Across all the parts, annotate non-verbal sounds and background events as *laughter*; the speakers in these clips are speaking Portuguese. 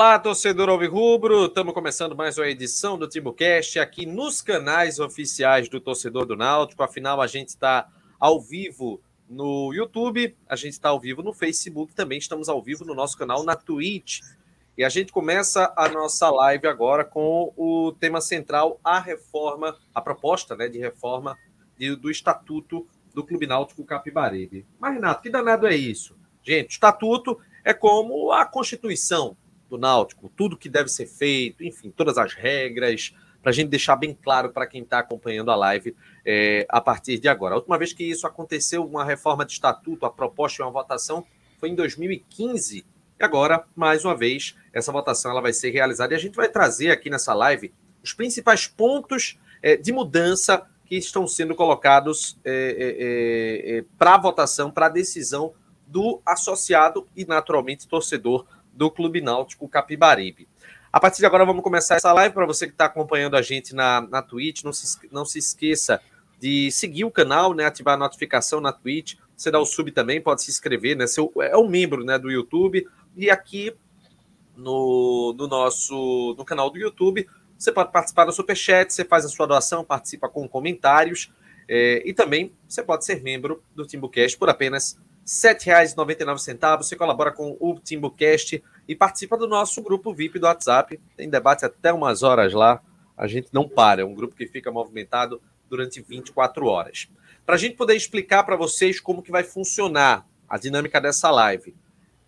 Olá, torcedor Alvirrubro. Estamos começando mais uma edição do TimbuCast aqui nos canais oficiais do Torcedor do Náutico. Afinal, a gente está ao vivo no YouTube, a gente está ao vivo no Facebook, também estamos ao vivo no nosso canal na Twitch. E a gente começa a nossa live agora com o tema central, a reforma, a proposta né, de reforma do Estatuto do Clube Náutico Capibaribe. Mas, Renato, que danado é isso? Gente, o Estatuto é como a Constituição do Náutico, tudo que deve ser feito, enfim, todas as regras, para a gente deixar bem claro para quem está acompanhando a live é, a partir de agora. A última vez que isso aconteceu, uma reforma de estatuto, a proposta e uma votação, foi em 2015. E agora, mais uma vez, essa votação ela vai ser realizada e a gente vai trazer aqui nessa live os principais pontos é, de mudança que estão sendo colocados é, é, é, é para votação, para decisão do associado e, naturalmente, torcedor do Clube Náutico Capibaribe. A partir de agora, vamos começar essa live. Para você que está acompanhando a gente na, na Twitch, não se, não se esqueça de seguir o canal, né, ativar a notificação na Twitch. Você dá o sub também, pode se inscrever, né? Seu, é um membro né, do YouTube. E aqui no, no nosso no canal do YouTube, você pode participar do Superchat, você faz a sua doação, participa com comentários. É, e também você pode ser membro do TimbuCast por apenas 7,99. Você colabora com o TimbuCast e participa do nosso grupo VIP do WhatsApp. Tem debate até umas horas lá. A gente não para, é um grupo que fica movimentado durante 24 horas. Para a gente poder explicar para vocês como que vai funcionar a dinâmica dessa live.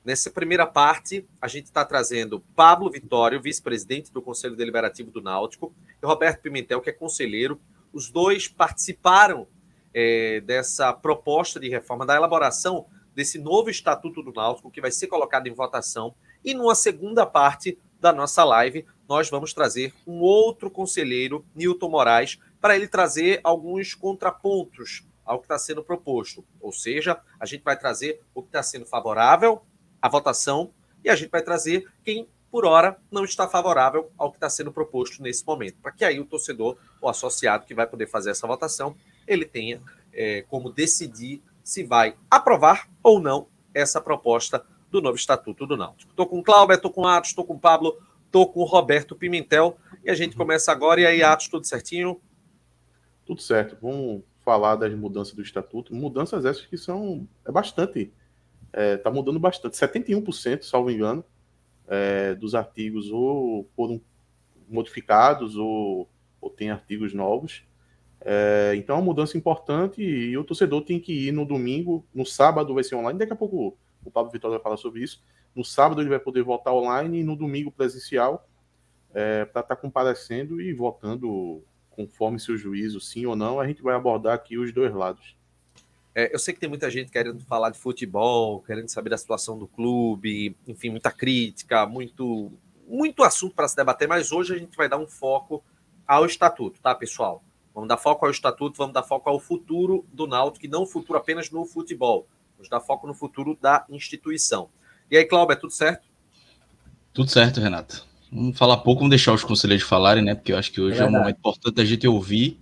Nessa primeira parte, a gente está trazendo Pablo Vitório, vice-presidente do Conselho Deliberativo do Náutico, e Roberto Pimentel, que é conselheiro. Os dois participaram é, dessa proposta de reforma, da elaboração desse novo Estatuto do Náutico, que vai ser colocado em votação. E numa segunda parte da nossa live, nós vamos trazer um outro conselheiro, Nilton Moraes, para ele trazer alguns contrapontos ao que está sendo proposto. Ou seja, a gente vai trazer o que está sendo favorável à votação e a gente vai trazer quem, por hora, não está favorável ao que está sendo proposto nesse momento, para que aí o torcedor, o associado que vai poder fazer essa votação, ele tenha é, como decidir se vai aprovar ou não essa proposta do novo Estatuto do Náutico. Estou com o Cláudio, estou com o Atos, estou com o Pablo, estou com o Roberto Pimentel e a gente começa agora. E aí, Atos, tudo certinho? Tudo certo. Vamos falar das mudanças do Estatuto. Mudanças essas que são é bastante. Está é, tá mudando bastante. 71%, salvo engano, é, dos artigos ou foram modificados ou, ou tem artigos novos. É, então é uma mudança importante e o torcedor tem que ir no domingo, no sábado vai ser online, daqui a pouco o Pablo Vitória vai falar sobre isso. No sábado ele vai poder votar online e no domingo presencial é, para estar tá comparecendo e votando conforme seu juízo, sim ou não. A gente vai abordar aqui os dois lados. É, eu sei que tem muita gente querendo falar de futebol, querendo saber da situação do clube, enfim, muita crítica, muito, muito assunto para se debater, mas hoje a gente vai dar um foco ao estatuto, tá, pessoal? Vamos dar foco ao estatuto, vamos dar foco ao futuro do Náutico, e não o futuro apenas no futebol. Vamos dar foco no futuro da instituição. E aí, Cláudio, é tudo certo? Tudo certo, Renato. Vamos falar pouco, vamos deixar os conselheiros falarem, né? Porque eu acho que hoje é, é um momento importante a gente ouvir,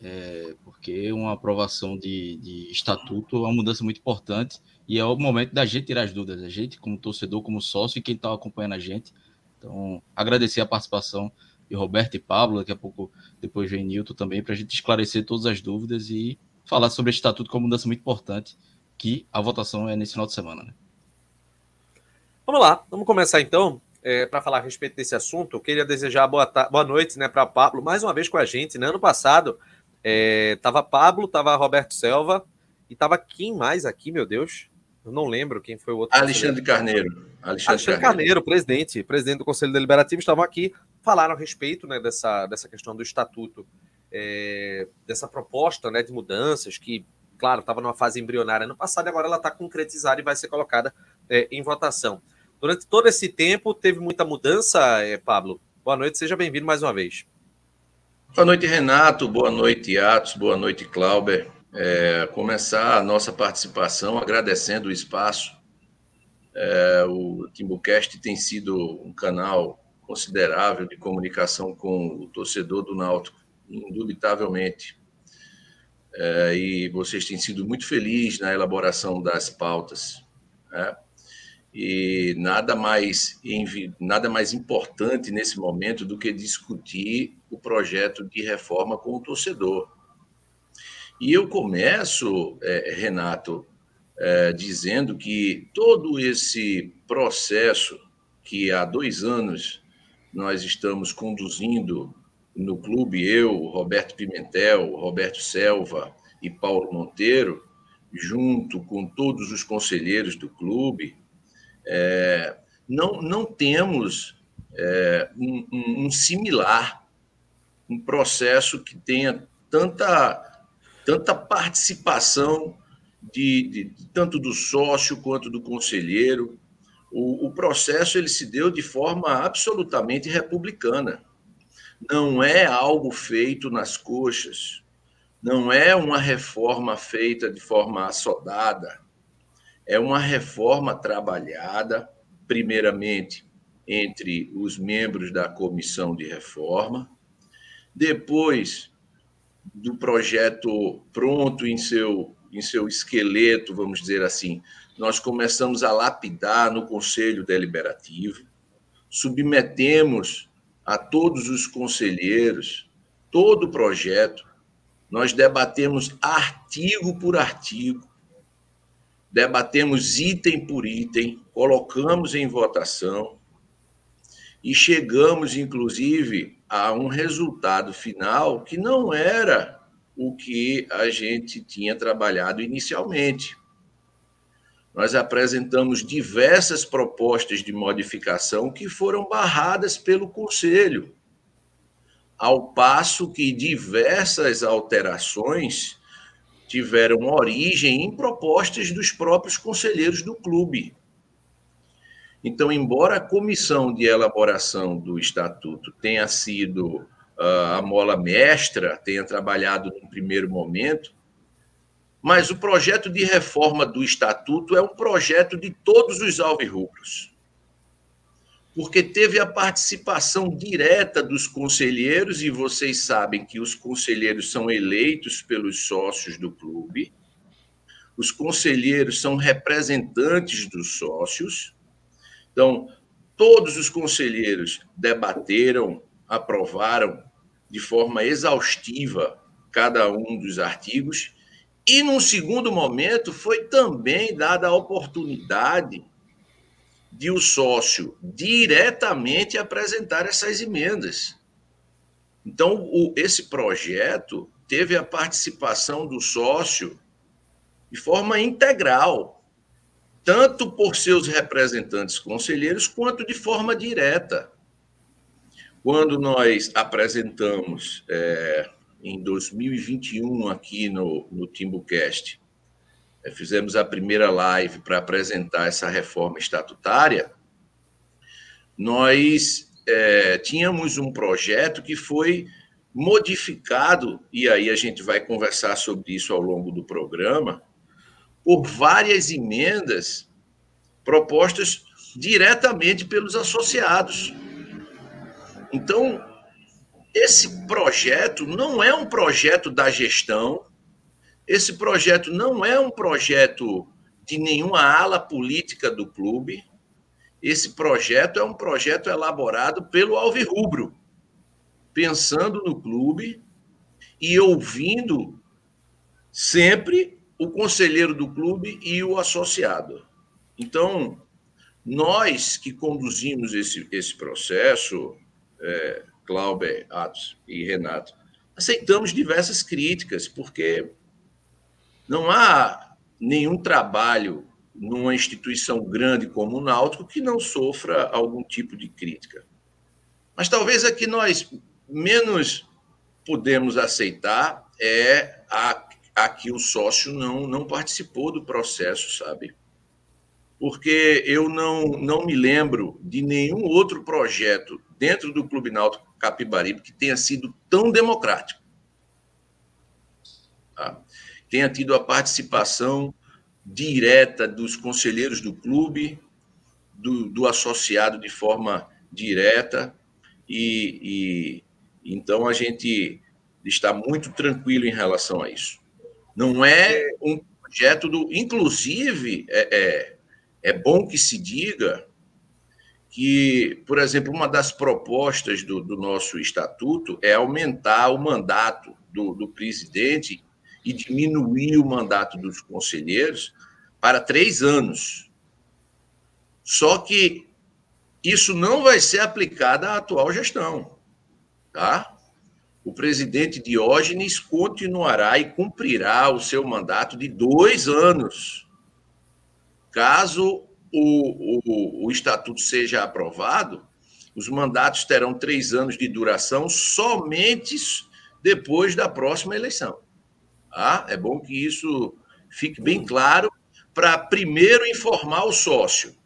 é, porque uma aprovação de, de estatuto é uma mudança muito importante e é o momento da gente tirar as dúvidas, a gente como torcedor, como sócio e quem está acompanhando a gente. Então, agradecer a participação de Roberto e Pablo, daqui a pouco depois vem Nilton também, para a gente esclarecer todas as dúvidas e falar sobre esse estatuto como mudança muito importante, que a votação é nesse final de semana. Né? Vamos lá, vamos começar então. É, para falar a respeito desse assunto, eu queria desejar boa, boa noite né, para Pablo, mais uma vez com a gente. Né? Ano passado, é, Pablo, estava Roberto Selva, e estava quem mais aqui, meu Deus? Eu não lembro quem foi o outro. Alexandre Carneiro. Alexandre, Alexandre Carneiro. Carneiro, presidente, presidente do Conselho Deliberativo, estavam aqui falaram a respeito né, dessa, dessa questão do estatuto, é, dessa proposta né, de mudanças que, claro, estava numa fase embrionária no passado e agora ela está concretizada e vai ser colocada é, em votação. Durante todo esse tempo, teve muita mudança, é, Pablo? Boa noite, seja bem-vindo mais uma vez. Boa noite, Renato. Boa noite, Atos. Boa noite, Clauber. É, começar a nossa participação agradecendo o espaço. É, o Timbucast tem sido um canal considerável de comunicação com o torcedor do Náutico, indubitavelmente. É, e vocês têm sido muito felizes na elaboração das pautas. Né? e nada mais, nada mais importante nesse momento do que discutir o projeto de reforma com o torcedor. E eu começo, é, Renato, é, dizendo que todo esse processo que há dois anos nós estamos conduzindo no clube, eu, Roberto Pimentel, Roberto Selva e Paulo Monteiro, junto com todos os conselheiros do clube, é, não, não temos é, um, um, um, similar, um processo que tenha tanta, tanta participação de, de, tanto do sócio quanto do conselheiro. O, o processo ele se deu de forma absolutamente republicana. Não é algo feito nas coxas, não é uma reforma feita de forma assodada, é uma reforma trabalhada, primeiramente, entre os membros da comissão de reforma, depois do projeto pronto em seu, em seu esqueleto, vamos dizer assim, nós começamos a lapidar no Conselho Deliberativo, submetemos a todos os conselheiros todo o projeto, nós debatemos artigo por artigo, debatemos item por item, colocamos em votação e chegamos, inclusive, a um resultado final que não era o que a gente tinha trabalhado inicialmente. Nós apresentamos diversas propostas de modificação que foram barradas pelo Conselho, ao passo que diversas alterações tiveram origem em propostas dos próprios conselheiros do clube. Então, embora a comissão de elaboração do estatuto tenha sido a mola mestra, tenha trabalhado no primeiro momento, mas o projeto de reforma do estatuto é um projeto de todos os alvirrubros porque teve a participação direta dos conselheiros, e vocês sabem que os conselheiros são eleitos pelos sócios do clube, os conselheiros são representantes dos sócios, então, todos os conselheiros debateram, aprovaram de forma exaustiva cada um dos artigos, e num segundo momento foi também dada a oportunidade de o sócio diretamente apresentar essas emendas. Então, o, esse projeto teve a participação do sócio de forma integral, tanto por seus representantes conselheiros, quanto de forma direta. Quando nós apresentamos é, em 2021 aqui no, no TimbuCast é, fizemos a primeira live para apresentar essa reforma estatutária, nós é, tínhamos um projeto que foi modificado, e aí a gente vai conversar sobre isso ao longo do programa, por várias emendas propostas diretamente pelos associados. Então, esse projeto não é um projeto da gestão, esse projeto não é um projeto de nenhuma ala política do clube. Esse projeto é um projeto elaborado pelo Alvirrubro, pensando no clube e ouvindo sempre o conselheiro do clube e o associado. Então, nós que conduzimos esse, esse processo, é, Clauber, Atos e Renato, aceitamos diversas críticas, porque não há nenhum trabalho numa instituição grande como o Náutico que não sofra algum tipo de crítica. Mas talvez a que nós menos podemos aceitar é a, a que o sócio não, não participou do processo, sabe? Porque eu não, não me lembro de nenhum outro projeto dentro do Clube Náutico Capibaribe que tenha sido tão democrático. Tá? tenha tido a participação direta dos conselheiros do clube, do, do associado de forma direta, e, e, então a gente está muito tranquilo em relação a isso. Não é um projeto do. Inclusive, é, é, é bom que se diga que, por exemplo, uma das propostas do, do nosso estatuto é aumentar o mandato do, do presidente e diminuir o mandato dos conselheiros para três anos. Só que isso não vai ser aplicado à atual gestão, tá? O presidente Diógenes continuará e cumprirá o seu mandato de dois anos. Caso o, o, o estatuto seja aprovado, os mandatos terão três anos de duração somente depois da próxima eleição. Tá? É bom que isso fique bem claro para primeiro informar o sócio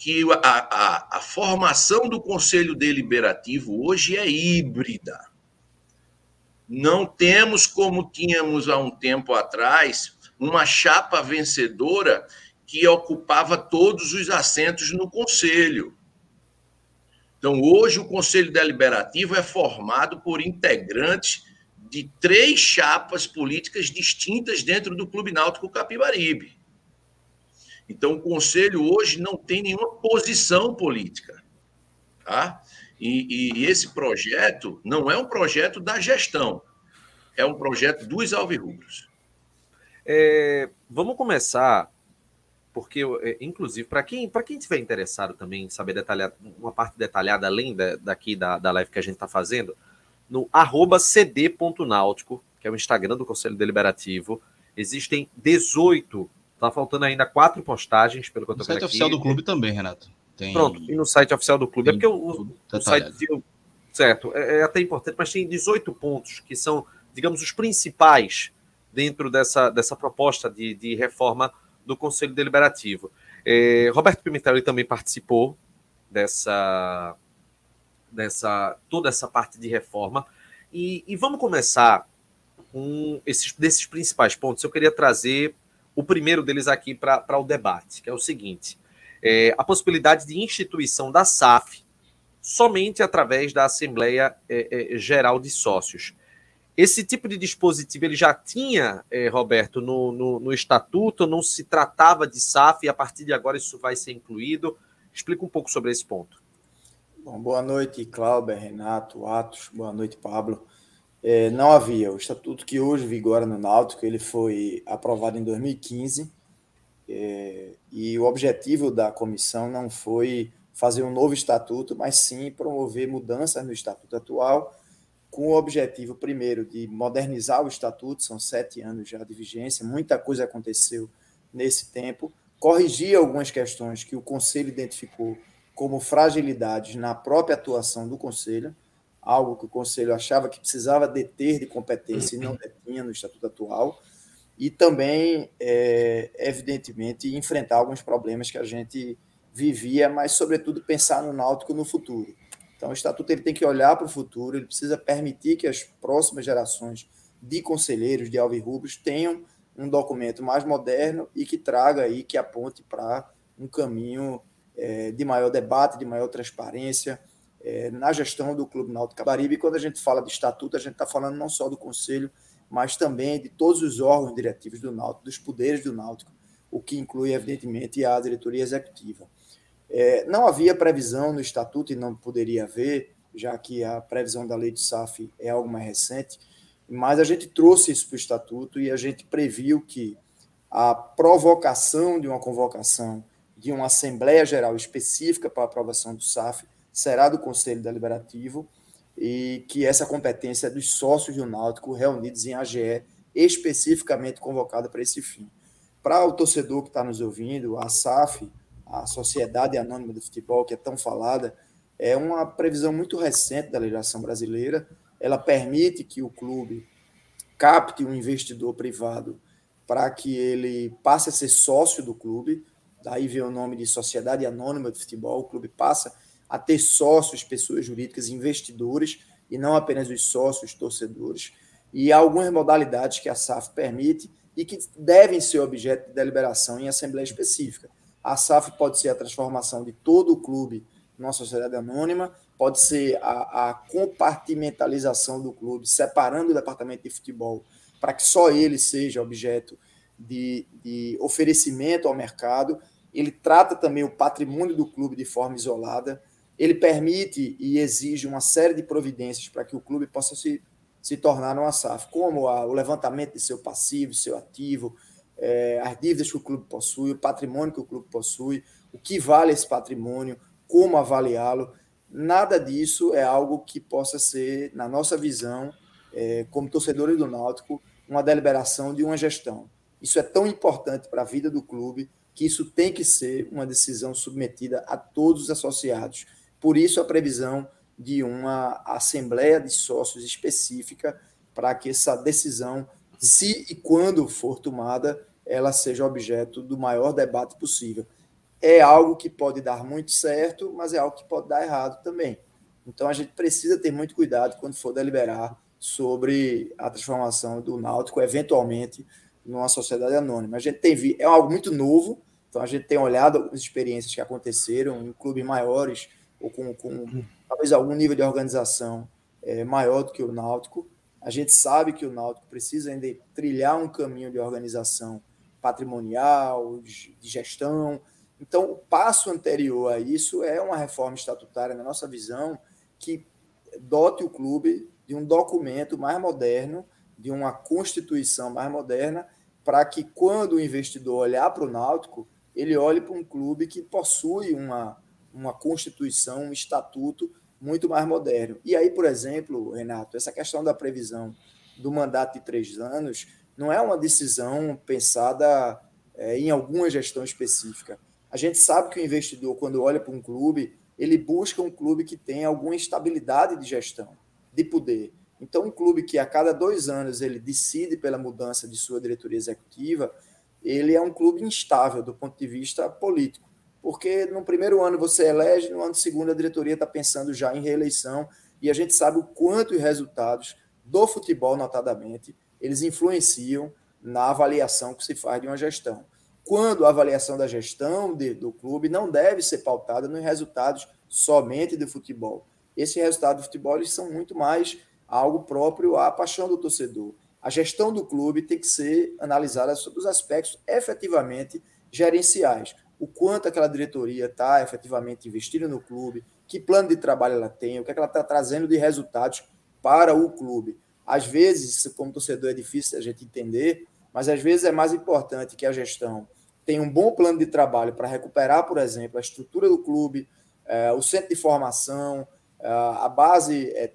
que a, a, a formação do Conselho Deliberativo hoje é híbrida. Não temos, como tínhamos há um tempo atrás, uma chapa vencedora que ocupava todos os assentos no Conselho. Então, hoje, o Conselho Deliberativo é formado por integrantes de três chapas políticas distintas dentro do Clube Náutico Capibaribe. Então, o Conselho hoje não tem nenhuma posição política. Tá? E, e esse projeto não é um projeto da gestão, é um projeto dos alvirrubros. É, vamos começar porque, é, inclusive, para quem para quem estiver interessado também em saber detalhar uma parte detalhada além da, daqui da, da live que a gente está fazendo, no arroba cd.náutico, que é o Instagram do Conselho Deliberativo, existem 18, tá faltando ainda quatro postagens, pelo que eu tô vendo aqui. No site oficial do clube também, Renato. Tem... Pronto, e no site oficial do clube. É tem é porque o, o site... Certo, é, é até importante, mas tem 18 pontos que são, digamos, os principais dentro dessa, dessa proposta de, de reforma do Conselho Deliberativo. É, Roberto Pimentel também participou dessa, dessa toda essa parte de reforma. E, e vamos começar com esses desses principais pontos. Eu queria trazer o primeiro deles aqui para o debate, que é o seguinte: é, a possibilidade de instituição da SAF somente através da Assembleia é, é, Geral de Sócios. Esse tipo de dispositivo ele já tinha, eh, Roberto, no, no, no, estatuto, não se tratava de SAF e a partir de agora isso vai ser incluído. Explica um pouco sobre esse ponto. Bom, boa noite, Cláudio, Renato, Atos, boa noite, Pablo. É, não havia. O estatuto que hoje vigora no Náutico, ele foi aprovado em 2015 é, e o objetivo da comissão não foi fazer um novo estatuto, mas sim promover mudanças no estatuto atual com o objetivo, primeiro, de modernizar o estatuto, são sete anos já de vigência, muita coisa aconteceu nesse tempo, corrigir algumas questões que o Conselho identificou como fragilidades na própria atuação do Conselho, algo que o Conselho achava que precisava deter de competência e não detinha no estatuto atual, e também, é, evidentemente, enfrentar alguns problemas que a gente vivia, mas, sobretudo, pensar no Náutico no futuro. Então, o estatuto ele tem que olhar para o futuro, ele precisa permitir que as próximas gerações de conselheiros, de alvirrubros, tenham um documento mais moderno e que traga aí, que aponte para um caminho é, de maior debate, de maior transparência é, na gestão do Clube Náutico Cabaribe. E quando a gente fala de estatuto, a gente está falando não só do Conselho, mas também de todos os órgãos diretivos do Náutico, dos poderes do Náutico, o que inclui, evidentemente, a diretoria executiva. É, não havia previsão no estatuto e não poderia haver, já que a previsão da lei de SAF é algo mais recente, mas a gente trouxe isso para o estatuto e a gente previu que a provocação de uma convocação de uma Assembleia Geral específica para a aprovação do SAF será do Conselho Deliberativo e que essa competência é dos sócios do Náutico reunidos em AGE especificamente convocada para esse fim. Para o torcedor que está nos ouvindo, a SAF a Sociedade Anônima do Futebol, que é tão falada, é uma previsão muito recente da legislação brasileira. Ela permite que o clube capte um investidor privado para que ele passe a ser sócio do clube. Daí vem o nome de Sociedade Anônima do Futebol. O clube passa a ter sócios, pessoas jurídicas, investidores, e não apenas os sócios, torcedores. E há algumas modalidades que a SAF permite e que devem ser objeto de deliberação em assembleia específica. A SAF pode ser a transformação de todo o clube numa sociedade anônima, pode ser a, a compartimentalização do clube, separando o departamento de futebol para que só ele seja objeto de, de oferecimento ao mercado, ele trata também o patrimônio do clube de forma isolada, ele permite e exige uma série de providências para que o clube possa se, se tornar uma SAF, como a, o levantamento de seu passivo, seu ativo, é, as dívidas que o clube possui, o patrimônio que o clube possui, o que vale esse patrimônio, como avaliá-lo. Nada disso é algo que possa ser, na nossa visão, é, como torcedores do Náutico, uma deliberação de uma gestão. Isso é tão importante para a vida do clube que isso tem que ser uma decisão submetida a todos os associados. Por isso, a previsão de uma assembleia de sócios específica para que essa decisão, se e quando for tomada, ela seja objeto do maior debate possível. É algo que pode dar muito certo, mas é algo que pode dar errado também. Então a gente precisa ter muito cuidado quando for deliberar sobre a transformação do Náutico, eventualmente, numa sociedade anônima. A gente tem é algo muito novo, então a gente tem olhado algumas experiências que aconteceram em clubes maiores ou com, com talvez algum nível de organização é, maior do que o Náutico. A gente sabe que o Náutico precisa ainda trilhar um caminho de organização patrimonial, de gestão. Então, o passo anterior a isso é uma reforma estatutária, na nossa visão, que dote o clube de um documento mais moderno, de uma constituição mais moderna, para que quando o investidor olhar para o Náutico, ele olhe para um clube que possui uma, uma constituição, um estatuto muito mais moderno. E aí, por exemplo, Renato, essa questão da previsão do mandato de três anos não é uma decisão pensada é, em alguma gestão específica. A gente sabe que o investidor, quando olha para um clube, ele busca um clube que tenha alguma estabilidade de gestão, de poder. Então, um clube que a cada dois anos ele decide pela mudança de sua diretoria executiva, ele é um clube instável do ponto de vista político. Porque no primeiro ano você elege, no ano segundo a diretoria está pensando já em reeleição, e a gente sabe o quanto os resultados do futebol, notadamente, eles influenciam na avaliação que se faz de uma gestão. Quando a avaliação da gestão de, do clube não deve ser pautada nos resultados somente do futebol. Esses resultados do futebol eles são muito mais algo próprio à paixão do torcedor. A gestão do clube tem que ser analisada sobre os aspectos efetivamente gerenciais. O quanto aquela diretoria está efetivamente investindo no clube, que plano de trabalho ela tem, o que, é que ela está trazendo de resultados para o clube. Às vezes, como torcedor, é difícil a gente entender, mas às vezes é mais importante que a gestão tenha um bom plano de trabalho para recuperar, por exemplo, a estrutura do clube, é, o centro de formação, é, a base é,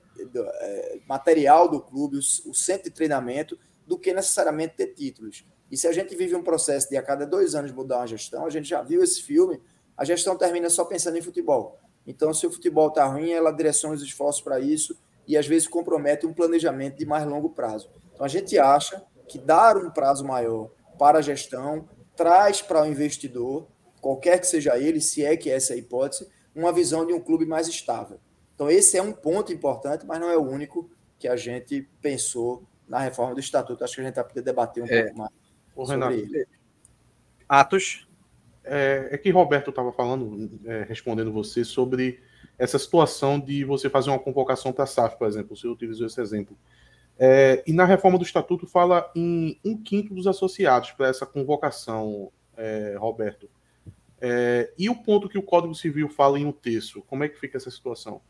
material do clube, o centro de treinamento, do que necessariamente ter títulos. E se a gente vive um processo de a cada dois anos mudar uma gestão, a gente já viu esse filme, a gestão termina só pensando em futebol. Então, se o futebol está ruim, ela direciona os esforços para isso e às vezes compromete um planejamento de mais longo prazo. Então a gente acha que dar um prazo maior para a gestão traz para o investidor, qualquer que seja ele, se é que essa é a hipótese, uma visão de um clube mais estável. Então esse é um ponto importante, mas não é o único que a gente pensou na reforma do estatuto. Acho que a gente vai poder debater um é. pouco mais sobre Renato, ele. Atos. É, é que Roberto estava falando, é, respondendo você sobre essa situação de você fazer uma convocação para a SAF, por exemplo, você utilizou esse exemplo. É, e na reforma do estatuto fala em um quinto dos associados para essa convocação, é, Roberto. É, e o ponto que o Código Civil fala em um terço, como é que fica essa situação?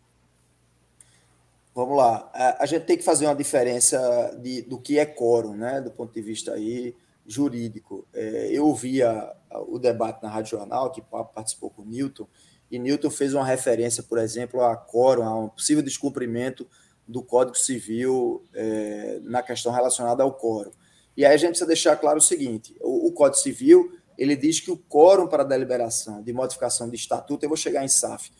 Vamos lá. A, gente tem que fazer uma diferença de, do que é quórum, né, do ponto de vista aí jurídico. É, eu ouvia o debate na Rádio Jornal, que participou com o Newton, e Newton fez uma referência, por exemplo, a quórum, a um possível descumprimento do Código Civil é, na questão relacionada ao quórum. E aí a gente precisa deixar claro o seguinte: o, o Código Civil ele diz que o quórum para deliberação de modificação de estatuto, eu vou chegar em SAF,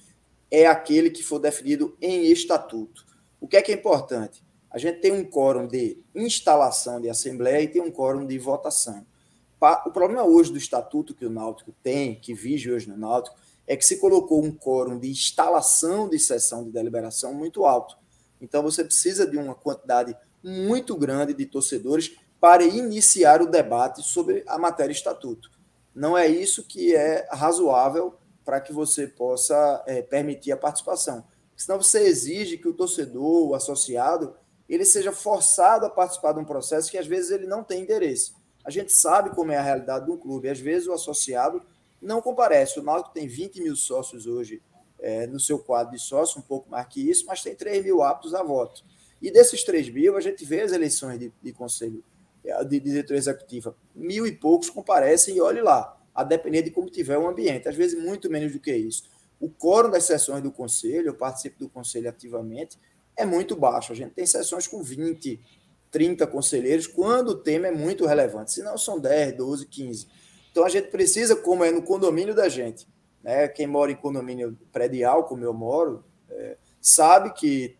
é aquele que for definido em estatuto. O que é que é importante? A gente tem um quórum de instalação de assembleia e tem um quórum de votação. O problema hoje do estatuto que o Náutico tem, que vige hoje no Náutico, é que se colocou um quórum de instalação de sessão de deliberação muito alto. Então você precisa de uma quantidade muito grande de torcedores para iniciar o debate sobre a matéria estatuto. Não é isso que é razoável para que você possa é, permitir a participação. Senão você exige que o torcedor, o associado, ele seja forçado a participar de um processo que às vezes ele não tem interesse. A gente sabe como é a realidade do clube. Às vezes o associado não comparece. O Náutico tem 20 mil sócios hoje é, no seu quadro de sócio, um pouco mais que isso, mas tem 3 mil aptos a voto. E desses 3 mil, a gente vê as eleições de, de conselho é, de, diretoria executiva, mil e poucos comparecem e olhe lá, a depender de como tiver o ambiente, às vezes muito menos do que isso. O quórum das sessões do conselho, eu participo do conselho ativamente, é muito baixo. A gente tem sessões com 20, 30 conselheiros, quando o tema é muito relevante, senão são 10, 12, 15. Então a gente precisa, como é no condomínio da gente, né? Quem mora em condomínio predial, como eu moro, é, sabe que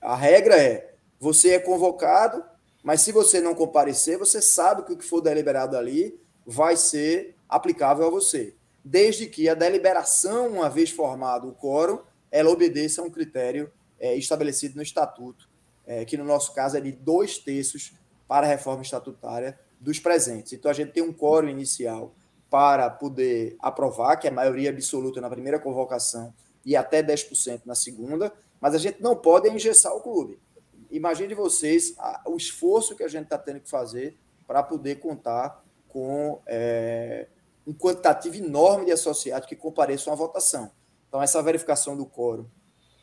a regra é: você é convocado, mas se você não comparecer, você sabe que o que for deliberado ali vai ser aplicável a você, desde que a deliberação, uma vez formado o quórum, ela obedeça a um critério é, estabelecido no estatuto, é, que no nosso caso é de dois terços para a reforma estatutária dos presentes. Então a gente tem um quórum inicial para poder aprovar, que é a maioria absoluta na primeira convocação e até 10% na segunda, mas a gente não pode engessar o clube. Imagine vocês a, o esforço que a gente está tendo que fazer para poder contar com é, um quantitativo enorme de associados que compareçam à votação. Então, essa verificação do quórum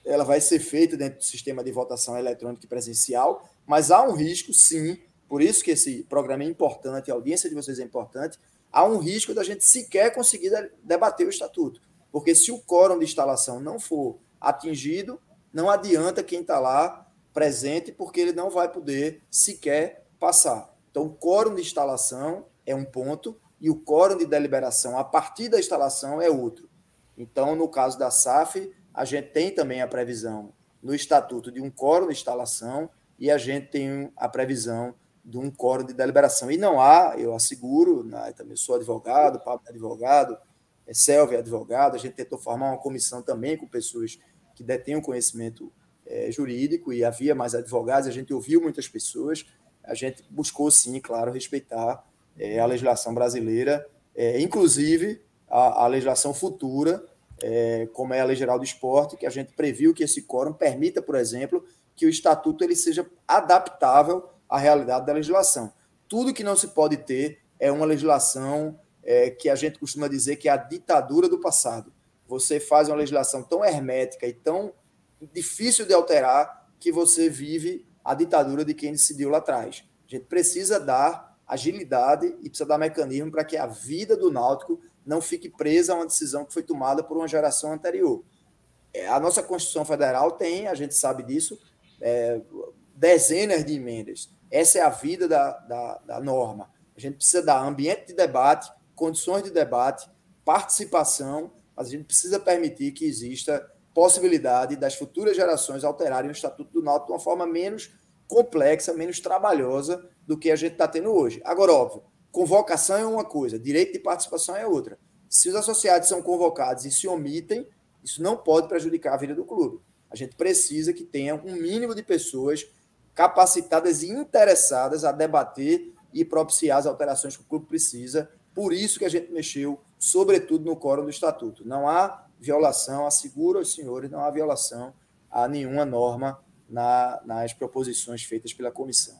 ela vai ser feita dentro do sistema de votação eletrônica e presencial, mas há um risco, sim, por isso que esse programa é importante, a audiência de vocês é importante, há um risco da gente sequer conseguir debater o estatuto. Porque se o quórum de instalação não for atingido, não adianta quem está lá presente, porque ele não vai poder sequer passar. Então, o quórum de instalação é um ponto e o quórum de deliberação a partir da instalação é outro. Então, no caso da SAF, a gente tem também a previsão no estatuto de um quórum de instalação e a gente tem a previsão de um quórum de deliberação. E não há, eu asseguro, né, também sou advogado, Pablo é advogado, é Selva é advogado, a gente tentou formar uma comissão também com pessoas que detêm o conhecimento é, jurídico e havia mais advogados, a gente ouviu muitas pessoas, a gente buscou sim, claro, respeitar é, a legislação brasileira, é, inclusive a, a, legislação futura, é, como é a Lei Geral do Esporte, que a gente previu que esse quórum permita, por exemplo, que o estatuto ele seja adaptável a realidade da legislação. Tudo que não se pode ter é uma legislação é, que a gente costuma dizer que é a ditadura do passado. Você faz uma legislação tão hermética e tão difícil de alterar que você vive a ditadura de quem decidiu lá atrás. A gente precisa dar agilidade e precisa dar mecanismo para que a vida do náutico não fique presa a uma decisão que foi tomada por uma geração anterior. É, a nossa Constituição Federal tem, a gente sabe disso, é, dezenas de emendas. Essa é a vida da, da, da norma. A gente precisa dar ambiente de debate, condições de debate, participação, mas a gente precisa permitir que exista possibilidade das futuras gerações alterarem o Estatuto do Náutico de uma forma menos complexa, menos trabalhosa do que a gente está tendo hoje. Agora, óbvio, convocação é uma coisa, direito de participação é outra. Se os associados são convocados e se omitem, isso não pode prejudicar a vida do clube. A gente precisa que tenha um mínimo de pessoas capacitadas e interessadas a debater e propiciar as alterações que o clube precisa. Por isso que a gente mexeu, sobretudo no quórum do estatuto. Não há violação, asseguro aos senhores, não há violação a nenhuma norma na, nas proposições feitas pela comissão.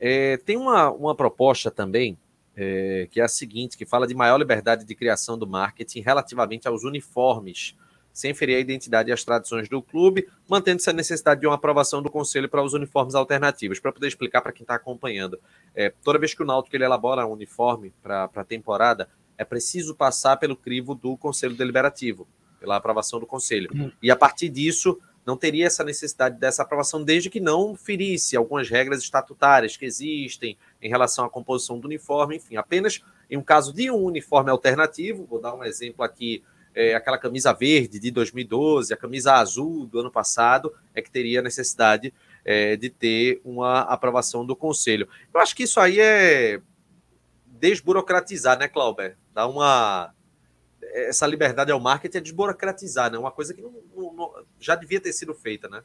É, tem uma, uma proposta também, é, que é a seguinte, que fala de maior liberdade de criação do marketing relativamente aos uniformes sem ferir a identidade e as tradições do clube, mantendo-se a necessidade de uma aprovação do Conselho para os uniformes alternativos. Para poder explicar para quem está acompanhando, é, toda vez que o Náutico ele elabora um uniforme para a temporada, é preciso passar pelo crivo do Conselho Deliberativo, pela aprovação do Conselho. Uhum. E a partir disso, não teria essa necessidade dessa aprovação, desde que não ferisse algumas regras estatutárias que existem em relação à composição do uniforme, enfim, apenas em um caso de um uniforme alternativo, vou dar um exemplo aqui é, aquela camisa verde de 2012, a camisa azul do ano passado, é que teria necessidade é, de ter uma aprovação do Conselho. Eu acho que isso aí é desburocratizar, né, Clauber? Dar uma. Essa liberdade ao marketing é desburocratizar, né? Uma coisa que não, não, não, já devia ter sido feita, né?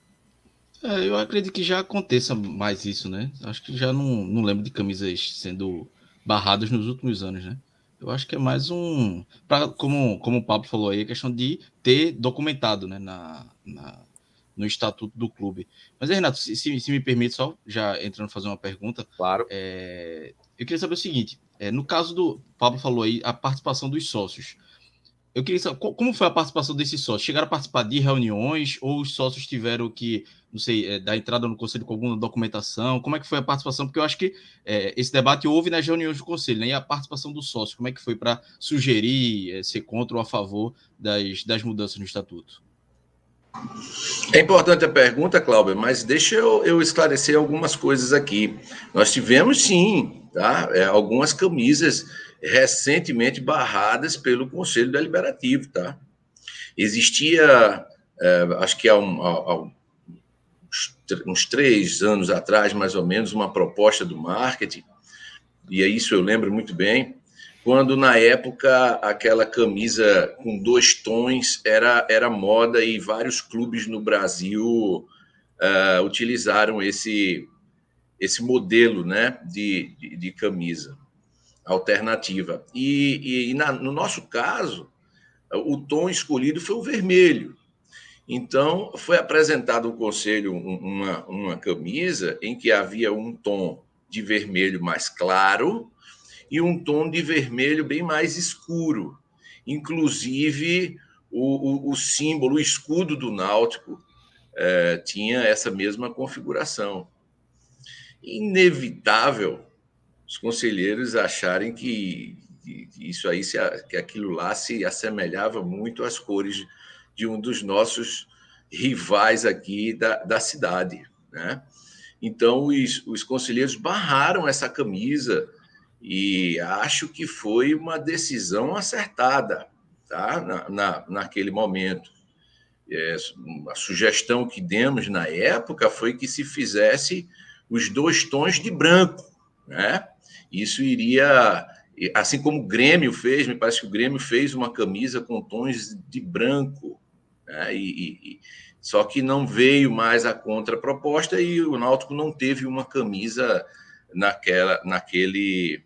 É, eu acredito que já aconteça mais isso, né? Acho que já não, não lembro de camisas sendo barradas nos últimos anos, né? Eu acho que é mais um. Pra, como, como o Pablo falou aí, a questão de ter documentado né, na, na no estatuto do clube. Mas, Renato, se, se, se, me permite, só já entrando fazer uma pergunta. Claro. É, eu queria saber o seguinte: é, no caso do. Pablo falou aí, a participação dos sócios. Eu queria saber como foi a participação desses sócios. Chegaram a participar de reuniões ou os sócios tiveram que, não sei, é, dar entrada no conselho com alguma documentação? Como é que foi a participação? Porque eu acho que é, esse debate houve nas reuniões do conselho, né? E a participação dos sócios, como é que foi para sugerir, é, ser contra ou a favor das, das mudanças no estatuto? É importante a pergunta, Cláudio, mas deixa eu, eu, esclarecer algumas coisas aqui. Nós tivemos sim, tá? É, algumas camisas recentemente barradas pelo Conselho Deliberativo, tá? Existia, é, acho que há, um, há, uns três anos atrás, mais ou menos, uma proposta do marketing, e é isso eu lembro muito bem, quando na época aquela camisa com dois tons era, era moda e vários clubes no Brasil uh, utilizaram esse, esse modelo né, de, de, de camisa alternativa. E, e, na, no nosso caso, o tom escolhido foi o vermelho. Então, foi apresentado ao conselho uma, uma camisa em que havia um tom de vermelho mais claro e um tom de vermelho bem mais escuro. Inclusive, o, o, o símbolo, o escudo do Náutico é, tinha essa mesma configuração. Inevitável os conselheiros acharem que, isso aí, se, que aquilo lá se assemelhava muito às cores de um dos nossos rivais aqui da, da cidade. Né? Então, os, os conselheiros barraram essa camisa e acho que foi uma decisão acertada tá? na, na, naquele momento. É, a sugestão que demos na época foi que se fizesse os dois tons de branco. Né? Isso iria, assim como o Grêmio fez, me parece que o Grêmio fez uma camisa com tons de branco. Né? E, e, só que não veio mais a contraproposta e o Náutico não teve uma camisa naquela, naquele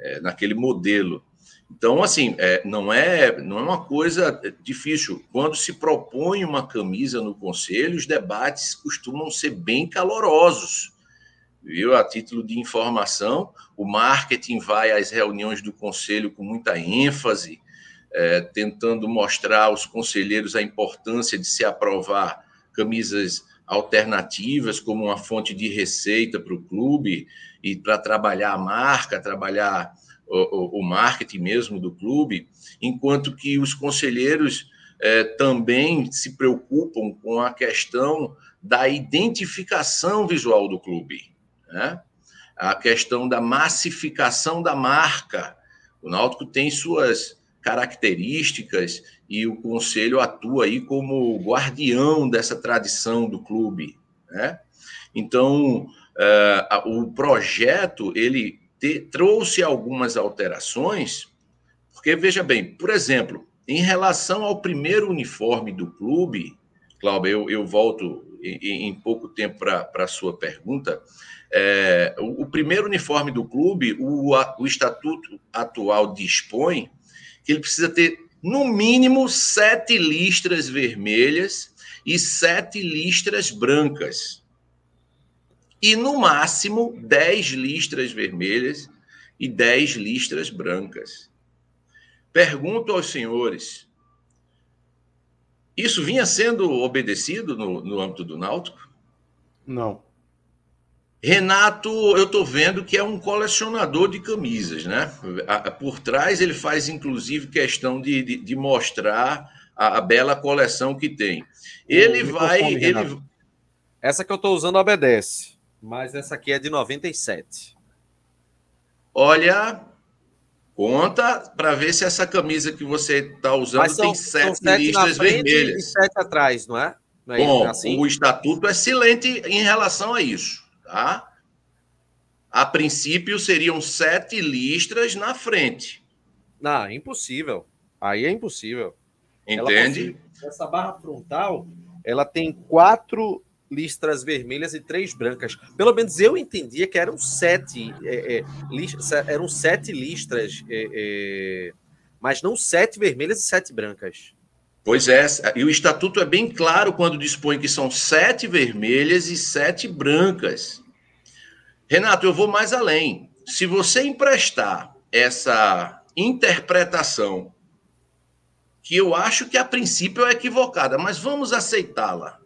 é, naquele modelo. Então, assim, é, não, é, não é uma coisa difícil. Quando se propõe uma camisa no conselho, os debates costumam ser bem calorosos. Viu? A título de informação, o marketing vai às reuniões do conselho com muita ênfase, é, tentando mostrar aos conselheiros a importância de se aprovar camisas alternativas como uma fonte de receita para o clube e para trabalhar a marca, trabalhar o, o, marketing mesmo do clube, enquanto que os conselheiros eh, também se preocupam com a questão da identificação visual do clube, né? a questão da massificação da marca. O Náutico tem suas características e o conselho atua aí como guardião dessa tradição do clube, né? Então, uh, o projeto ele te, trouxe algumas alterações, porque veja bem, por exemplo, em relação ao primeiro uniforme do clube, Cláudio, eu, eu volto em, em, pouco tempo para a sua pergunta. É, o, o, primeiro uniforme do clube, o, o estatuto atual dispõe que ele precisa ter, no mínimo, sete listras vermelhas e sete listras brancas. E, no máximo, dez listras vermelhas e dez listras brancas. Pergunto aos senhores: isso vinha sendo obedecido no, no âmbito do Náutico? Não. Renato, eu estou vendo que é um colecionador de camisas, né? Por trás ele faz, inclusive, questão de, de, de mostrar a, a, bela coleção que tem. Ele vai. Ele... Essa que eu estou usando obedece, mas essa aqui é de 97. Olha, conta para ver se essa camisa que você está usando são, tem sete, sete listras vermelhas. E sete atrás, não é? Não é Bom, assim? o estatuto é silente em relação a isso. Tá? A princípio seriam sete listras na frente. Não, é impossível. Aí é impossível. Entende? essa barra frontal, ela tem quatro listras vermelhas e três brancas. Pelo menos eu entendia que eram sete, é, é, list, eram sete listras, é, é, mas não sete vermelhas e sete brancas. Pois é, e o estatuto é bem claro quando dispõe que são sete vermelhas e sete brancas. Renato, eu vou mais além. Se você emprestar essa interpretação que eu acho que a princípio é equivocada, mas vamos aceitá-la.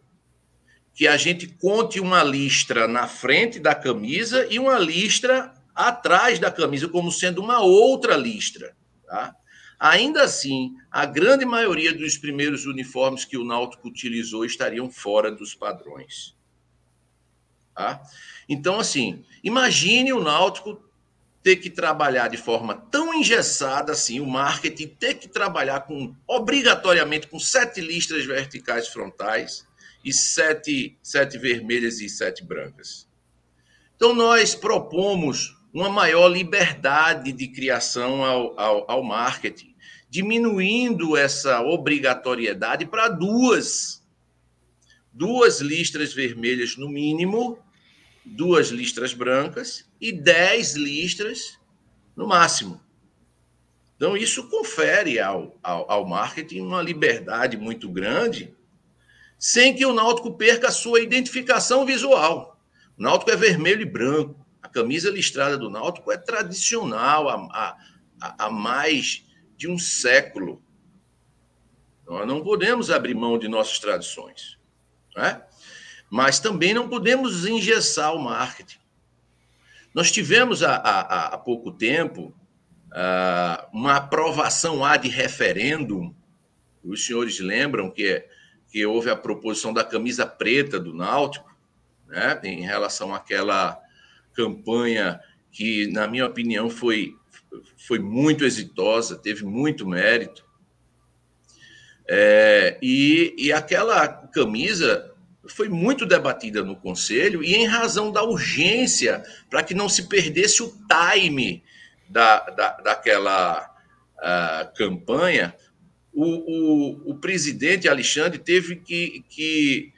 Que a gente conte uma listra na frente da camisa e uma listra atrás da camisa, como sendo uma outra listra. Tá? Ainda assim, a grande maioria dos primeiros uniformes que o Náutico utilizou estariam fora dos padrões. Tá? Então, assim, imagine o Náutico ter que trabalhar de forma tão engessada assim, o marketing ter que trabalhar com obrigatoriamente com sete listras verticais frontais e sete, sete vermelhas e sete brancas. Então, nós propomos uma maior liberdade de criação ao, ao, ao marketing, diminuindo essa obrigatoriedade para duas. Duas listras vermelhas no mínimo, duas listras brancas e dez listras no máximo. Então, isso confere ao, ao, ao, marketing uma liberdade muito grande, sem que o Náutico perca a sua identificação visual. O Náutico é vermelho e branco. A camisa listrada do Náutico é tradicional há, há, há mais de um século. Nós não podemos abrir mão de nossas tradições. Né? Mas também não podemos engessar o marketing. Nós tivemos há, há, há pouco tempo uh, uma aprovação ad referendum. Os senhores lembram que, que houve a proposição da camisa preta do Náutico, né, em relação àquela campanha que, na minha opinião, foi, foi muito exitosa, teve muito mérito. É, e, e aquela camisa foi muito debatida no Conselho e em razão da urgência, para que não se perdesse o time da, da, daquela uh, campanha, o, o, o, presidente Alexandre teve que, que,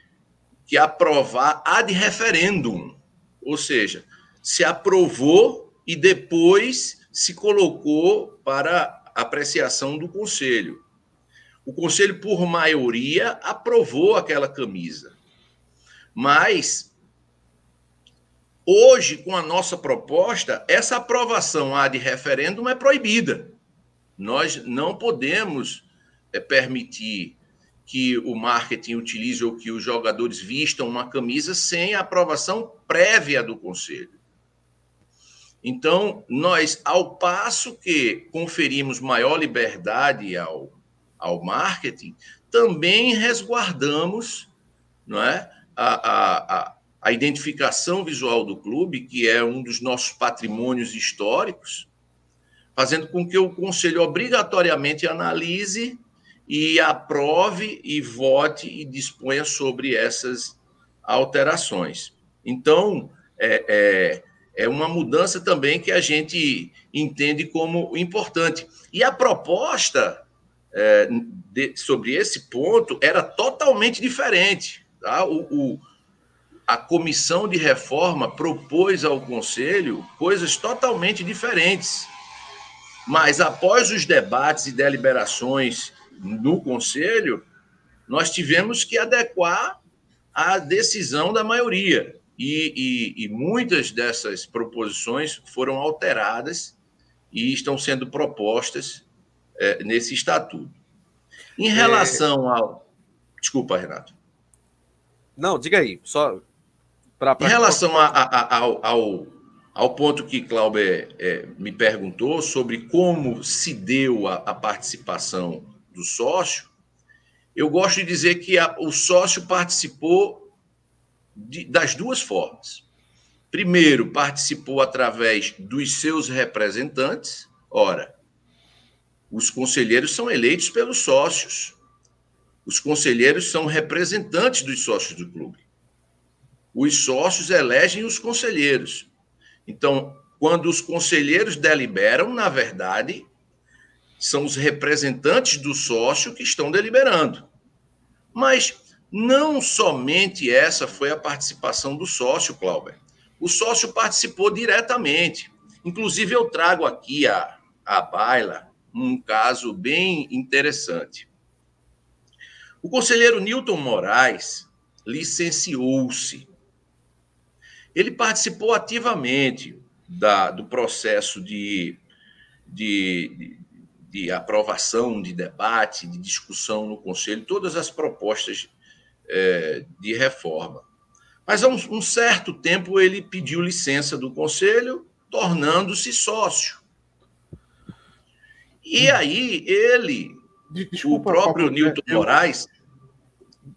que aprovar ad referendum, ou seja, se aprovou e depois se colocou para apreciação do Conselho. O Conselho, por maioria, aprovou aquela camisa. Mas, hoje, com a nossa proposta, essa aprovação ad referêndum é proibida. Nós não podemos é, permitir que o marketing utilize ou que os jogadores vistam uma camisa sem a aprovação prévia do Conselho. Então, nós, ao passo que conferimos maior liberdade ao, ao marketing, também resguardamos não é, a, a, a identificação visual do clube, que é um dos nossos patrimônios históricos, fazendo com que o conselho obrigatoriamente analise e aprove e vote e disponha sobre essas alterações. Então, é, é, é uma mudança também que a gente entende como importante. E a proposta é, de, sobre esse ponto era totalmente diferente. Tá? O, o, a comissão de reforma propôs ao Conselho coisas totalmente diferentes. Mas após os debates e deliberações no Conselho, nós tivemos que adequar a decisão da maioria. E, e, e, muitas dessas proposições foram alteradas e estão sendo propostas é, nesse estatuto. Em é. relação é... ao. Desculpa, Renato. Não, diga aí, só para. Em relação a, a, ao, ao, ao, ponto que Clauber é, me perguntou sobre como se deu a, a participação do sócio, eu gosto de dizer que o sócio participou de, das duas formas. Primeiro, participou através dos seus representantes. Ora, os conselheiros são eleitos pelos sócios. Os conselheiros são representantes dos sócios do clube. Os sócios elegem os conselheiros. Então, quando os conselheiros deliberam, na verdade, são os representantes do sócio que estão deliberando. Mas não somente essa foi a participação do sócio, Cláudio. O sócio participou diretamente. Inclusive, eu trago aqui a, a baila um caso bem interessante. O conselheiro Newton Moraes licenciou-se. Ele participou ativamente da, do processo de, de, de aprovação, de debate, de discussão no Conselho, todas as propostas é, de reforma. Mas há um, um certo tempo ele pediu licença do Conselho, tornando-se sócio. E hum. aí ele, desculpa, o próprio Paulo, Newton eu, Moraes.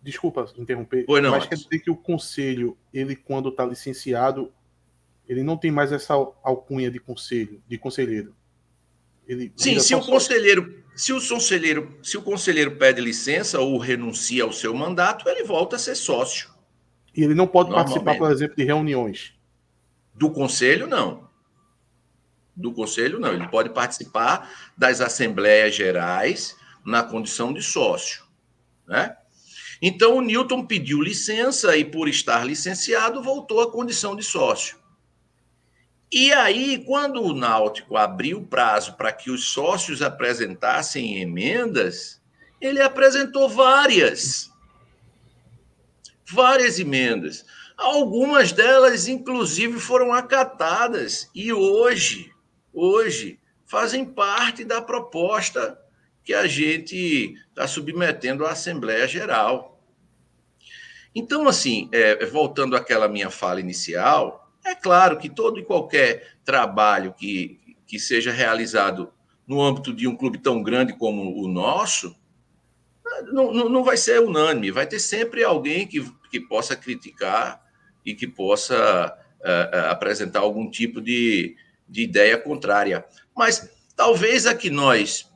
Desculpa interromper, Foi não, mas quer dizer que o conselho, ele quando está licenciado, ele não tem mais essa alcunha de conselho, de conselheiro. Ele Sim, se o conselheiro, se o conselheiro, se o conselheiro pede licença ou renuncia ao seu mandato, ele volta a ser sócio. E ele não pode participar, por exemplo, de reuniões. Do conselho, não. Do conselho, não. Ele pode participar das assembleias gerais na condição de sócio, né? Então o Newton pediu licença e por estar licenciado voltou à condição de sócio. E aí, quando o Náutico abriu o prazo para que os sócios apresentassem emendas, ele apresentou várias. Várias emendas. Algumas delas, inclusive, foram acatadas e hoje, hoje, fazem parte da proposta que a gente está submetendo à Assembleia Geral. Então, assim, é, voltando àquela minha fala inicial, é claro que todo e qualquer trabalho que, que seja realizado no âmbito de um clube tão grande como o nosso, não, não, vai ser unânime, vai ter sempre alguém que, que possa criticar e que possa uh, uh, apresentar algum tipo de, de ideia contrária. Mas talvez a que nós,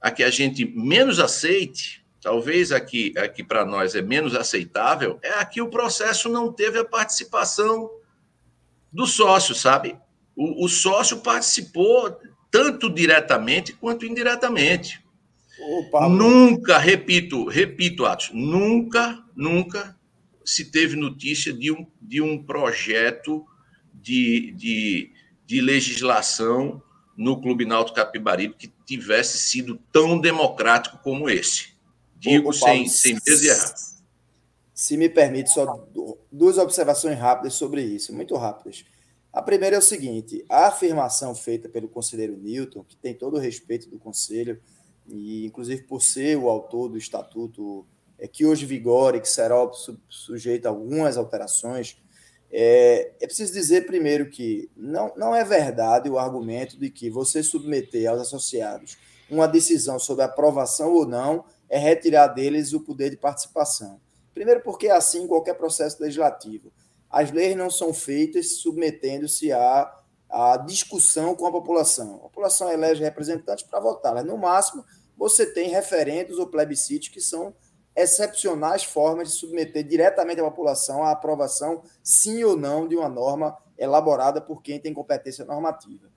a que a gente menos aceite, talvez a que, a que para nós é menos aceitável, é a que o processo não teve a participação do sócio, sabe? O, o sócio participou tanto diretamente quanto indiretamente. Opa, nunca, repito, repito, Atos, nunca, nunca se teve notícia de um, de um projeto de, de, de legislação no Clube Náutico Capibaribe que tivesse sido tão democrático como esse. Digo Ô, sem, sem medo de errar. Se me permite, só duas observações rápidas sobre isso, muito rápidas. A primeira é o seguinte: a afirmação feita pelo conselheiro Newton, que tem todo o respeito do conselho, e inclusive por ser o autor do estatuto é, que hoje vigora e que será sujeito a algumas alterações, é, é preciso dizer primeiro que não, não é verdade o argumento de que você submeter aos associados uma decisão sobre aprovação ou não é retirar deles o poder de participação. Primeiro, porque é assim qualquer processo legislativo. As leis não são feitas submetendo-se à, à discussão com a população. A população elege representantes para votar. No máximo, você tem referendos ou plebiscitos que são excepcionais formas de submeter diretamente a população à aprovação, sim ou não, de uma norma elaborada por quem tem competência normativa.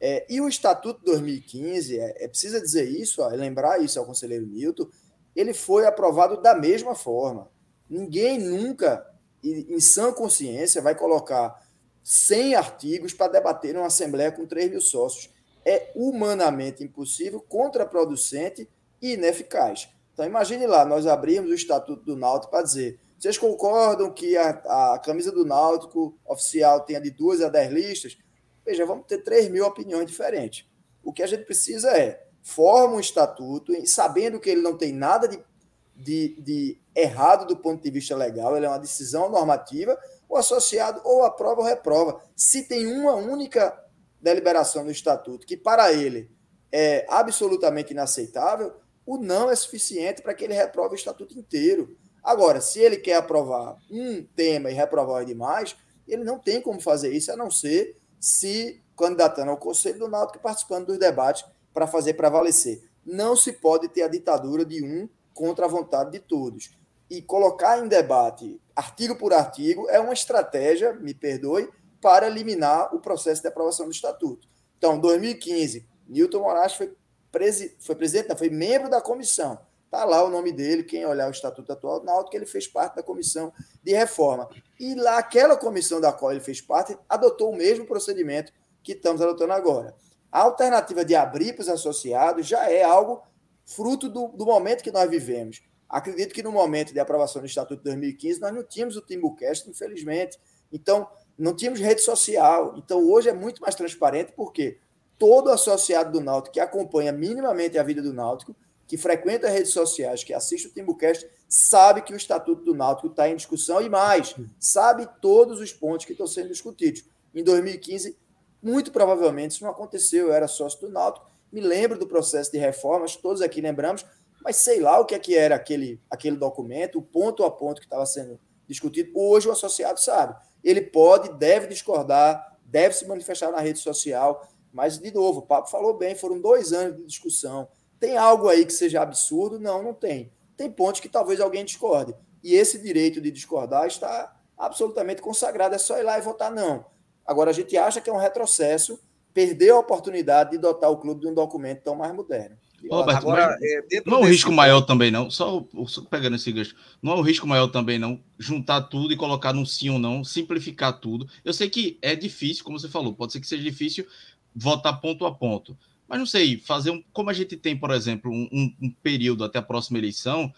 É, e o Estatuto 2015, é, é precisa dizer isso, ó, lembrar isso ao conselheiro Milton, ele foi aprovado da mesma forma. Ninguém nunca, em sã consciência, vai colocar 100 artigos para debater numa Assembleia com 3 mil sócios. É humanamente impossível, contraproducente e ineficaz. Então, imagine lá, nós abrimos o Estatuto do Náutico para dizer: vocês concordam que a, a camisa do Náutico oficial tenha de duas a dez listas? Veja, vamos ter 3 mil opiniões diferentes. O que a gente precisa é forma um estatuto, sabendo que ele não tem nada de de, de errado do ponto de vista legal, ele é uma decisão normativa, o associado ou aprova ou reprova. Se tem uma única deliberação no estatuto que para ele é absolutamente inaceitável, o não é suficiente para que ele reprove o estatuto inteiro. Agora, se ele quer aprovar um tema e reprovar demais, ele não tem como fazer isso, a não ser se candidatando ao Conselho do Náutico e participando dos debates para fazer prevalecer. Não se pode ter a ditadura de um contra a vontade de todos. E colocar em debate, artigo por artigo, é uma estratégia, me perdoe, para eliminar o processo de aprovação do Estatuto. Então, 2015, Newton Moraes foi, presi foi presidente, não, foi membro da comissão. Está lá o nome dele, quem olhar o Estatuto atual do que ele fez parte da comissão de reforma. E lá, aquela comissão da qual ele fez parte, adotou o mesmo procedimento que estamos adotando agora. A alternativa de abrir para os associados já é algo fruto do, do momento que nós vivemos. Acredito que no momento de aprovação do Estatuto de 2015, nós não tínhamos o Timbucast, infelizmente. Então, não tínhamos rede social. Então, hoje é muito mais transparente, porque todo associado do Náutico que acompanha minimamente a vida do Náutico, que frequenta redes sociais, que assiste o Timbucast, sabe que o Estatuto do Náutico está em discussão e mais, sabe todos os pontos que estão sendo discutidos. Em 2015, muito provavelmente isso não aconteceu, eu era sócio do Náutico, me lembro do processo de reformas, todos aqui lembramos, mas sei lá o que, é que era aquele, aquele documento, o ponto a ponto que estava sendo discutido. Hoje o associado sabe. Ele pode, deve discordar, deve se manifestar na rede social, mas, de novo, o Papo falou bem, foram dois anos de discussão. Tem algo aí que seja absurdo? Não, não tem. Tem pontos que talvez alguém discorde. E esse direito de discordar está absolutamente consagrado. É só ir lá e votar não. Agora, a gente acha que é um retrocesso, perdeu a oportunidade de dotar o clube de um documento tão mais moderno. Roberto, Agora, é, não é um risco maior também, não. Só, só, pegando esse gancho, não é um risco maior também, não. Juntar tudo e colocar num sim ou não, simplificar tudo. Eu sei que é difícil, como você falou, pode ser que seja difícil votar ponto a ponto. Mas não sei, fazer um. Como a gente tem, por exemplo, um, um período até a próxima eleição,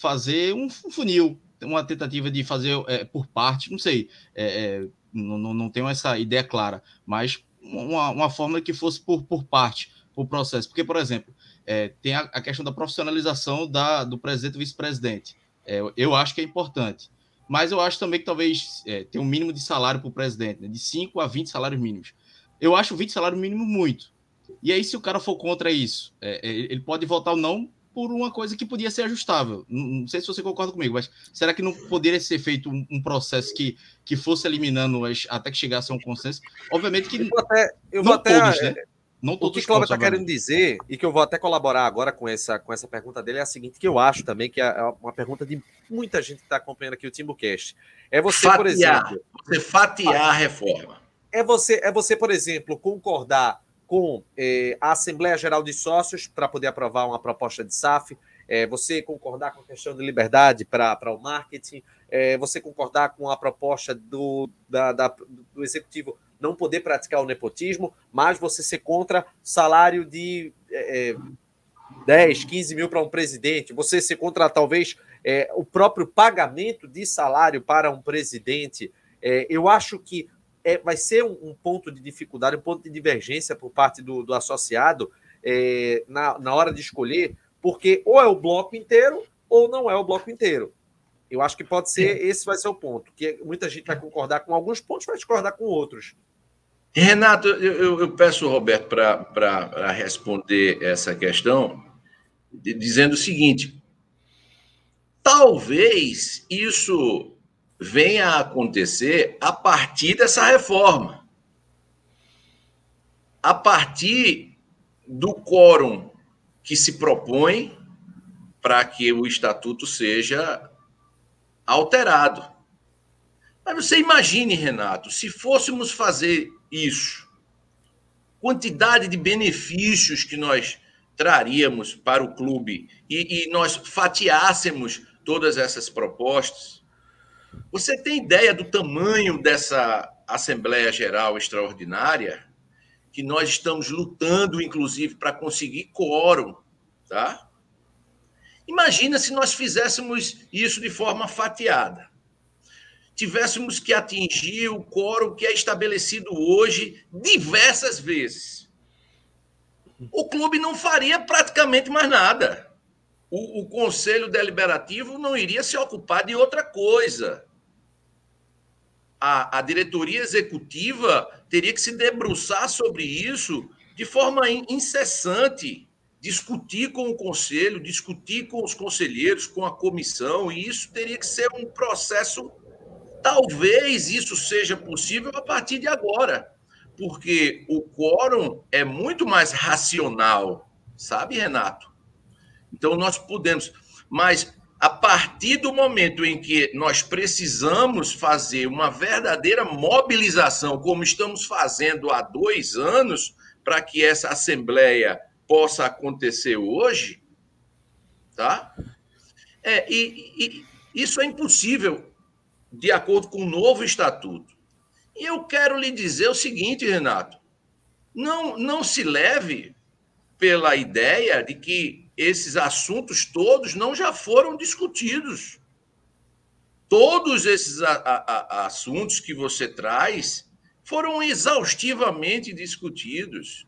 fazer um funil, uma tentativa de fazer é, por parte, não sei, é, é, não, não, não tenho essa ideia clara, mas uma, uma forma que fosse por, por parte, por processo. Porque, por exemplo, é, tem a, a, questão da profissionalização da, do presidente e vice-presidente. É, eu acho que é importante. Mas eu acho também que talvez é, um mínimo de salário para o presidente, né, de 5 a 20 salários mínimos. Eu acho 20 salários mínimos muito. E aí, se o cara for contra isso, é, é, ele pode votar ou não por uma coisa que podia ser ajustável. Não, sei se você concorda comigo, mas será que não poderia ser feito um, um processo que, que fosse eliminando as, até que chegasse a um consenso? Obviamente que. Eu vou até. Eu vou até todos, né? Não o que o Cláudio está querendo dizer, e que eu vou até colaborar agora com essa, com essa pergunta dele, é a seguinte, que eu acho também que é, é uma pergunta de muita gente que está acompanhando aqui o Timbucast. É você, fatiar, por exemplo. Você fatiar a reforma. É você, é você, por exemplo, concordar com eh, a Assembleia Geral de Sócios para poder aprovar uma proposta de SAF, é, você concordar com a questão de liberdade para o marketing, é, você concordar com a proposta do, da, da, do Executivo não poder praticar o nepotismo, mas você ser contra salário de é, 10, é, 15 mil para um presidente, você ser contra talvez é, o próprio pagamento de salário para um presidente. É, eu acho que é, vai ser um, um, ponto de dificuldade, um ponto de divergência por parte do, do associado é, na, na hora de escolher, porque ou é o bloco inteiro ou não é o bloco inteiro. Eu acho que pode ser, esse vai ser o ponto, que muita gente vai concordar com alguns pontos, vai discordar com outros. Renato, eu, eu peço, Roberto, para responder essa questão, dizendo o seguinte: talvez isso venha a acontecer a partir dessa reforma. A partir do quórum que se propõe para que o estatuto seja alterado. Mas você imagine, Renato, se fôssemos fazer isso, quantidade de benefícios que nós traríamos para o clube e, e nós fatiássemos todas essas propostas. Você tem ideia do tamanho dessa Assembleia Geral Extraordinária? Que nós estamos lutando, inclusive, para conseguir quórum, tá? Imagina se nós fizéssemos isso de forma fatiada tivéssemos que atingir o quórum que é estabelecido hoje diversas vezes. O clube não faria praticamente mais nada. O, o conselho deliberativo não iria se ocupar de outra coisa. A, a diretoria executiva teria que se debruçar sobre isso de forma incessante discutir com o conselho, discutir com os conselheiros, com a comissão, e isso teria que ser um processo Talvez isso seja possível a partir de agora, porque o quórum é muito mais racional, sabe, Renato? Então nós podemos, mas a partir do momento em que nós precisamos fazer uma verdadeira mobilização, como estamos fazendo há dois anos, para que essa assembleia possa acontecer hoje, tá? É, e, e isso é impossível de acordo com o novo estatuto. E eu quero lhe dizer o seguinte, Renato: não, não se leve pela ideia de que esses assuntos todos não já foram discutidos. Todos esses a, a, a, assuntos que você traz foram exaustivamente discutidos.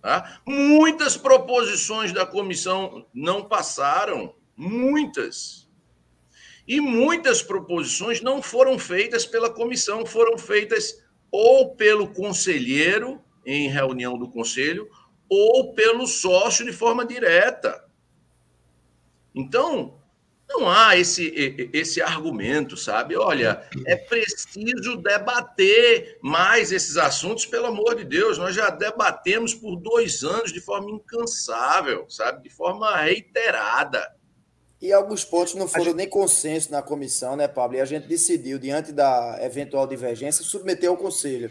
Tá? Muitas proposições da comissão não passaram, muitas. E muitas proposições não foram feitas pela comissão, foram feitas ou pelo conselheiro em reunião do conselho ou pelo sócio de forma direta. Então, não há esse, esse argumento, sabe? Olha, é preciso debater mais esses assuntos, pelo amor de Deus. Nós já debatemos por dois anos de forma incansável, sabe? De forma reiterada. E alguns pontos não foram gente... nem consenso na comissão, né, Pablo? E a gente decidiu, diante da eventual divergência, submeter ao conselho.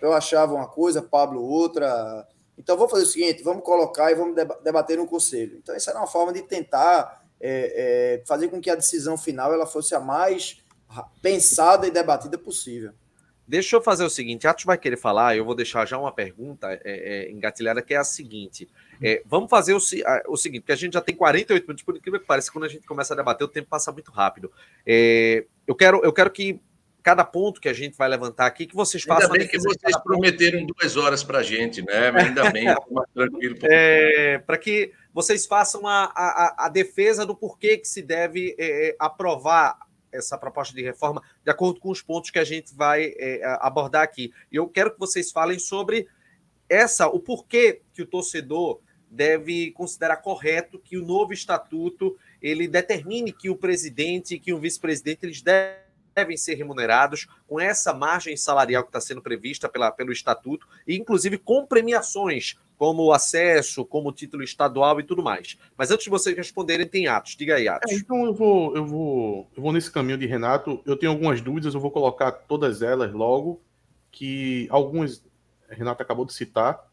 Eu achava uma coisa, Pablo outra. Então, vamos fazer o seguinte: vamos colocar e vamos debater no conselho. Então, essa era uma forma de tentar é, é, fazer com que a decisão final ela fosse a mais pensada e debatida possível. Deixa eu fazer o seguinte, Atos vai querer falar, eu vou deixar já uma pergunta é, é, engatilhada, que é a seguinte. É, vamos fazer o, o, seguinte, porque a gente já tem 48 minutos, por incrível que pareça, quando a gente começa a debater, o tempo passa muito rápido. É, eu, quero, eu quero que cada ponto que a gente vai levantar aqui, que vocês façam. Ainda bem que vocês prometeram duas horas para a gente, né? Ainda bem, *laughs* mais tranquilo. É, para que vocês façam a, a, a, defesa do porquê que se deve é, é, aprovar essa proposta de reforma, de acordo com os pontos que a gente vai é, abordar aqui. E eu quero que vocês falem sobre essa, o porquê que o torcedor deve considerar correto que o novo estatuto ele determine que o presidente e que o vice-presidente eles devem devem ser remunerados com essa margem salarial que está sendo prevista pela, pelo estatuto, e inclusive com premiações, como acesso, como título estadual e tudo mais. Mas antes de vocês responderem, tem Atos. Diga aí, Atos. É, então eu vou, eu vou, eu vou nesse caminho de Renato. Eu tenho algumas dúvidas, eu vou colocar todas elas logo, que algumas Renato acabou de citar,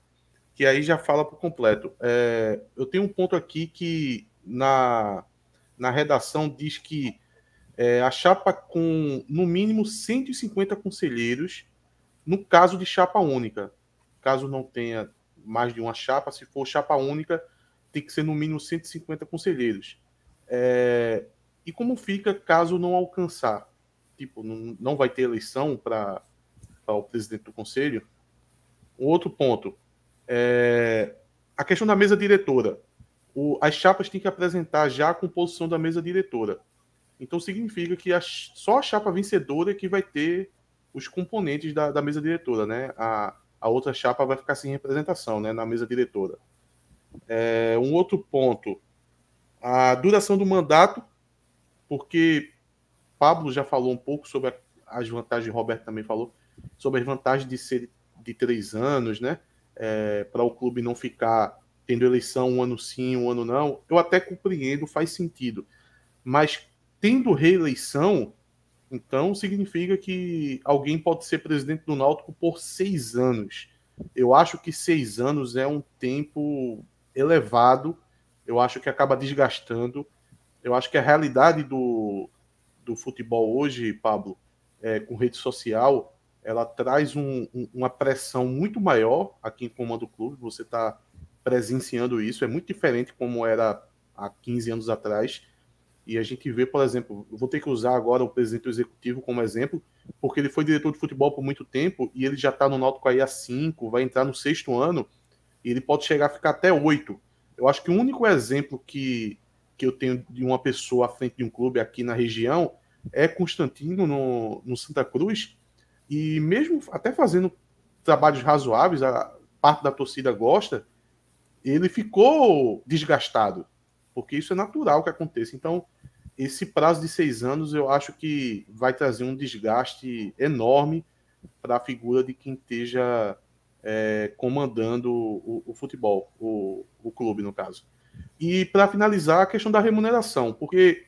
que aí já fala por completo. É, eu tenho um ponto aqui que na, na redação diz que é, a chapa com no mínimo 150 conselheiros, no caso de chapa única. Caso não tenha mais de uma chapa, se for chapa única, tem que ser no mínimo 150 conselheiros. É, e como fica caso não alcançar? Tipo, não, não vai ter eleição para o presidente do conselho? Um outro ponto. É, a questão da mesa diretora. O, as chapas têm que apresentar já a composição da mesa diretora. Então significa que a, só a chapa vencedora é que vai ter os componentes da, da mesa diretora, né? A, a outra chapa vai ficar sem representação, né? Na mesa diretora. É, um outro ponto, a duração do mandato, porque Pablo já falou um pouco sobre a, as vantagens, Roberto também falou sobre as vantagens de ser de três anos, né? É, para o clube não ficar tendo eleição um ano sim, um ano não. Eu até compreendo, faz sentido. Mas tendo reeleição, então significa que alguém pode ser presidente do Náutico por seis anos. Eu acho que seis anos é um tempo elevado. Eu acho que acaba desgastando. Eu acho que a realidade do, do futebol hoje, Pablo, é, com rede social, ela traz um, um, uma pressão muito maior aqui em comando do clube. Você está presenciando isso. É muito diferente como era há 15 anos atrás. E a gente vê, por exemplo, vou ter que usar agora o presidente executivo como exemplo, porque ele foi diretor de futebol por muito tempo e ele já está no Náutico aí há cinco, vai entrar no sexto ano e ele pode chegar a ficar até oito. Eu acho que o único exemplo que, que eu tenho de uma pessoa à frente de um clube aqui na região é Constantino no, no Santa Cruz e mesmo até fazendo trabalhos razoáveis, a parte da torcida gosta, ele ficou desgastado porque isso é natural que aconteça. Então, esse prazo de seis anos eu acho que vai trazer um desgaste enorme para a figura de quem esteja é, comandando o, o futebol, o, o, clube, no caso. E para finalizar, a questão da remuneração, porque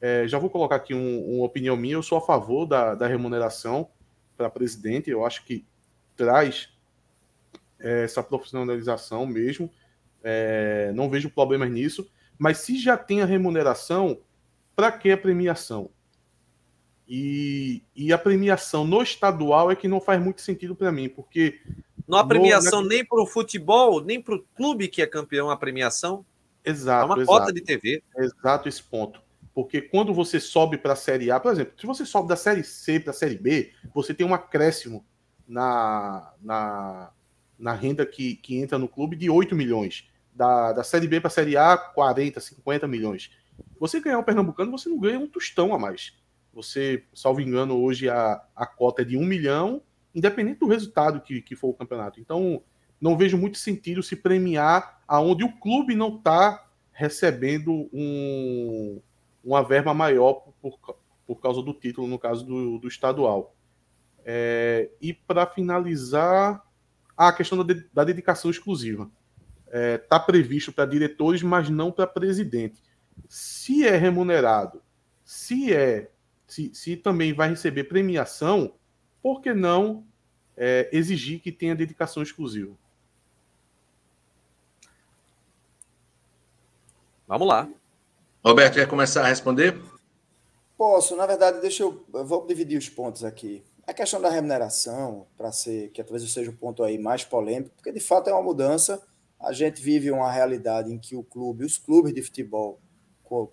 é, já vou colocar aqui um, uma opinião minha, eu sou a favor da, da remuneração para presidente, eu acho que traz é, essa profissionalização mesmo. É, não vejo problemas nisso. Mas se já tem a remuneração, para que a premiação? E, e a premiação no estadual é que não faz muito sentido para mim, porque. Não há premiação no, nem para o futebol, nem para o clube que é campeão, a premiação. Exato. É uma exato, cota de TV. Exato, esse ponto. Porque quando você sobe para a Série A, por exemplo, se você sobe da Série C para a Série B, você tem um acréscimo na, na, na renda que, que entra no clube de 8 milhões. Da, da Série B para a Série A, 40, 50 milhões. Você ganhar o Pernambucano, você não ganha um tostão a mais. Você, salvo engano, hoje a, a cota é de 1 milhão, independente do resultado que, que for o campeonato. Então, não vejo muito sentido se premiar aonde o clube não está recebendo um, uma verba maior por, por causa do título, no caso do, do estadual. É, e para finalizar, a questão da, da dedicação exclusiva. Está é, tá previsto para diretores, mas não para presidente. Se é remunerado, se é, se, se também vai receber premiação, por que não é, exigir que tenha dedicação exclusiva? Vamos lá. Roberto, quer começar a responder? Posso, na verdade, deixa eu, eu vou dividir os pontos aqui. A questão da remuneração, para ser que talvez seja o ponto aí mais polêmico, porque de fato é uma mudança. A gente vive uma realidade em que o clube, os clubes de futebol,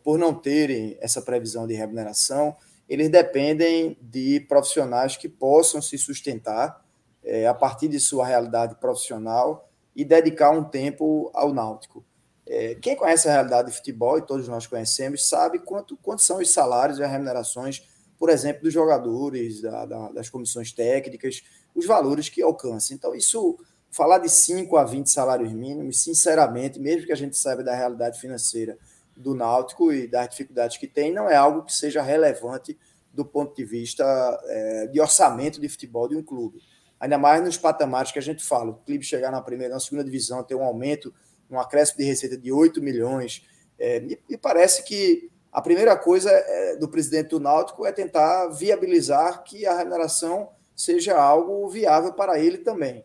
por não terem essa previsão de remuneração, eles dependem de profissionais que possam se sustentar é, a partir de sua realidade profissional e dedicar um tempo ao náutico. É, quem conhece a realidade de futebol, e todos nós conhecemos, sabe quanto, quantos são os salários e as remunerações por exemplo, dos jogadores, da, da, das comissões técnicas, os valores que alcança. Então, isso, falar de 5 a 20 salários mínimos, sinceramente, mesmo que a gente saiba da realidade financeira do Náutico e das dificuldades que tem, não é algo que seja relevante do ponto de vista é, de orçamento de futebol de um clube. Ainda mais nos patamares que a gente fala. O clube chegar na primeira, na segunda divisão, ter um aumento, um acréscimo de receita de 8 milhões. É, me, me parece que a primeira coisa é, do presidente do Náutico é tentar viabilizar que a remuneração seja algo viável para ele também.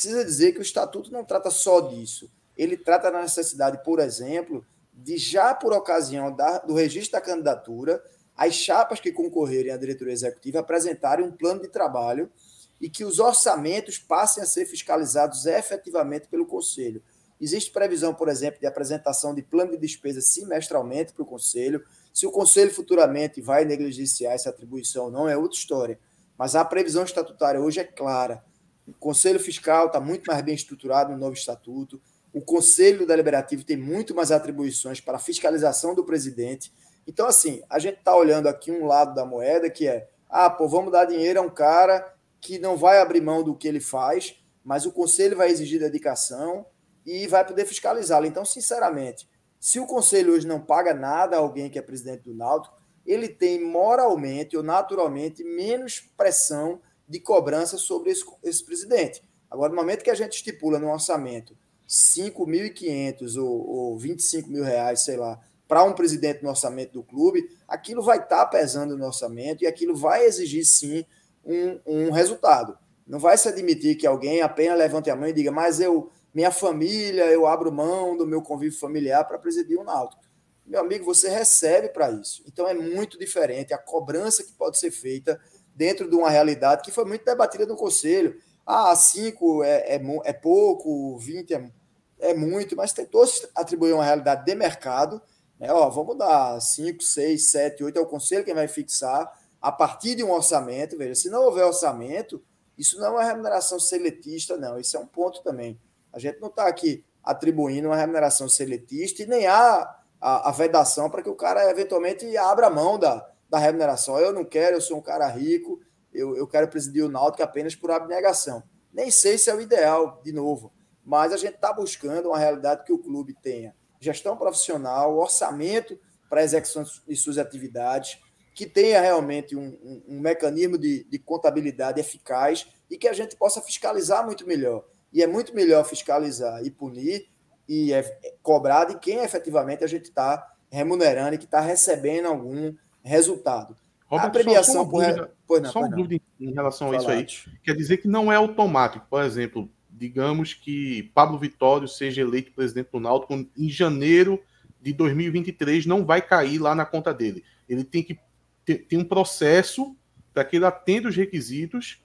Precisa dizer que o estatuto não trata só disso. Ele trata da necessidade, por exemplo, de já por ocasião da, do registro da candidatura, as chapas que concorrerem à diretoria executiva apresentarem um plano de trabalho e que os orçamentos passem a ser fiscalizados efetivamente pelo conselho. Existe previsão, por exemplo, de apresentação de plano de despesa semestralmente para o Conselho. Se o Conselho futuramente vai negligenciar essa atribuição, não é outra história. Mas a previsão estatutária hoje é clara. O Conselho Fiscal está muito mais bem estruturado no novo estatuto. O Conselho Deliberativo tem muito mais atribuições para fiscalização do presidente. Então, assim, a gente está olhando aqui um lado da moeda que é: ah, pô, vamos dar dinheiro a um cara que não vai abrir mão do que ele faz, mas o Conselho vai exigir dedicação e vai poder fiscalizá-lo. Então, sinceramente, se o conselho hoje não paga nada a alguém que é presidente do Náutico, ele tem moralmente ou naturalmente menos pressão de cobrança sobre esse, esse presidente. Agora, no momento que a gente estipula no orçamento 5.500 ou, ou 25 mil reais, sei lá, para um presidente no orçamento do clube, aquilo vai estar tá pesando no orçamento e aquilo vai exigir sim um, um resultado. Não vai se admitir que alguém apenas levante a mão e diga, mas eu minha família, eu abro mão do meu convívio familiar para presidir o Náutico. Meu amigo, você recebe para isso. Então é muito diferente a cobrança que pode ser feita dentro de uma realidade que foi muito debatida no Conselho. Ah, 5 é, é, é, pouco, 20 é, é muito, mas tentou atribuir uma realidade de mercado. Né? Ó, vamos dar 5, 6, 7, 8, é o Conselho quem vai fixar a partir de um orçamento. Veja, se não houver orçamento, isso não é uma remuneração seletista, não. Isso é um ponto também. A gente não está aqui atribuindo uma remuneração seletista e nem há a, a vedação para que o cara eventualmente abra mão da, da remuneração. Eu não quero, eu sou um cara rico, eu, eu quero presidir o Náutico apenas por abnegação. Nem sei se é o ideal, de novo, mas a gente está buscando uma realidade que o clube tenha gestão profissional, orçamento para execução de suas atividades, que tenha realmente um, um, um mecanismo de, de contabilidade eficaz e que a gente possa fiscalizar muito melhor. E é muito melhor fiscalizar e punir e é cobrar de quem efetivamente a gente está remunerando e que está recebendo algum resultado. Robert, a premiação só, por. Dúvida, pois não, só uma dúvida em relação a isso aí. Quer dizer que não é automático. Por exemplo, digamos que Pablo Vitório seja eleito presidente do Náutico em janeiro de 2023, não vai cair lá na conta dele. Ele tem que ter, ter um processo para que ele atenda os requisitos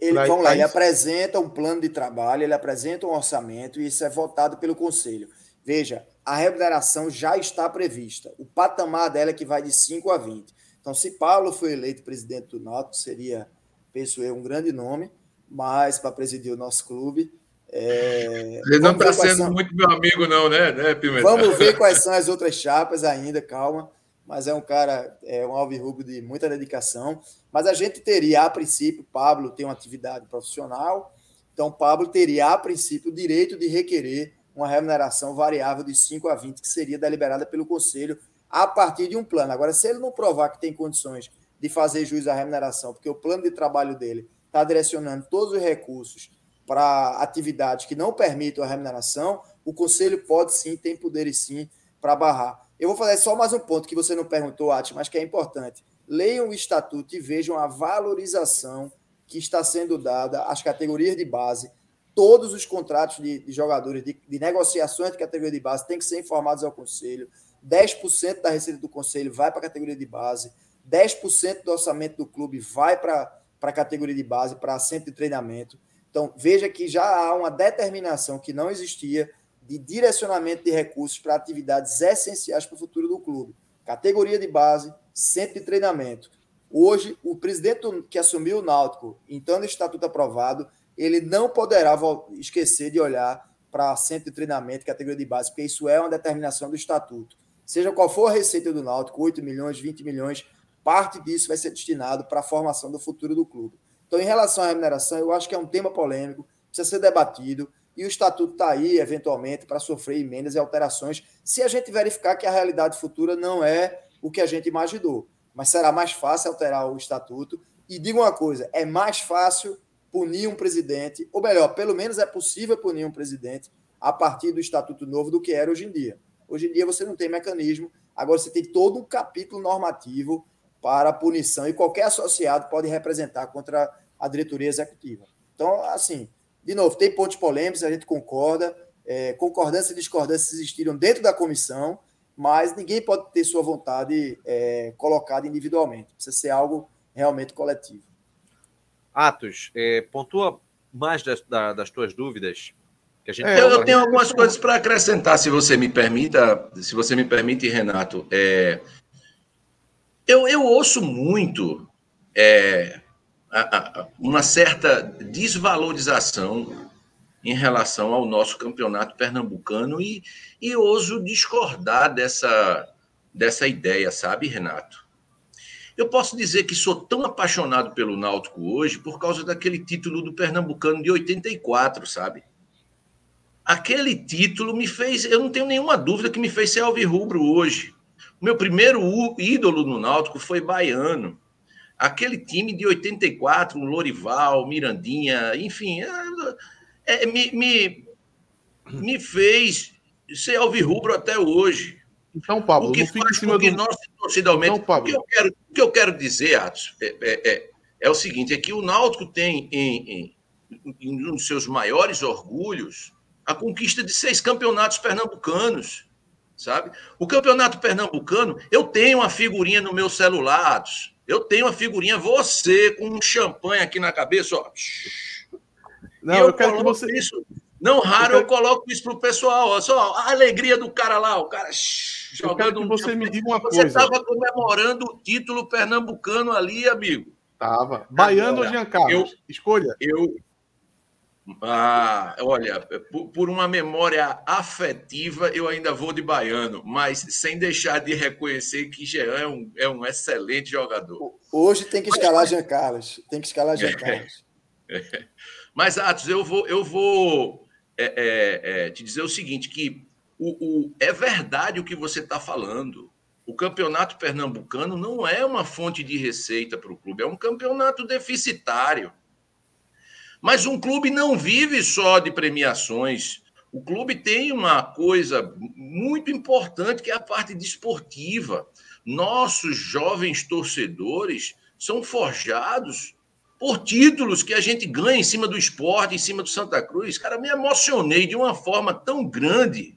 ele, vamos lá, ele apresenta um plano de trabalho, ele apresenta um orçamento e isso é votado pelo conselho. Veja, a remuneração já está prevista. O patamar dela é que vai de 5 a 20. Então, se Paulo foi eleito presidente do Náutico, seria, penso eu, um grande nome, mas para presidir o nosso clube. É... Ele não está sendo são... muito meu amigo, não, né, né Vamos *laughs* ver quais são as outras chapas ainda, calma. Mas é um cara, é um alvirrubro de muita dedicação. Mas a gente teria, a princípio, Pablo tem uma atividade profissional, então Pablo teria, a princípio, o direito de requerer uma remuneração variável de 5 a 20, que seria deliberada pelo Conselho a partir de um plano. Agora, se ele não provar que tem condições de fazer juiz à remuneração, porque o plano de trabalho dele está direcionando todos os recursos para atividades que não permitam a remuneração, o Conselho pode sim, tem poderes sim para barrar. Eu vou fazer só mais um ponto que você não perguntou, Ati, mas que é importante. Leiam o estatuto e vejam a valorização que está sendo dada às categorias de base. Todos os contratos de, de jogadores, de, de, negociações de categoria de base, têm que ser informados ao Conselho. 10% da receita do Conselho vai para a categoria de base. 10% do orçamento do clube vai para a categoria de base, para centro de treinamento. Então, veja que já há uma determinação que não existia de direcionamento de recursos para atividades essenciais para o futuro do clube. Categoria de base, centro de treinamento. Hoje, o presidente que assumiu o Náutico, então o estatuto aprovado, ele não poderá esquecer de olhar para centro de treinamento, categoria de base, porque isso é uma determinação do estatuto. Seja qual for a receita do Náutico, 8 milhões, 20 milhões, parte disso vai ser destinado para a formação do futuro do clube. Então, em relação à remuneração, eu acho que é um tema polêmico, precisa ser debatido, e o estatuto está aí, eventualmente, para sofrer emendas e alterações, se a gente verificar que a realidade futura não é o que a gente imaginou. Mas será mais fácil alterar o estatuto. E digo uma coisa: é mais fácil punir um presidente, ou melhor, pelo menos é possível punir um presidente a partir do estatuto novo do que era hoje em dia. Hoje em dia você não tem mecanismo, agora você tem todo um capítulo normativo para punição e qualquer associado pode representar contra a diretoria executiva. Então, assim, de novo, tem pontos polêmicos, a gente concorda, é, concordância e discordância existiram dentro da comissão, mas ninguém pode ter sua vontade é, colocada individualmente. Precisa ser algo realmente coletivo. Atos, é, pontua mais das, das tuas dúvidas. Que a gente é, eu tenho algumas coisas para acrescentar, se você me permita, se você me permite, Renato. É, eu, eu ouço muito é, uma certa desvalorização em relação ao nosso campeonato pernambucano e, e ouso discordar dessa, dessa ideia, sabe, Renato? Eu posso dizer que sou tão apaixonado pelo Náutico hoje por causa daquele título do Pernambucano de 84, sabe? Aquele título me fez, eu não tenho nenhuma dúvida que me fez ser alvirrubro hoje. O meu primeiro ídolo no Náutico foi baiano. Aquele time de 84, Lorival, Mirandinha, enfim, é, é, me, me, me fez ser alvirrubro até hoje. Então, Pablo, o que faz com que do... nós, torcida, então, Pablo... o, que eu quero, o que eu quero dizer, Atos, é, é, é, é o seguinte, é que o Náutico tem em, em, em um dos seus maiores orgulhos a conquista de seis campeonatos pernambucanos, sabe? O campeonato pernambucano, eu tenho uma figurinha no meu celular, Atos, eu tenho uma figurinha, você com um champanhe aqui na cabeça, ó. Não, eu, eu, quero que você. Isso, não raro eu, quero... eu coloco isso pro pessoal, ó, só a alegria do cara lá, o cara jogando. Eu quero que você me diga uma você coisa. Você estava comemorando o título pernambucano ali, amigo. Tava. Baiano Agora, ou Jean Carlos? Eu, Escolha. Eu, ah, olha, por, por, uma memória afetiva, eu ainda vou de baiano, mas sem deixar de reconhecer que Jean é um, é um excelente jogador. Hoje tem que escalar Jean Carlos. Tem que escalar Jean *laughs* Carlos. É, Mas, Atos, eu vou, eu vou é, é, é, te dizer o seguinte: que o, o é verdade o que você está falando. O campeonato pernambucano não é uma fonte de receita para o clube, é um campeonato deficitário. Mas um clube não vive só de premiações. O clube tem uma coisa muito importante que é a parte desportiva. Nossos jovens torcedores são forjados por títulos que a gente ganha em cima do esporte, em cima do Santa Cruz. Cara, me emocionei de uma forma tão grande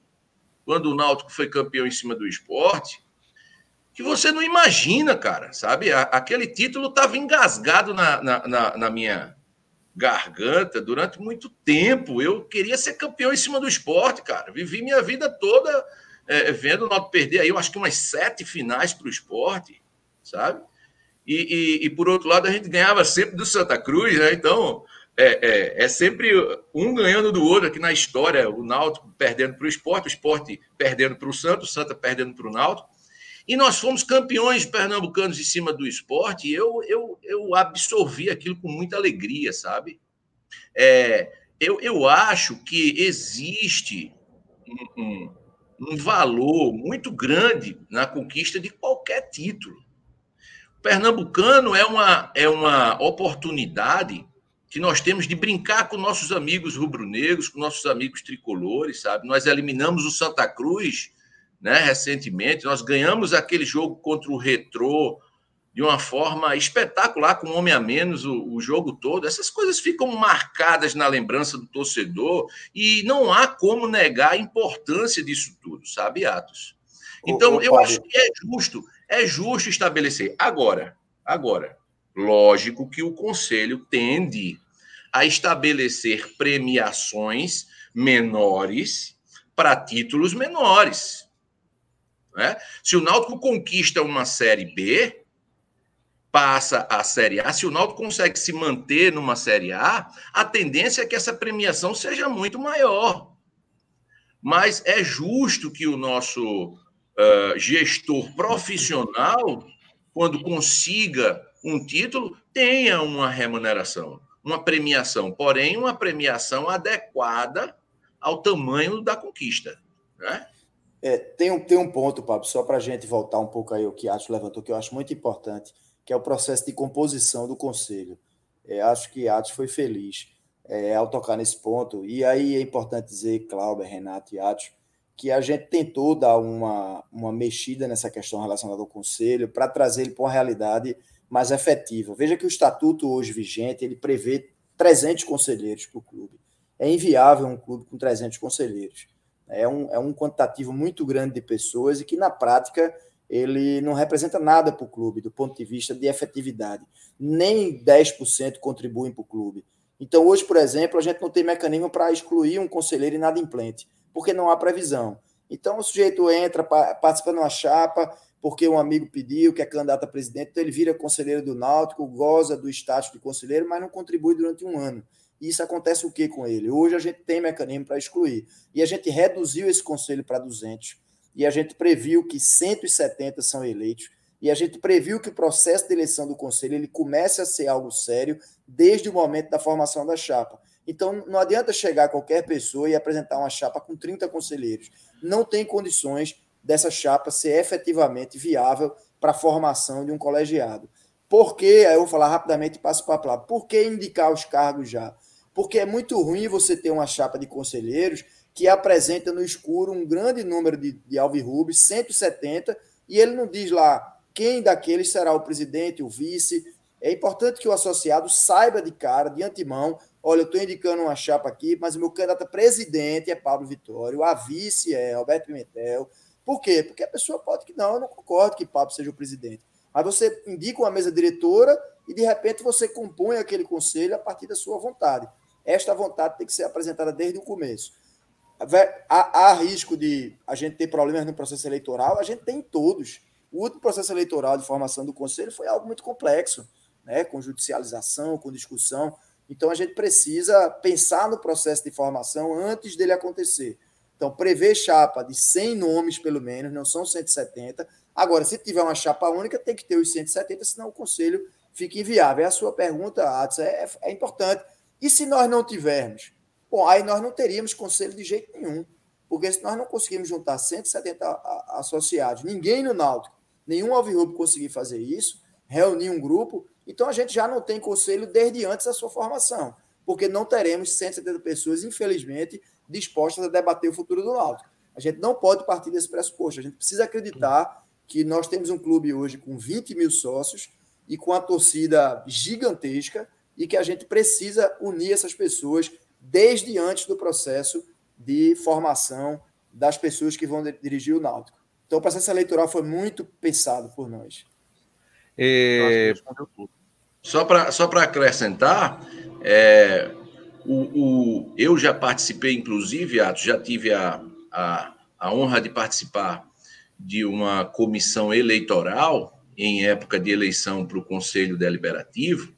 quando o Náutico foi campeão em cima do esporte, que você não imagina, cara, sabe? Aquele título estava engasgado na, na, na, na minha garganta durante muito tempo. Eu queria ser campeão em cima do esporte, cara. Vivi minha vida toda é, vendo o Náutico perder aí, eu acho que umas sete finais para o esporte, sabe? E, e, e, por outro lado, a gente ganhava sempre do Santa Cruz, né? Então, é, é, é, sempre um ganhando do outro aqui na história. O Náutico perdendo para o esporte, o esporte perdendo para o Santos, o Santa perdendo para o Náutico. E nós fomos campeões pernambucanos em cima do esporte. E eu, eu, eu absorvi aquilo com muita alegria, sabe? É, eu, eu acho que existe um, um, valor muito grande na conquista de qualquer título. O pernambucano é uma, é uma oportunidade que nós temos de brincar com nossos amigos rubro-negros, com nossos amigos tricolores, sabe? Nós eliminamos o Santa Cruz, né, recentemente, nós ganhamos aquele jogo contra o Retrô de uma forma espetacular, com um homem a menos o, o, jogo todo. Essas coisas ficam marcadas na lembrança do torcedor e não há como negar a importância disso tudo, sabe, Atos? Então, eu acho que é justo, é justo estabelecer. Agora, agora, Lógico que o conselho tende a estabelecer premiações menores para títulos menores. Né? Se o Náutico conquista uma Série B, passa a Série A. Se o Náutico consegue se manter numa Série A, a tendência é que essa premiação seja muito maior. Mas é justo que o nosso uh, gestor profissional, quando consiga um título tenha uma remuneração, uma premiação, porém uma premiação adequada ao tamanho da conquista. Né? É, tem, um, tem um ponto, Pablo, só para a gente voltar um pouco aí o que Atos levantou, que eu acho muito importante, que é o processo de composição do conselho. É, acho que Atos foi feliz é, ao tocar nesse ponto. E aí é importante dizer, Cláudio, Renato e Atos, que a gente tentou dar uma, uma mexida nessa questão relacionada ao conselho para trazer ele para uma realidade mais efetiva. Veja que o estatuto hoje vigente ele prevê 300 conselheiros para o clube. É inviável um clube com 300 conselheiros. É um, é um quantitativo muito grande de pessoas e que, na prática, ele não representa nada para o clube do ponto de vista de efetividade. Nem 10% contribuem para o clube. Então, hoje, por exemplo, a gente não tem mecanismo para excluir um conselheiro inadimplente, porque não há previsão. Então, o sujeito entra, participa de uma chapa, porque um amigo pediu, que é candidato a presidente, então ele vira conselheiro do Náutico, goza do status de conselheiro, mas não contribui durante um ano. E isso acontece o que com ele? Hoje a gente tem mecanismo para excluir. E a gente reduziu esse conselho para 200. E a gente previu que 170 são eleitos. E a gente previu que o processo de eleição do conselho ele comece a ser algo sério desde o momento da formação da chapa. Então, não adianta chegar qualquer pessoa e apresentar uma chapa com 30 conselheiros. Não tem condições dessa chapa ser efetivamente viável para a formação de um colegiado. Por que, aí eu vou falar rapidamente e passo para lá, por que indicar os cargos já? Porque é muito ruim você ter uma chapa de conselheiros que apresenta no escuro um grande número de, de alvirrubes, 170, e ele não diz lá quem daqueles será o presidente, o vice. É importante que o associado saiba de cara, de antemão, olha, eu estou indicando uma chapa aqui, mas o meu candidato a presidente é Pablo Vitório, a vice é Alberto Pimentel, por quê? Porque a pessoa pode que não, eu não concordo que Pablo seja o presidente. Mas você indica uma mesa diretora e, de repente, você compõe aquele conselho a partir da sua vontade. Esta vontade tem que ser apresentada desde o começo. Há, há risco de a gente ter problemas no processo eleitoral? A gente tem todos. O último processo eleitoral de formação do conselho foi algo muito complexo, né? com judicialização, com discussão. Então, a gente precisa pensar no processo de formação antes dele acontecer. Então, prevê chapa de 100 nomes, pelo menos, não são 170. Agora, se tiver uma chapa única, tem que ter os 170, senão o conselho fica inviável. É a sua pergunta, Atos, é, é importante. E se nós não tivermos? Bom, aí nós não teríamos conselho de jeito nenhum. Porque se nós não conseguimos juntar 170 associados, ninguém no Náutico, nenhum Alvirrubro conseguir fazer isso, reunir um grupo, então a gente já não tem conselho desde antes da sua formação. Porque não teremos 170 pessoas, infelizmente, dispostas a debater o futuro do Náutico. A gente não pode partir desse pressuposto. A gente precisa acreditar que nós temos um clube hoje com 20 mil sócios e com a torcida gigantesca e que a gente precisa unir essas pessoas desde antes do processo de formação das pessoas que vão dirigir o Náutico. Então, o processo eleitoral foi muito pensado por nós. E... Só para só acrescentar, é, o, o, eu já participei, inclusive, Atos, já tive a, a, a honra de participar de uma comissão eleitoral em época de eleição para o Conselho Deliberativo,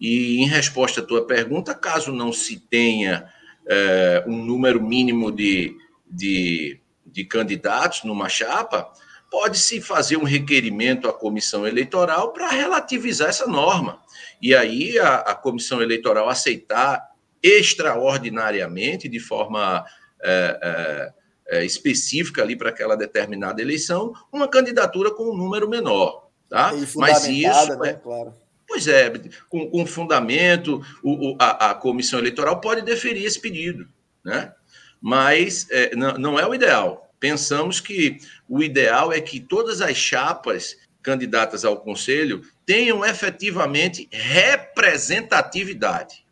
E em resposta à tua pergunta, caso não se tenha é, um número mínimo de, de, de candidatos numa chapa, pode-se fazer um requerimento à comissão eleitoral para relativizar essa norma. E aí a, a comissão eleitoral aceitar extraordinariamente, de forma é, é, é específica ali para aquela determinada eleição, uma candidatura com um número menor. Tá? Mas isso. Né? É, claro. Pois é, com, com fundamento, o, o, a, a, comissão eleitoral pode deferir esse pedido, né? Mas é, não, não é o ideal. Pensamos que o ideal é que todas as chapas candidatas ao conselho tenham efetivamente representatividade.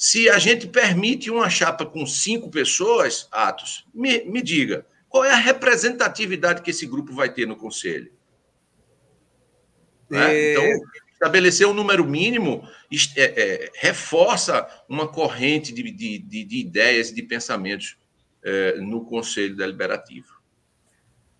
Se a gente permite uma chapa com cinco pessoas, Atos, me, me diga, qual é a representatividade que esse grupo vai ter no conselho? Né? É... Então, estabelecer um número mínimo é, é, reforça uma corrente de, de, de, de ideias e de pensamentos é, no Conselho Deliberativo.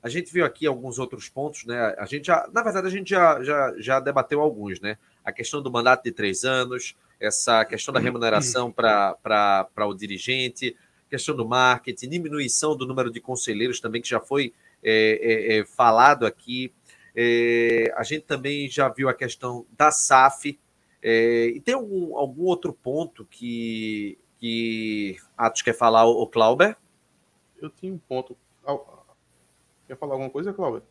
A gente viu aqui alguns outros pontos, né? A gente já, na verdade, a gente já, já, já debateu alguns, né? A questão do mandato de três anos, essa questão da remuneração para o dirigente, questão do marketing, diminuição do número de conselheiros também, que já foi é, é, é falado aqui. É, a gente também já viu a questão da SAF. É, e tem algum, algum outro ponto que, que Atos quer falar, o Clauber? Eu tinha um ponto. Quer falar alguma coisa, Cláudio?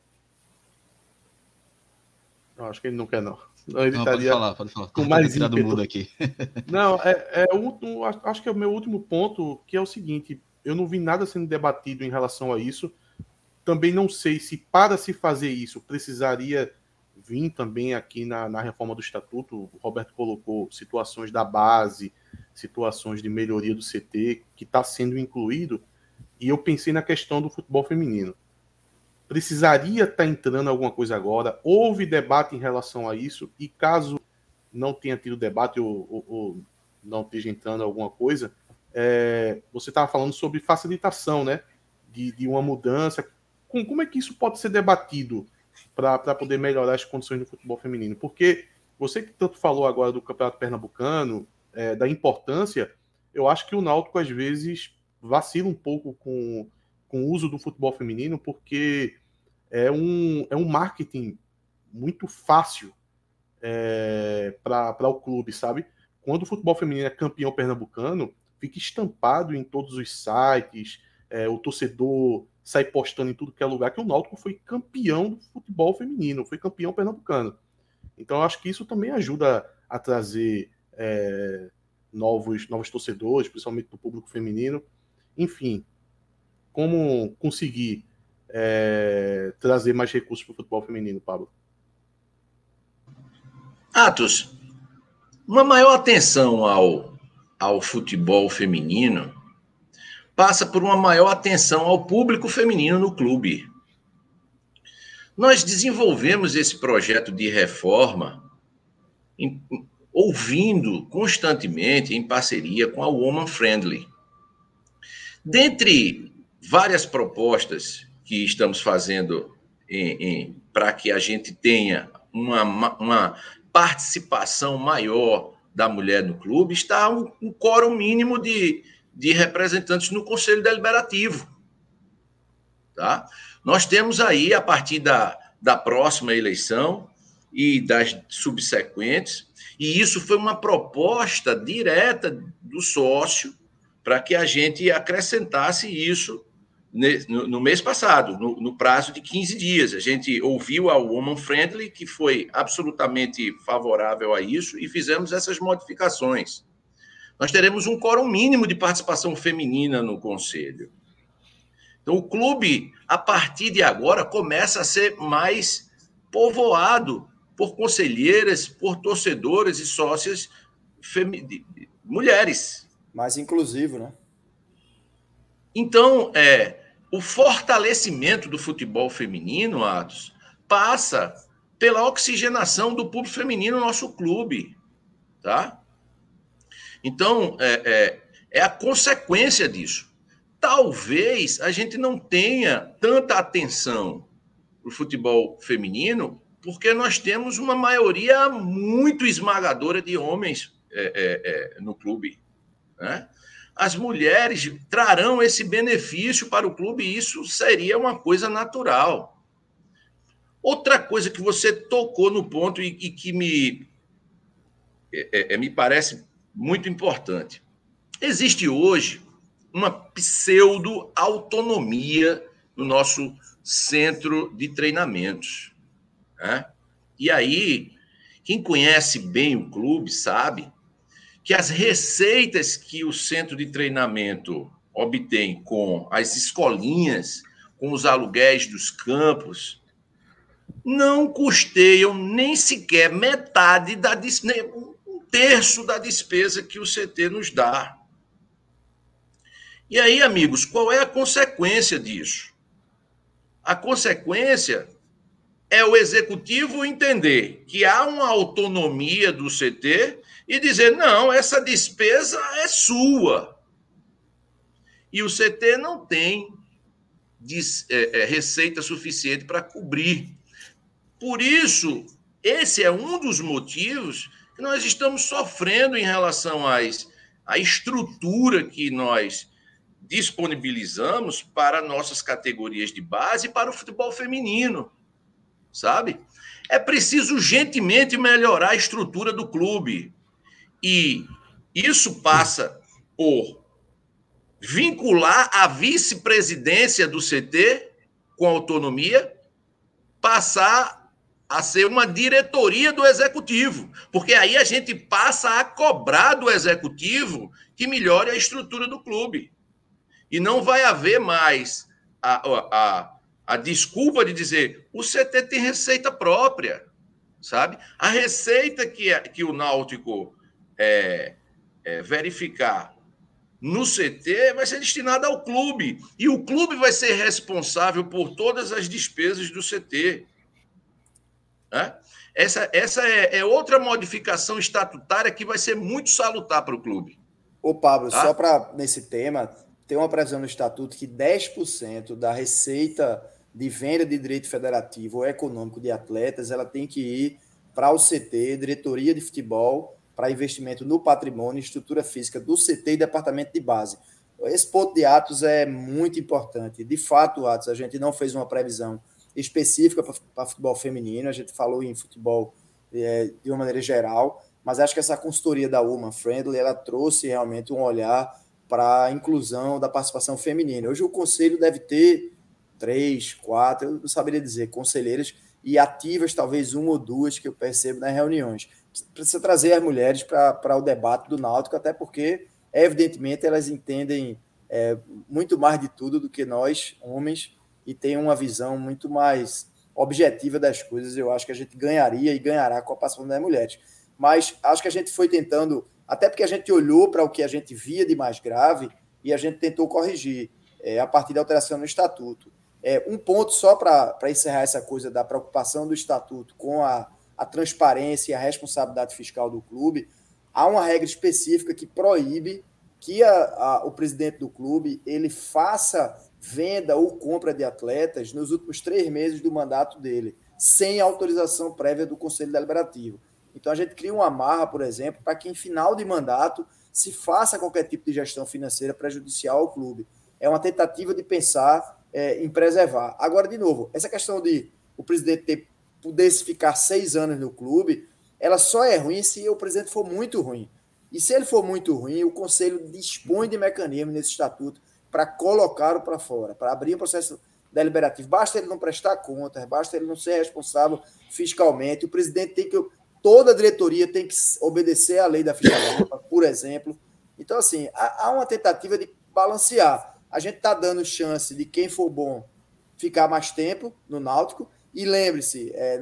Não, acho que ele não quer, não. Não ele não, pode falar, pode falar. Com mais do mudo aqui. *laughs* não, é, é o, acho que é o meu último ponto, que é o seguinte: eu não vi nada sendo debatido em relação a isso. Também não sei se para se fazer isso precisaria vir também aqui na, na reforma do estatuto. O Roberto colocou situações da base, situações de melhoria do CT, que está sendo incluído. E eu pensei na questão do futebol feminino precisaria estar tá entrando alguma coisa agora. Houve debate em relação a isso, e caso não tenha tido debate ou, ou, ou não esteja entrando alguma coisa, é, você estava falando sobre facilitação né, de, de uma mudança. Com, como é que isso pode ser debatido para poder melhorar as condições do futebol feminino? Porque você que tanto falou agora do Campeonato Pernambucano, é, da importância, eu acho que o Náutico às vezes vacila um pouco com com o uso do futebol feminino, porque é um, é um marketing muito fácil é, para o clube, sabe? Quando o futebol feminino é campeão pernambucano, fica estampado em todos os sites, é, o torcedor sai postando em tudo que é lugar que o Náutico foi campeão do futebol feminino, foi campeão pernambucano. Então, acho que isso também ajuda a trazer é, novos, novos torcedores, principalmente do público feminino. Enfim, como conseguir é, trazer mais recursos para o futebol feminino, Pablo? Atos, uma maior atenção ao, ao futebol feminino passa por uma maior atenção ao público feminino no clube. Nós desenvolvemos esse projeto de reforma em, ouvindo constantemente em parceria com a Woman Friendly. Dentre várias propostas que estamos fazendo para que a gente tenha uma, uma participação maior da mulher no clube, está um, um quórum mínimo de, de representantes no Conselho Deliberativo. Tá? Nós temos aí, a partir da, da próxima eleição e das subsequentes, e isso foi uma proposta direta do sócio para que a gente acrescentasse isso no, mês passado, no, no, prazo de 15 dias. A gente ouviu a Woman Friendly, que foi absolutamente favorável a isso, e fizemos essas modificações. Nós teremos um quórum mínimo de participação feminina no conselho. Então, o clube, a partir de agora, começa a ser mais povoado por conselheiras, por torcedoras e sócias mulheres. Mais inclusivo, né? Então, é, o fortalecimento do futebol feminino, Atos, passa pela oxigenação do público feminino no nosso clube, tá? Então, é, é, é a consequência disso. Talvez a gente não tenha tanta atenção para o futebol feminino porque nós temos uma maioria muito esmagadora de homens é, é, é, no clube. Né? As mulheres trarão esse benefício para o clube e isso seria uma coisa natural. Outra coisa que você tocou no ponto e, e que me, é, é, é, me parece muito importante. Existe hoje uma pseudo-autonomia no nosso centro de treinamentos. Né? E aí, quem conhece bem o clube sabe que as receitas que o centro de treinamento obtém com as escolinhas, com os aluguéis dos campos, não custeiam nem sequer metade da um terço da despesa que o CT nos dá. E aí, amigos, qual é a consequência disso? A consequência é o executivo entender que há uma autonomia do CT e dizer: não, essa despesa é sua. E o CT não tem é, é, receita suficiente para cobrir. Por isso, esse é um dos motivos que nós estamos sofrendo em relação às, à estrutura que nós disponibilizamos para nossas categorias de base e para o futebol feminino sabe? É preciso urgentemente melhorar a estrutura do clube. E isso passa por vincular a vice-presidência do CT com autonomia, passar a ser uma diretoria do executivo, porque aí a gente passa a cobrar do executivo que melhore a estrutura do clube. E não vai haver mais a, a, a desculpa de dizer o CT tem receita própria, sabe? A receita que, é, que o Náutico é, é, verificar no CT vai ser destinada ao clube. E o clube vai ser responsável por todas as despesas do CT. Né? Essa, essa é, é, outra modificação estatutária que vai ser muito salutar para o clube. Ô, Pablo, tá? só para nesse tema, tem uma previsão no estatuto que 10% da receita de venda de direito federativo ou econômico de atletas, ela tem que ir para o CT, diretoria de futebol, para investimento no patrimônio, estrutura física do CT e departamento de base. Esse ponto de Atos é muito importante. De fato, Atos, a gente não fez uma previsão específica para futebol feminino, a gente falou em futebol é, de uma maneira geral, mas acho que essa consultoria da Woman Friendly ela trouxe realmente um olhar para a inclusão da participação feminina. Hoje o conselho deve ter três, quatro, eu não saberia dizer, conselheiras e ativas, talvez uma ou duas que eu percebo nas reuniões. Precisa trazer as mulheres para o debate do Náutico, até porque, evidentemente, elas entendem é, muito mais de tudo do que nós, homens, e têm uma visão muito mais objetiva das coisas. Eu acho que a gente ganharia e ganhará com a participação das mulheres. Mas acho que a gente foi tentando, até porque a gente olhou para o que a gente via de mais grave e a gente tentou corrigir é, a partir da alteração no estatuto. É, um ponto só para encerrar essa coisa da preocupação do estatuto com a, a transparência e a responsabilidade fiscal do clube. Há uma regra específica que proíbe que a, a, o presidente do clube ele faça venda ou compra de atletas nos últimos três meses do mandato dele, sem autorização prévia do Conselho Deliberativo. Então a gente cria uma amarra, por exemplo, para que em final de mandato se faça qualquer tipo de gestão financeira prejudicial ao clube. É uma tentativa de pensar é, em preservar. Agora, de novo, essa questão de o presidente ter, pudesse ficar seis anos no clube, ela só é ruim se o presidente for muito ruim. E se ele for muito ruim, o conselho dispõe de mecanismos nesse estatuto para colocá-lo para fora, para abrir um processo deliberativo. Basta ele não prestar contas, basta ele não ser responsável fiscalmente. O presidente tem que. Toda a diretoria tem que obedecer à lei da fiscalidade, por exemplo. Então, assim, há uma tentativa de balancear a gente está dando chance de quem for bom ficar mais tempo no Náutico. E lembre-se, é,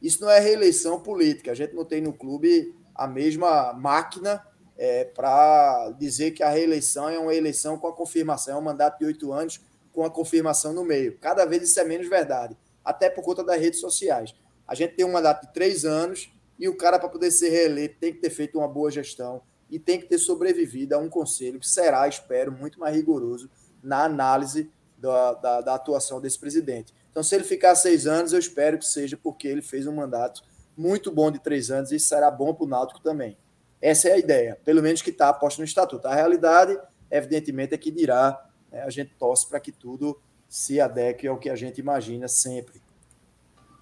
isso não é reeleição política. A gente não tem no clube a mesma máquina é, para dizer que a reeleição é uma eleição com a confirmação, é um mandato de oito anos com a confirmação no meio. Cada vez isso é menos verdade, até por conta das redes sociais. A gente tem um mandato de três anos e o cara, para poder ser reeleito, tem que ter feito uma boa gestão e tem que ter sobrevivido a um conselho que será, espero, muito mais rigoroso na análise da, da, da atuação desse presidente. Então, se ele ficar seis anos, eu espero que seja porque ele fez um mandato muito bom de três anos e isso será bom para o Náutico também. Essa é a ideia, pelo menos que está posto no estatuto. A realidade, evidentemente, é que dirá, né, a gente torce para que tudo se adeque ao que a gente imagina sempre.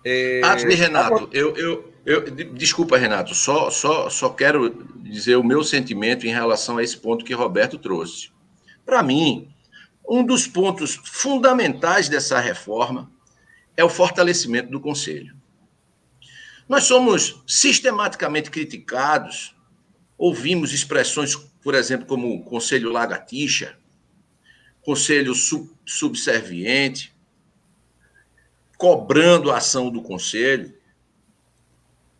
É... Antes de Renato, eu, eu, eu, desculpa, Renato, só, só, só quero dizer o meu sentimento em relação a esse ponto que Roberto trouxe. Para mim, um dos pontos fundamentais dessa reforma é o fortalecimento do Conselho. Nós somos sistematicamente criticados, ouvimos expressões, por exemplo, como Conselho Lagartixa, Conselho sub Subserviente, cobrando a ação do Conselho.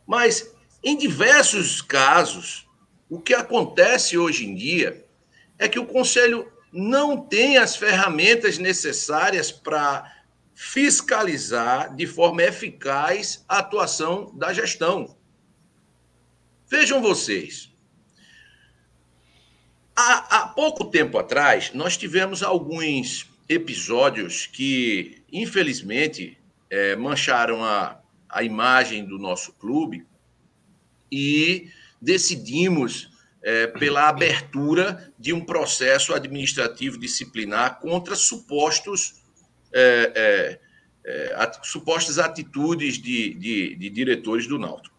Mas, em diversos casos, o que acontece hoje em dia é que o Conselho não tem as ferramentas necessárias para fiscalizar de forma eficaz a atuação da gestão. Vejam vocês. Há, há pouco tempo atrás, nós tivemos alguns episódios que, infelizmente, é, mancharam a, a imagem do nosso clube e decidimos é, pela abertura de um processo administrativo disciplinar contra supostos é, é, é at, supostas atitudes de, de, de, diretores do Náutico.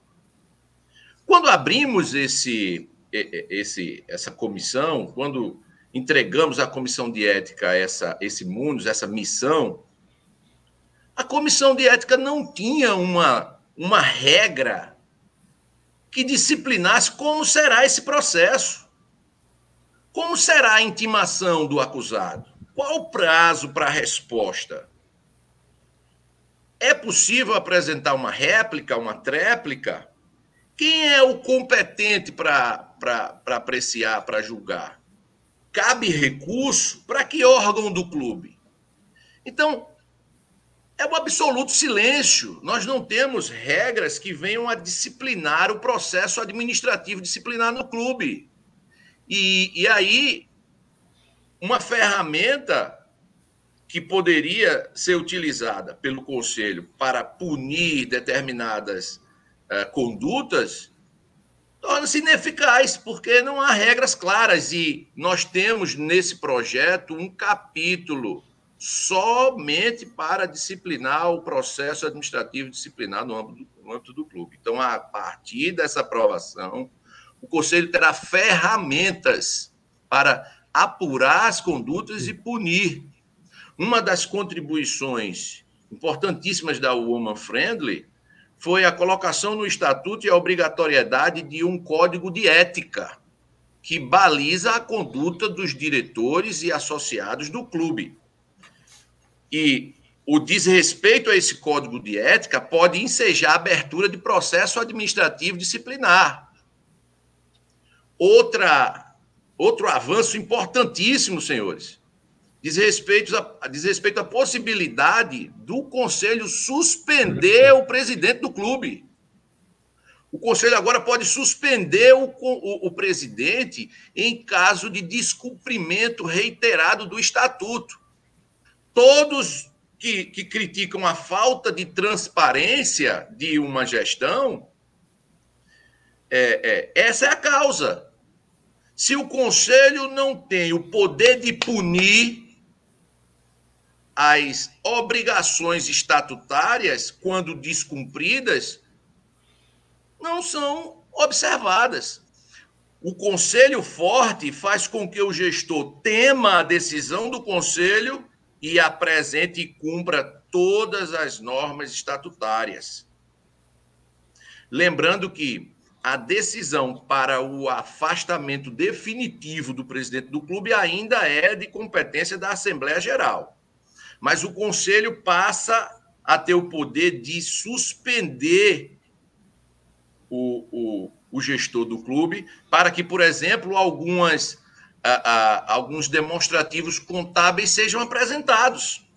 Quando abrimos esse, esse, essa comissão, quando entregamos à comissão de ética essa, esse mundo, essa missão, a comissão de ética não tinha uma, uma regra que disciplinasse como será esse processo. Como será a intimação do acusado? Qual o prazo para a resposta? É possível apresentar uma réplica, uma tréplica? Quem é o competente para apreciar, para julgar? Cabe recurso para que órgão do clube? Então, é o absoluto silêncio. Nós não temos regras que venham a disciplinar o processo administrativo disciplinar no clube. E, e aí, uma ferramenta que poderia ser utilizada pelo Conselho para punir determinadas uh, condutas torna-se ineficaz, porque não há regras claras. E nós temos nesse projeto um capítulo somente para disciplinar o processo administrativo disciplinar no âmbito, no âmbito do clube. Então, a partir dessa aprovação, o Conselho terá ferramentas para apurar as condutas e punir. Uma das contribuições importantíssimas da Woman Friendly foi a colocação no estatuto e a obrigatoriedade de um código de ética que baliza a conduta dos diretores e associados do clube. E o desrespeito a esse código de ética pode ensejar a abertura de processo administrativo disciplinar. Outra, outro avanço importantíssimo, senhores, diz respeito, a, diz respeito à possibilidade do conselho suspender o presidente do clube. O conselho agora pode suspender o, o, o presidente em caso de descumprimento reiterado do estatuto todos que, que criticam a falta de transparência de uma gestão, é, é, essa é a causa. Se o conselho não tem o poder de punir as obrigações estatutárias, quando descumpridas, não são observadas. O conselho forte faz com que o gestor tema a decisão do conselho e apresente e cumpra todas as normas estatutárias. Lembrando que a decisão para o afastamento definitivo do presidente do clube ainda é de competência da Assembleia Geral. Mas o conselho passa a ter o poder de suspender o, o, o gestor do clube para que, por exemplo, algumas a, a, alguns demonstrativos contábeis sejam apresentados.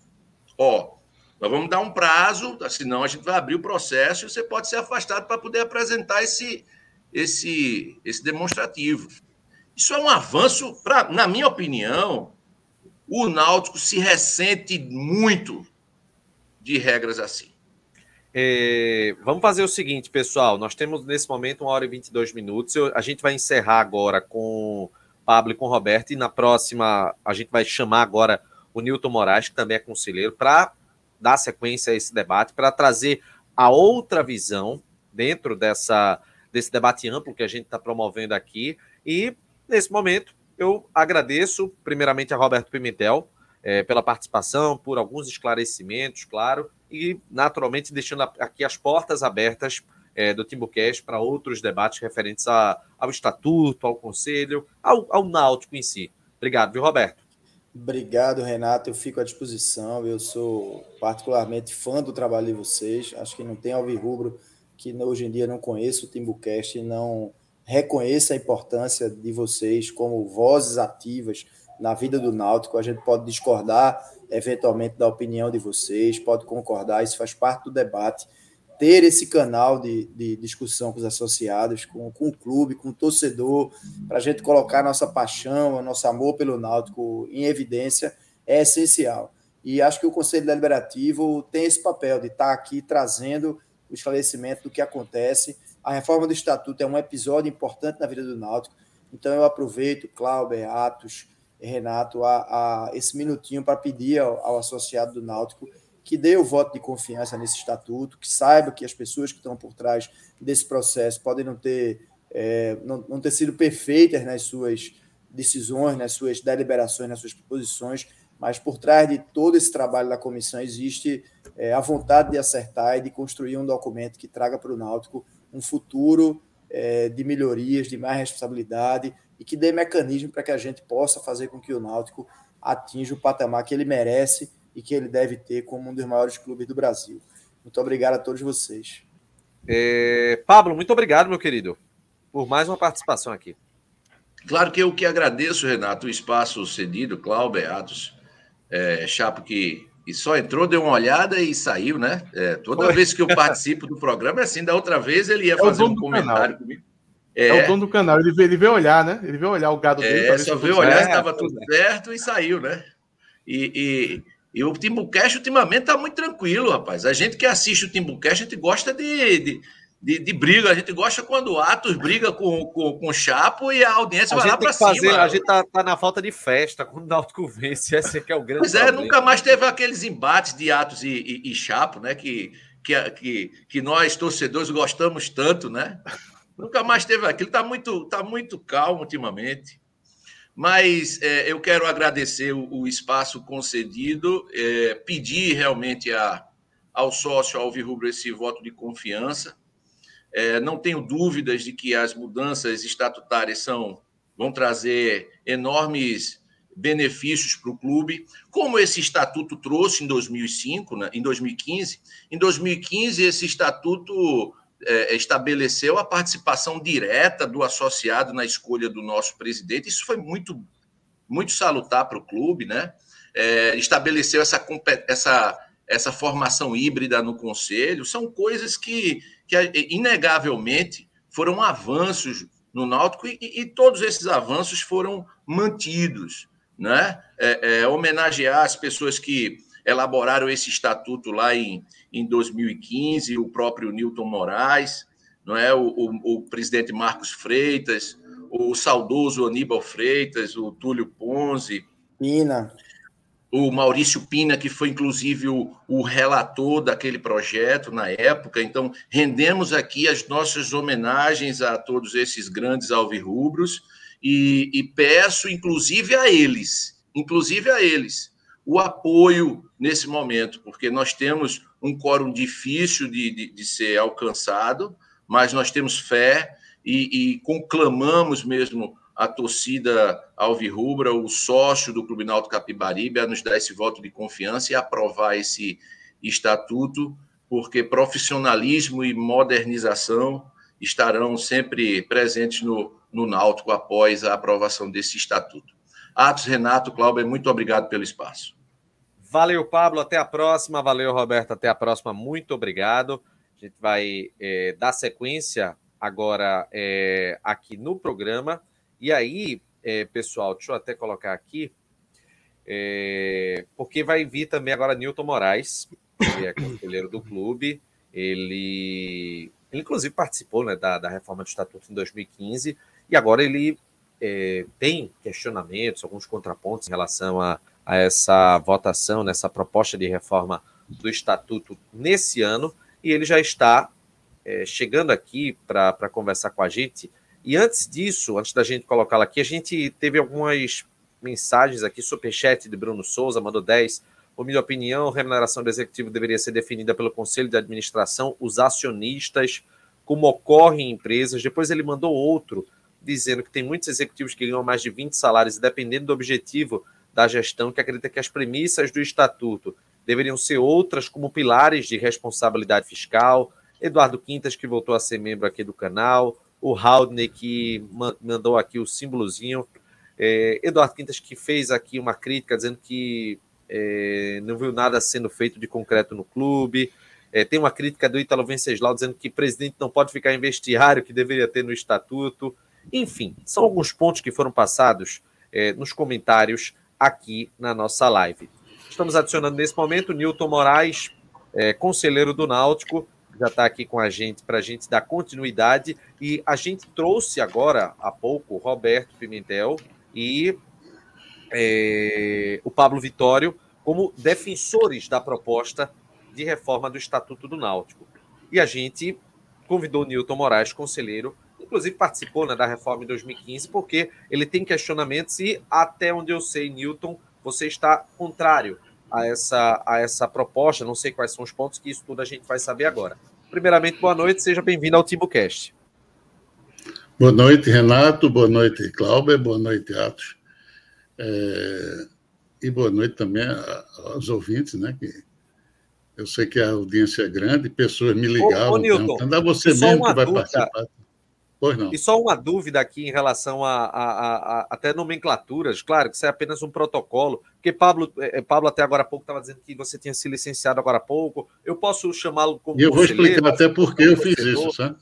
Ó, nós vamos dar um prazo, senão a gente vai abrir o processo e você pode ser afastado para poder apresentar esse, esse, esse demonstrativo. Isso é um avanço, pra, na minha opinião, o Náutico se ressente muito de regras assim. É, vamos fazer o seguinte, pessoal. Nós temos nesse momento uma hora e 22 minutos. Eu, a gente vai encerrar agora com Pablo e com Roberto. E na próxima, a gente vai chamar agora o Newton Moraes, que também é conselheiro, para dar sequência a esse debate, para trazer a outra visão dentro dessa, desse debate amplo que a gente está promovendo aqui. E, nesse momento, eu agradeço, primeiramente, a Roberto Pimentel é, pela participação, por alguns esclarecimentos, claro, e, naturalmente, deixando aqui as portas abertas é, do Timbucast para outros debates referentes a, ao estatuto, ao conselho, ao, ao Náutico em si. Obrigado, viu, Roberto? Obrigado, Renato. Eu fico à disposição. Eu sou particularmente fã do trabalho de vocês. Acho que não tem alvirrubro que hoje em dia não conheça o Timbucast e não reconheça a importância de vocês como vozes ativas na vida do Náutico. A gente pode discordar eventualmente da opinião de vocês, pode concordar, isso faz parte do debate. Ter esse canal de, de discussão com os associados, com, com o clube, com o torcedor, para a gente colocar nossa paixão, nosso amor pelo Náutico em evidência, é essencial. E acho que o Conselho Deliberativo tem esse papel de estar aqui trazendo o esclarecimento do que acontece. A reforma do Estatuto é um episódio importante na vida do Náutico, então eu aproveito, Cláudio, Atos, Renato, a, a esse minutinho para pedir ao, ao, associado do Náutico que dê o voto de confiança nesse estatuto, que saiba que as pessoas que estão por trás desse processo podem não ter, é, não, não ter sido perfeitas nas suas decisões, nas suas deliberações, nas suas proposições, mas por trás de todo esse trabalho da comissão existe é, a vontade de acertar e de construir um documento que traga para o Náutico um futuro é, de melhorias, de mais responsabilidade e que dê mecanismo para que a gente possa fazer com que o Náutico atinja o patamar que ele merece e que ele deve ter como um dos maiores clubes do Brasil. Muito obrigado a todos vocês. É, Pablo, muito obrigado, meu querido, por mais uma participação aqui. Claro que eu que agradeço, Renato, o espaço cedido, Cláudio, Atos, é, Chapo que e só entrou, deu uma olhada e saiu, né? É, toda Foi. vez que eu participo do programa é assim. Da outra vez ele ia é fazer um comentário comigo. É. é. o dono do canal, ele vê, ele vê olhar, né? Ele vê olhar o gado dele. É, só vê olhar se estava tudo certo e saiu, né? E, e, e o Timbucast ultimamente está muito tranquilo, rapaz. A gente que assiste o Timbucast, a gente gosta de, de de, de, briga. A gente gosta quando o Atos briga com, com, com o Chapo e a audiência a vai lá para cima. A gente tá, tá, na falta de festa quando o Náutico vence. Esse é é o grande Pois é, nunca mais teve aqueles embates de Atos e, e, e Chapo, né? Que, que, que, que nós, torcedores, gostamos tanto, né? nunca mais teve aquilo. Tá muito, tá muito calmo ultimamente. Mas é, eu quero agradecer o, o espaço concedido, é, pedir realmente a, ao sócio Alvirrubro esse voto de confiança é, não tenho dúvidas de que as mudanças estatutárias são, vão trazer enormes benefícios para o clube, como esse estatuto trouxe em 2005, né, em 2015. Em 2015, esse estatuto é, estabeleceu a participação direta do associado na escolha do nosso presidente. Isso foi muito, muito salutar para o clube, né? É, estabeleceu essa, essa, essa formação híbrida no conselho. São coisas que que inegavelmente foram avanços no Náutico e, e, todos esses avanços foram mantidos, né? É, é, homenagear as pessoas que elaboraram esse estatuto lá em, em 2015, o próprio Newton Moraes, não é? O, o, o presidente Marcos Freitas, o saudoso Aníbal Freitas, o Túlio Ponzi, Pina o Maurício Pina, que foi inclusive o, o, relator daquele projeto na época. Então, rendemos aqui as nossas homenagens a todos esses grandes alvirrubros e, e peço, inclusive, a eles, inclusive a eles, o apoio nesse momento, porque nós temos um quórum difícil de, de, de ser alcançado, mas nós temos fé e, e conclamamos mesmo a torcida alvirrubra, o sócio do Clube Náutico Capibaribe, a nos dar esse voto de confiança e aprovar esse estatuto, porque profissionalismo e modernização estarão sempre presentes no, no Náutico após a aprovação desse estatuto. Atos, Renato, Cláudio, muito obrigado pelo espaço. Valeu, Pablo, até a próxima. Valeu, Roberto, até a próxima. Muito obrigado. A gente vai é, dar sequência agora é, aqui no programa. E aí, é, pessoal, deixa eu até colocar aqui, é, porque vai vir também agora Newton Moraes, ele é conselheiro do clube, ele, ele inclusive participou né, da, da reforma do estatuto em 2015 e agora ele é, tem questionamentos, alguns contrapontos em relação a, a essa votação, nessa proposta de reforma do estatuto nesse ano, e ele já está é, chegando aqui para conversar com a gente. E antes disso, antes da gente colocá-la aqui, a gente teve algumas mensagens aqui, superchat de Bruno Souza, mandou 10. Por minha opinião, remuneração do executivo deveria ser definida pelo Conselho de Administração, os acionistas, como ocorre em empresas. Depois ele mandou outro, dizendo que tem muitos executivos que ganham mais de 20 salários, e dependendo do objetivo da gestão, que acredita que as premissas do estatuto deveriam ser outras, como pilares de responsabilidade fiscal. Eduardo Quintas, que voltou a ser membro aqui do canal, o Haldney, que mandou aqui o símbolozinho, é, Eduardo Quintas, que fez aqui uma crítica dizendo que é, não viu nada sendo feito de concreto no clube. É, tem uma crítica do Italo Venceslau dizendo que presidente não pode ficar em vestiário, que deveria ter no estatuto. Enfim, são alguns pontos que foram passados é, nos comentários aqui na nossa live. Estamos adicionando nesse momento Newton Moraes, é, conselheiro do Náutico, já está aqui com a gente para a gente dar continuidade. E a gente trouxe agora, há pouco, Roberto Pimentel e é, o Pablo Vitório como defensores da proposta de reforma do Estatuto do Náutico. E a gente convidou Newton Moraes, conselheiro, inclusive participou né, da reforma em 2015, porque ele tem questionamentos e, até onde eu sei, Newton, você está contrário a essa, a essa proposta. Não sei quais são os pontos, que isso tudo a gente vai saber agora. Primeiramente, boa noite, seja bem-vindo ao TimbuCast. Boa noite, Renato. Boa noite, Cláudio. Boa noite, Atos. É... E boa noite também aos ouvintes, né? Que eu sei que a audiência é grande, pessoas me ligavam. Ô, ô Nilton, então, você mesmo que vai dúvida. participar. Pois não. E só uma dúvida aqui em relação a, a, a, a, até nomenclaturas. Claro que isso é apenas um protocolo, porque Pablo, é, é, Pablo até agora há pouco estava dizendo que você tinha se licenciado agora há pouco. Eu posso chamá-lo como. E eu vou explicar até por que eu fiz isso, sabe?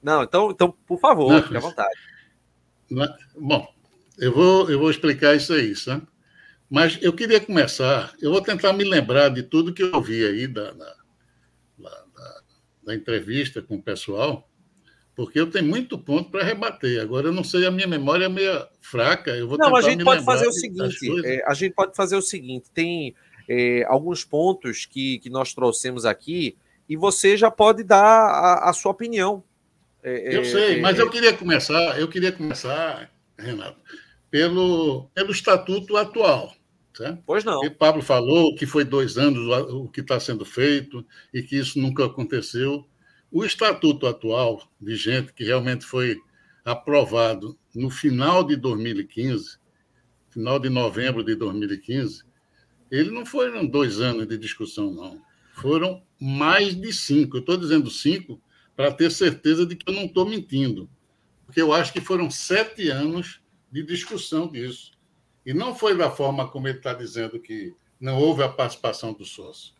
Não, então, então por favor, não, fique à vontade. Não, bom, eu vou, eu vou explicar isso aí, sabe? Mas eu queria começar, eu vou tentar me lembrar de tudo que eu vi aí da, da, da, da entrevista com o pessoal porque eu tenho muito ponto para rebater. Agora, eu não sei, a minha memória é meio fraca. Eu vou não, a gente pode fazer o seguinte: é, a gente pode fazer o seguinte: tem é, alguns pontos que, que nós trouxemos aqui e você já pode dar a, a sua opinião. É, eu é, sei, mas é, eu queria começar, eu queria começar, Renato, pelo, pelo estatuto atual. Certo? Pois não. E Pablo falou que foi dois anos o que está sendo feito e que isso nunca aconteceu. O estatuto atual, vigente, que realmente foi aprovado no final de 2015, final de novembro de 2015, ele não foram dois anos de discussão, não. Foram mais de cinco. Eu estou dizendo cinco para ter certeza de que eu não estou mentindo, porque eu acho que foram sete anos de discussão disso. E não foi da forma como ele está dizendo que não houve a participação do sócio.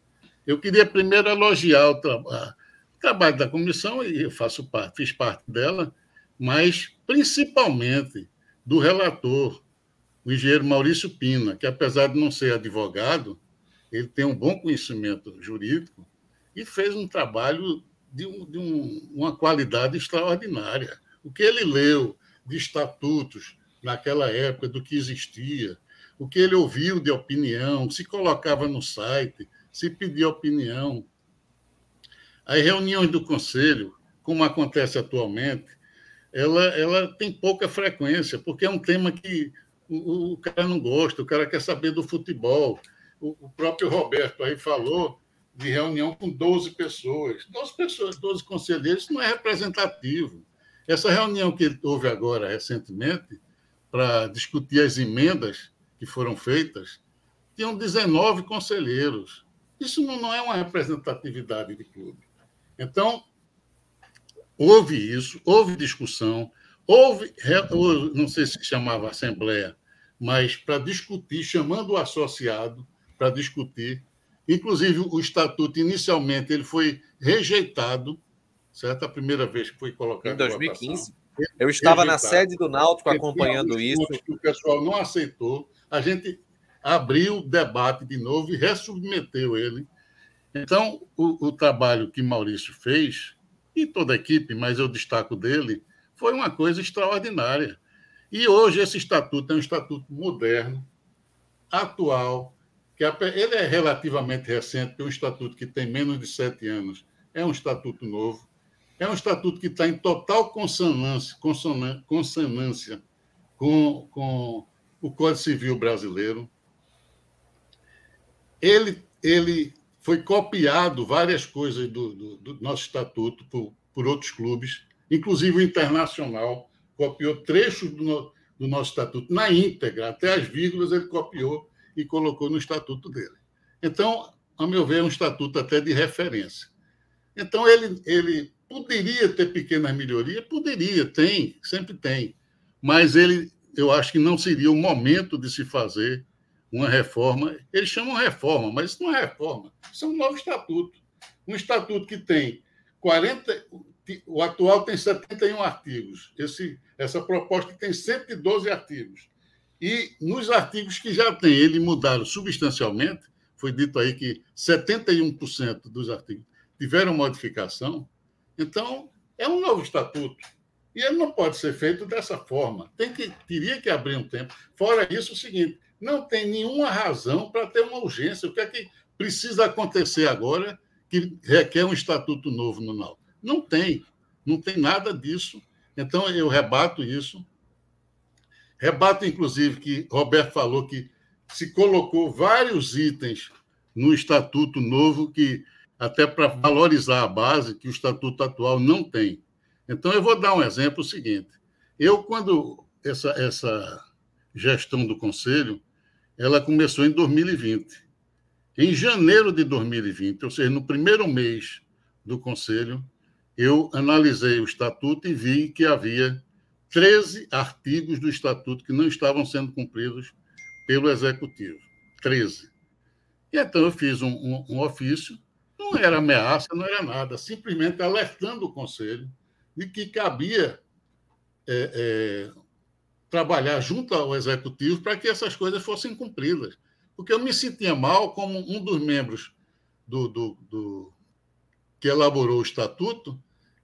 Eu queria primeiro elogiar o trabalho trabalho da comissão, e eu faço parte, fiz parte dela, mas principalmente do relator, o engenheiro Maurício Pina, que apesar de não ser advogado, ele tem um bom conhecimento jurídico e fez um trabalho de, um, de um, uma qualidade extraordinária. O que ele leu de estatutos naquela época, do que existia, o que ele ouviu de opinião, se colocava no site, se pedia opinião, as reuniões do conselho, como acontece atualmente, ela, ela tem pouca frequência, porque é um tema que o, o cara não gosta, o cara quer saber do futebol. O, o, próprio Roberto aí falou de reunião com 12 pessoas. 12 pessoas, 12 conselheiros, não é representativo. Essa reunião que houve agora, recentemente, para discutir as emendas que foram feitas, tinham 19 conselheiros. Isso não é uma representatividade de clube. Então, houve isso, houve discussão, houve, não sei se chamava assembleia, mas para discutir, chamando o associado para discutir. Inclusive, o estatuto, inicialmente, ele foi rejeitado, certo? A primeira vez que foi colocado. Em 2015. Eu estava rejeitado. na sede do Náutico acompanhando isso. O pessoal não aceitou. A gente abriu o debate de novo e ressubmeteu ele Então, o, o trabalho que Maurício fez, e toda a equipe, mas eu destaco dele, foi uma coisa extraordinária. E hoje esse estatuto é um estatuto moderno, atual, que ele é relativamente recente, é um estatuto que tem menos de sete anos, é um estatuto novo, é um estatuto que está em total consonância, consonância, consonância com, com o Código Civil brasileiro. Ele, ele foi copiado várias coisas do, do, do nosso estatuto por, por, outros clubes, inclusive o Internacional copiou trechos do, do nosso estatuto na íntegra, até as vírgulas ele copiou e colocou no estatuto dele. Então, a meu ver, é um estatuto até de referência. Então, ele, ele poderia ter pequenas melhorias? Poderia, tem, sempre tem. Mas ele, eu acho que não seria o momento de se fazer uma reforma. Eles chamam reforma, mas isso não é reforma, isso é um novo estatuto. Um estatuto que tem 40. O atual tem 71 artigos. Esse, essa proposta tem 112 artigos. E nos artigos que já tem, ele mudaram substancialmente. Foi dito aí que 71% dos artigos tiveram modificação. Então, é um novo estatuto. E ele não pode ser feito dessa forma. Tem que, teria que abrir um tempo. Fora isso, o seguinte: não tem nenhuma razão para ter uma urgência. O que é que precisa acontecer agora que requer um estatuto novo no NAU? Não tem. Não tem nada disso. Então, eu rebato isso. Rebato, inclusive, que Roberto falou que se colocou vários itens no estatuto novo que até para valorizar a base que o estatuto atual não tem. Então, eu vou dar um exemplo seguinte. Eu, quando essa, essa gestão do Conselho, ela começou em 2020. Em janeiro de 2020, ou seja, no primeiro mês do Conselho, eu analisei o Estatuto e vi que havia 13 artigos do Estatuto que não estavam sendo cumpridos pelo Executivo. 13. E então eu fiz um, um, um ofício não era ameaça, não era nada, simplesmente alertando o Conselho de que cabia é, é, trabalhar junto ao Executivo para que essas coisas fossem cumpridas. Porque eu me sentia mal como um dos membros do, do, do que elaborou o Estatuto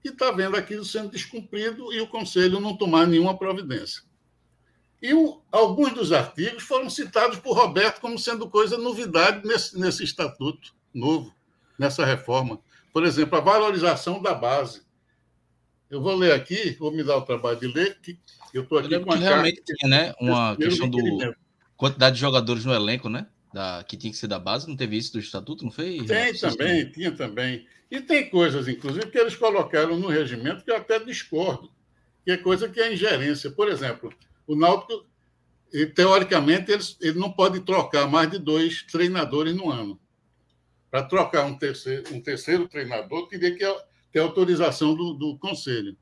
e está vendo aquilo sendo descumprido e o Conselho não tomar nenhuma providência. E um, alguns dos artigos foram citados por Roberto como sendo coisa novidade nesse, nesse Estatuto novo nessa reforma. Por exemplo, a valorização da base. Eu vou ler aqui, vou me dar o trabalho de ler, que eu estou aqui eu com a realmente tinha, né, uma questão do quantidade de jogadores no elenco, né? Da, que tinha que ser da base, não teve isso do estatuto, não foi? Tem também, tinha também. E tem coisas, inclusive, que eles colocaram no regimento que eu até discordo, que é coisa que é ingerência. Por exemplo, o Náutico, teoricamente, ele, ele não pode trocar mais de dois treinadores no ano. Para trocar um terceiro, um terceiro treinador, teria que ter autorização do, do conselho.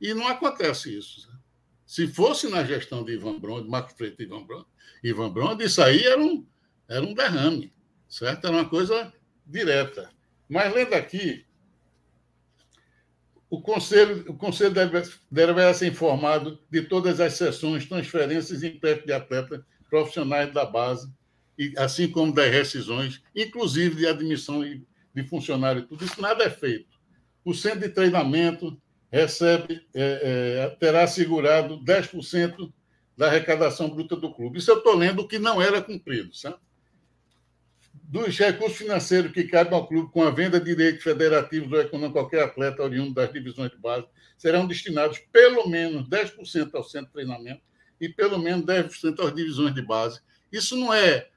E não acontece isso. Se fosse na gestão de Ivan Bronde, Marcos Freitas e Ivan Bronde, Ivan Bronde, isso aí era um, era um derrame, certo? Era uma coisa direta. Mas lendo aqui, o Conselho, o conselho deve, deve ser informado de todas as sessões, transferências e empréstimo de atletas profissionais da base e, assim como das rescisões, inclusive de admissão de funcionário, tudo isso nada é feito. O centro de treinamento recebe, é, é, terá assegurado 10% da arrecadação bruta do clube. Isso eu estou lendo que não era cumprido, certo? Dos recursos financeiros que cabem ao clube com a venda de direitos federativos ou econômicos qualquer atleta oriundo das divisões de base serão destinados pelo menos 10% ao centro de treinamento e pelo menos 10% às divisões de base. Isso não é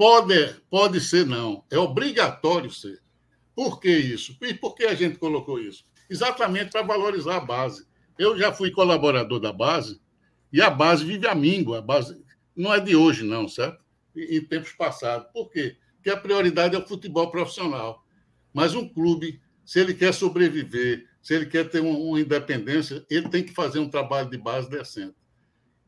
Pode, pode ser, não. É obrigatório ser. Por que isso? E por que a gente colocou isso? Exatamente para valorizar a base. Eu já fui colaborador da base e a base vive a míngua. A base não é de hoje, não, certo? Em tempos passados. Por quê? Porque a prioridade é o futebol profissional. Mas um clube, se ele quer sobreviver, se ele quer ter uma, independência, ele tem que fazer um trabalho de base decente.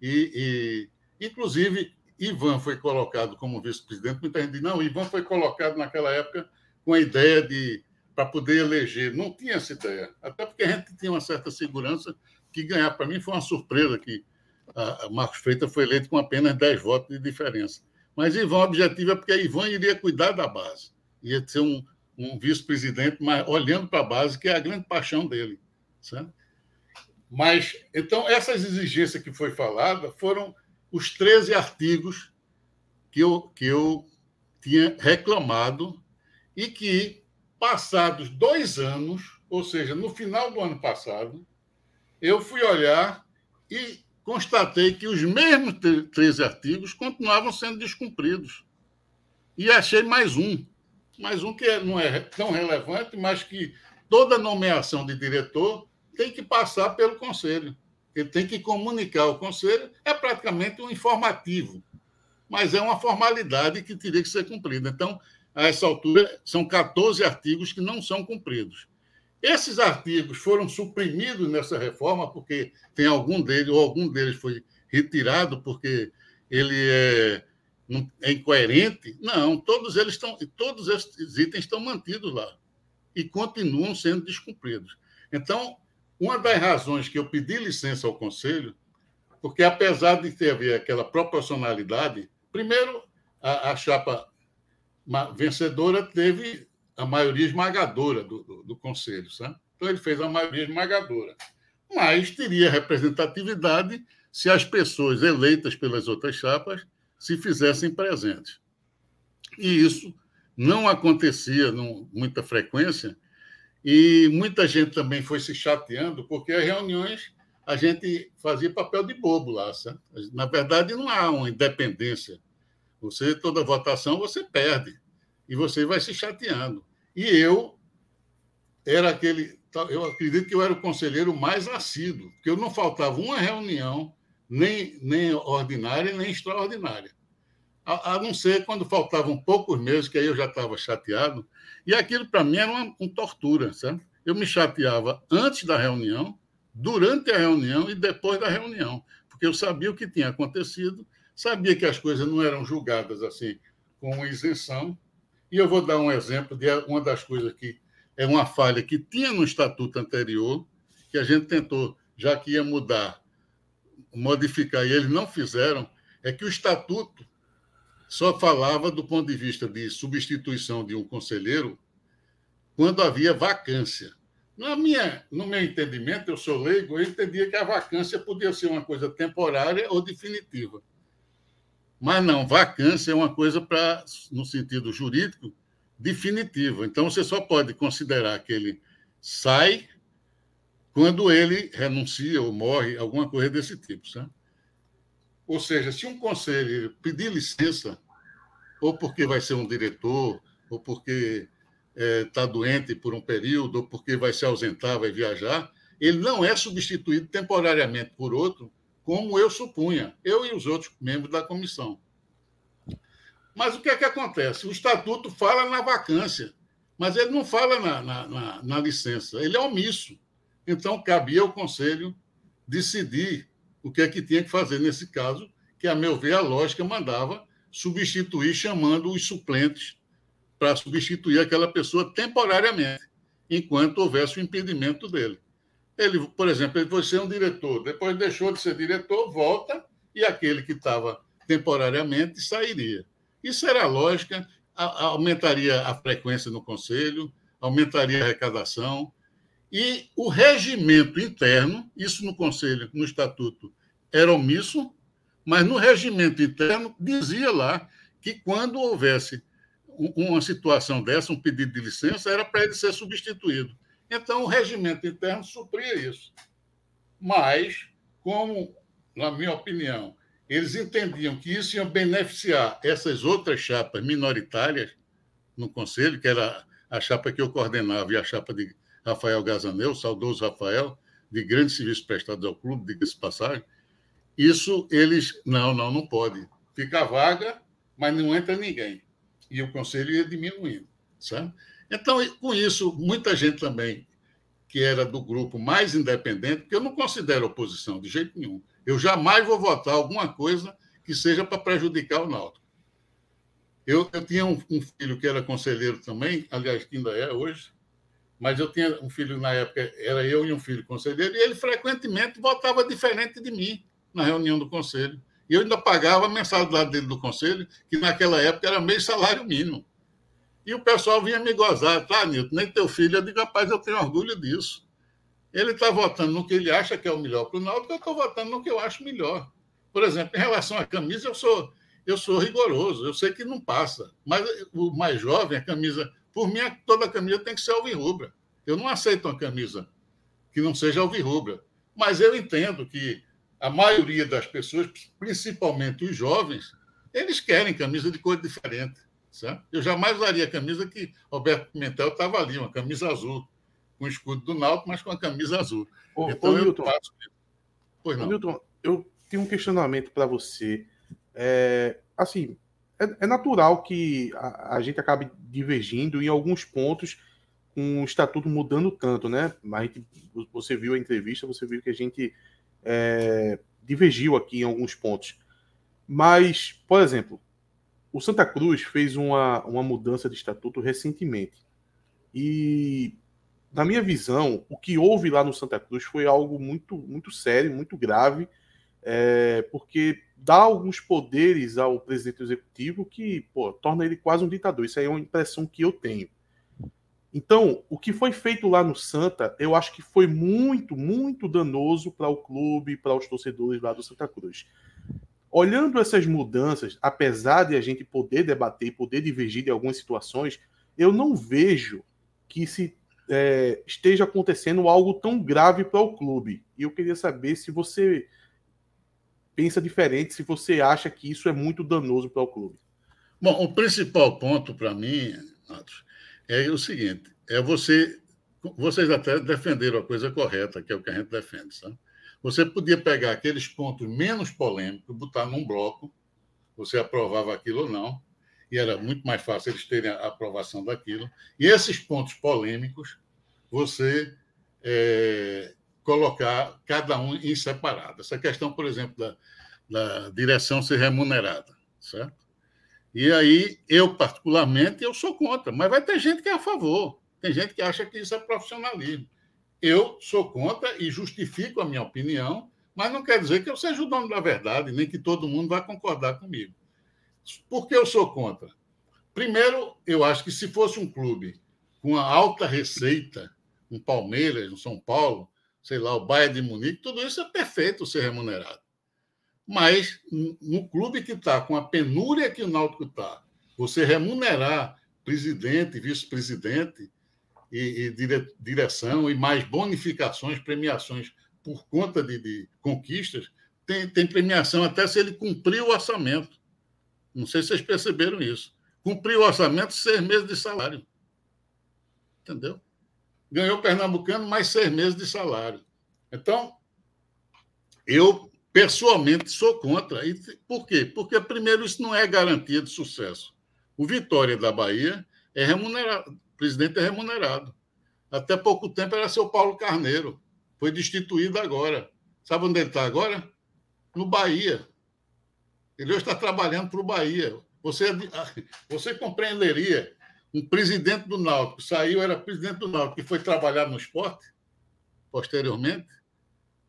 E, e inclusive, Ivan foi colocado como vice-presidente, muita gente diz, não, Ivan foi colocado naquela época com a ideia de para poder eleger. Não tinha essa ideia, até porque a gente tinha uma certa segurança que ganhar. Para mim foi uma surpresa que a Marcos Freitas foi eleito com apenas 10 votos de diferença. Mas Ivan, o objetivo é porque Ivan iria cuidar da base, ia ser um, um, vice-presidente, mas olhando para a base, que é a grande paixão dele. Certo? Mas, então, essas exigências que foi falada foram os 13 artigos que eu, que eu tinha reclamado e que, passados dois anos, ou seja, no final do ano passado, eu fui olhar e constatei que os mesmos 13 artigos continuavam sendo descumpridos. E achei mais um. Mais um que é, não é tão relevante, mas que toda nomeação de diretor tem que passar pelo conselho. Ele tem que comunicar ao conselho. É praticamente um informativo, mas é uma formalidade que teria que ser cumprida. Então, a essa altura, são 14 artigos que não são cumpridos. Esses artigos foram suprimidos nessa reforma, porque tem algum deles, ou algum deles foi retirado porque ele é, é incoerente. Não, todos eles estão, todos esses itens estão mantidos lá e continuam sendo descumpridos. Então, uma das razões que eu pedi licença ao Conselho, porque apesar de ter aquela proporcionalidade, primeiro, a, a chapa vencedora teve a maioria esmagadora do, do, do Conselho. Sabe? Então, ele fez a maioria esmagadora. Mas teria representatividade se as pessoas eleitas pelas outras chapas se fizessem presentes. E isso não acontecia com muita frequência, e muita gente também foi se chateando, porque as reuniões a gente fazia papel de bobo lá. Sabe? Na verdade, não há uma independência. Você, toda votação, você perde. E você vai se chateando. E eu era aquele. Eu acredito que eu era o conselheiro mais assíduo, porque eu não faltava uma reunião, nem, nem ordinária, nem extraordinária. A, a não ser quando faltavam poucos meses, que aí eu já estava chateado. E aquilo, para mim, era uma, uma tortura, sabe? Eu me chateava antes da reunião, durante a reunião e depois da reunião, porque eu sabia o que tinha acontecido, sabia que as coisas não eram julgadas assim com isenção, e eu vou dar um exemplo de uma das coisas que é uma falha que tinha no estatuto anterior, que a gente tentou, já que ia mudar, modificar, e eles não fizeram, é que o estatuto só falava do ponto de vista de substituição de um conselheiro quando havia vacância. Na minha, no meu entendimento, eu sou leigo, eu entendia que a vacância podia ser uma coisa temporária ou definitiva. Mas não, vacância é uma coisa para, no sentido jurídico, definitiva. Então você só pode considerar que ele sai quando ele renuncia ou morre, alguma coisa desse tipo, sabe? Ou seja, se um conselho pedir licença, ou porque vai ser um diretor, ou porque está é, doente por um período, ou porque vai se ausentar, vai viajar, ele não é substituído temporariamente por outro como eu supunha, eu e os outros membros da comissão. Mas o que é que acontece? O estatuto fala na vacância, mas ele não fala na, na, na, na licença, ele é omisso. Então, cabia ao Conselho decidir o que é que tinha que fazer nesse caso, que, a meu ver, a lógica mandava substituir, chamando os suplentes para substituir aquela pessoa temporariamente, enquanto houvesse o impedimento dele. Ele, por exemplo, ele foi ser um diretor, depois deixou de ser diretor, volta e aquele que estava temporariamente sairia. Isso era a lógica, aumentaria a frequência no conselho, aumentaria a arrecadação e o regimento interno, isso no conselho, no estatuto, era omisso, mas no regimento interno dizia lá que quando houvesse uma situação dessa, um pedido de licença, era para ele ser substituído. Então, o regimento interno supria isso. Mas, como, na minha opinião, eles entendiam que isso ia beneficiar essas outras chapas minoritárias no Conselho, que era a chapa que eu coordenava e a chapa de Rafael Gazanel, saudoso Rafael, de grandes serviços prestados ao clube, diga-se passagem, isso eles, não, não, não pode. Fica vaga, mas não entra ninguém. E o Conselho ia diminuindo, sabe? Então, com isso, muita gente também que era do grupo mais independente, porque eu não considero oposição de jeito nenhum. Eu jamais vou votar alguma coisa que seja para prejudicar o Náutico. Eu, eu tinha um, um, filho que era conselheiro também, aliás, que ainda é hoje, mas eu tinha um filho na época, era eu e um filho conselheiro, e ele frequentemente votava diferente de mim na reunião do conselho. E eu ainda pagava a mensalidade dele do conselho, que naquela época era meio salário mínimo. E o pessoal vinha me gozar, tá, Nilton? Nem teu filho. Eu digo, rapaz, eu tenho orgulho disso. Ele está votando no que ele acha que é o melhor para o Náutico, eu estou votando no que eu acho melhor. Por exemplo, em relação à camisa, eu sou, eu sou rigoroso, eu sei que não passa. Mas o mais jovem, a camisa, por mim, toda camisa tem que ser alvirrubra. Eu não aceito uma camisa que não seja alvirrubra. Mas eu entendo que a maioria das pessoas, principalmente os jovens, eles querem camisa de cor diferente. Certo? Eu jamais usaria a camisa que Roberto Pimentel estava ali, uma camisa azul, com o escudo do Náutico, mas com a camisa azul. Ô, então, ô, eu Milton, faço... Pois não. Milton, eu tenho um questionamento para você. É, assim, é, é, natural que a, a, gente acabe divergindo em alguns pontos com o estatuto mudando tanto, né? Mas você viu a entrevista, você viu que a gente é, divergiu aqui em alguns pontos. Mas, por exemplo, o Santa Cruz fez uma, uma mudança de estatuto recentemente. E, na minha visão, o que houve lá no Santa Cruz foi algo muito, muito sério, muito grave, é, porque dá alguns poderes ao presidente executivo que pô, torna ele quase um ditador. Isso aí é uma impressão que eu tenho. Então, o que foi feito lá no Santa, eu acho que foi muito, muito danoso para o clube, para os torcedores lá do Santa Cruz. Olhando essas mudanças, apesar de a gente poder debater, poder divergir de algumas situações, eu não vejo que se é, esteja acontecendo algo tão grave para o clube. E eu queria saber se você pensa diferente, se você acha que isso é muito danoso para o clube. Bom, o principal ponto para mim, Atos, é o seguinte: é você. Vocês até defenderam a coisa correta, que é o que a gente defende, sabe? Você podia pegar aqueles pontos menos polêmicos, botar num bloco, você aprovava aquilo ou não, e era muito mais fácil eles terem a aprovação daquilo. E esses pontos polêmicos, você é, colocar cada um em separado. Essa questão, por exemplo, da, da direção ser remunerada, certo? E aí, eu, particularmente, eu sou contra, mas vai ter gente que é a favor. Tem gente que acha que isso é profissionalismo. Eu sou contra e justifico a minha opinião, mas não quer dizer que eu seja o dono da verdade, nem que todo mundo vai concordar comigo. Por que eu sou contra? Primeiro, eu acho que se fosse um clube com alta receita, um Palmeiras, um São Paulo, sei lá, o Bayern de Munique, tudo isso é perfeito ser remunerado. Mas no clube que está, com a penúria que o Náutico está, você remunerar presidente, vice-presidente e, e dire, direção e mais bonificações, premiações por conta de, de conquistas, tem, tem premiação até se ele cumprir o orçamento. Não sei se vocês perceberam isso. Cumpriu o orçamento, seis meses de salário. Entendeu? Ganhou o Pernambucano mais seis meses de salário. Então, eu pessoalmente sou contra. E por quê? Porque, primeiro, isso não é garantia de sucesso. O Vitória da Bahia é remunerado, presidente é remunerado. Até pouco tempo era seu Paulo Carneiro. Foi destituído agora. Sabe onde ele está agora? No Bahia. Ele hoje está trabalhando para o Bahia. Você, você compreenderia um presidente do Náutico saiu, era presidente do Náutico, e foi trabalhar no esporte posteriormente?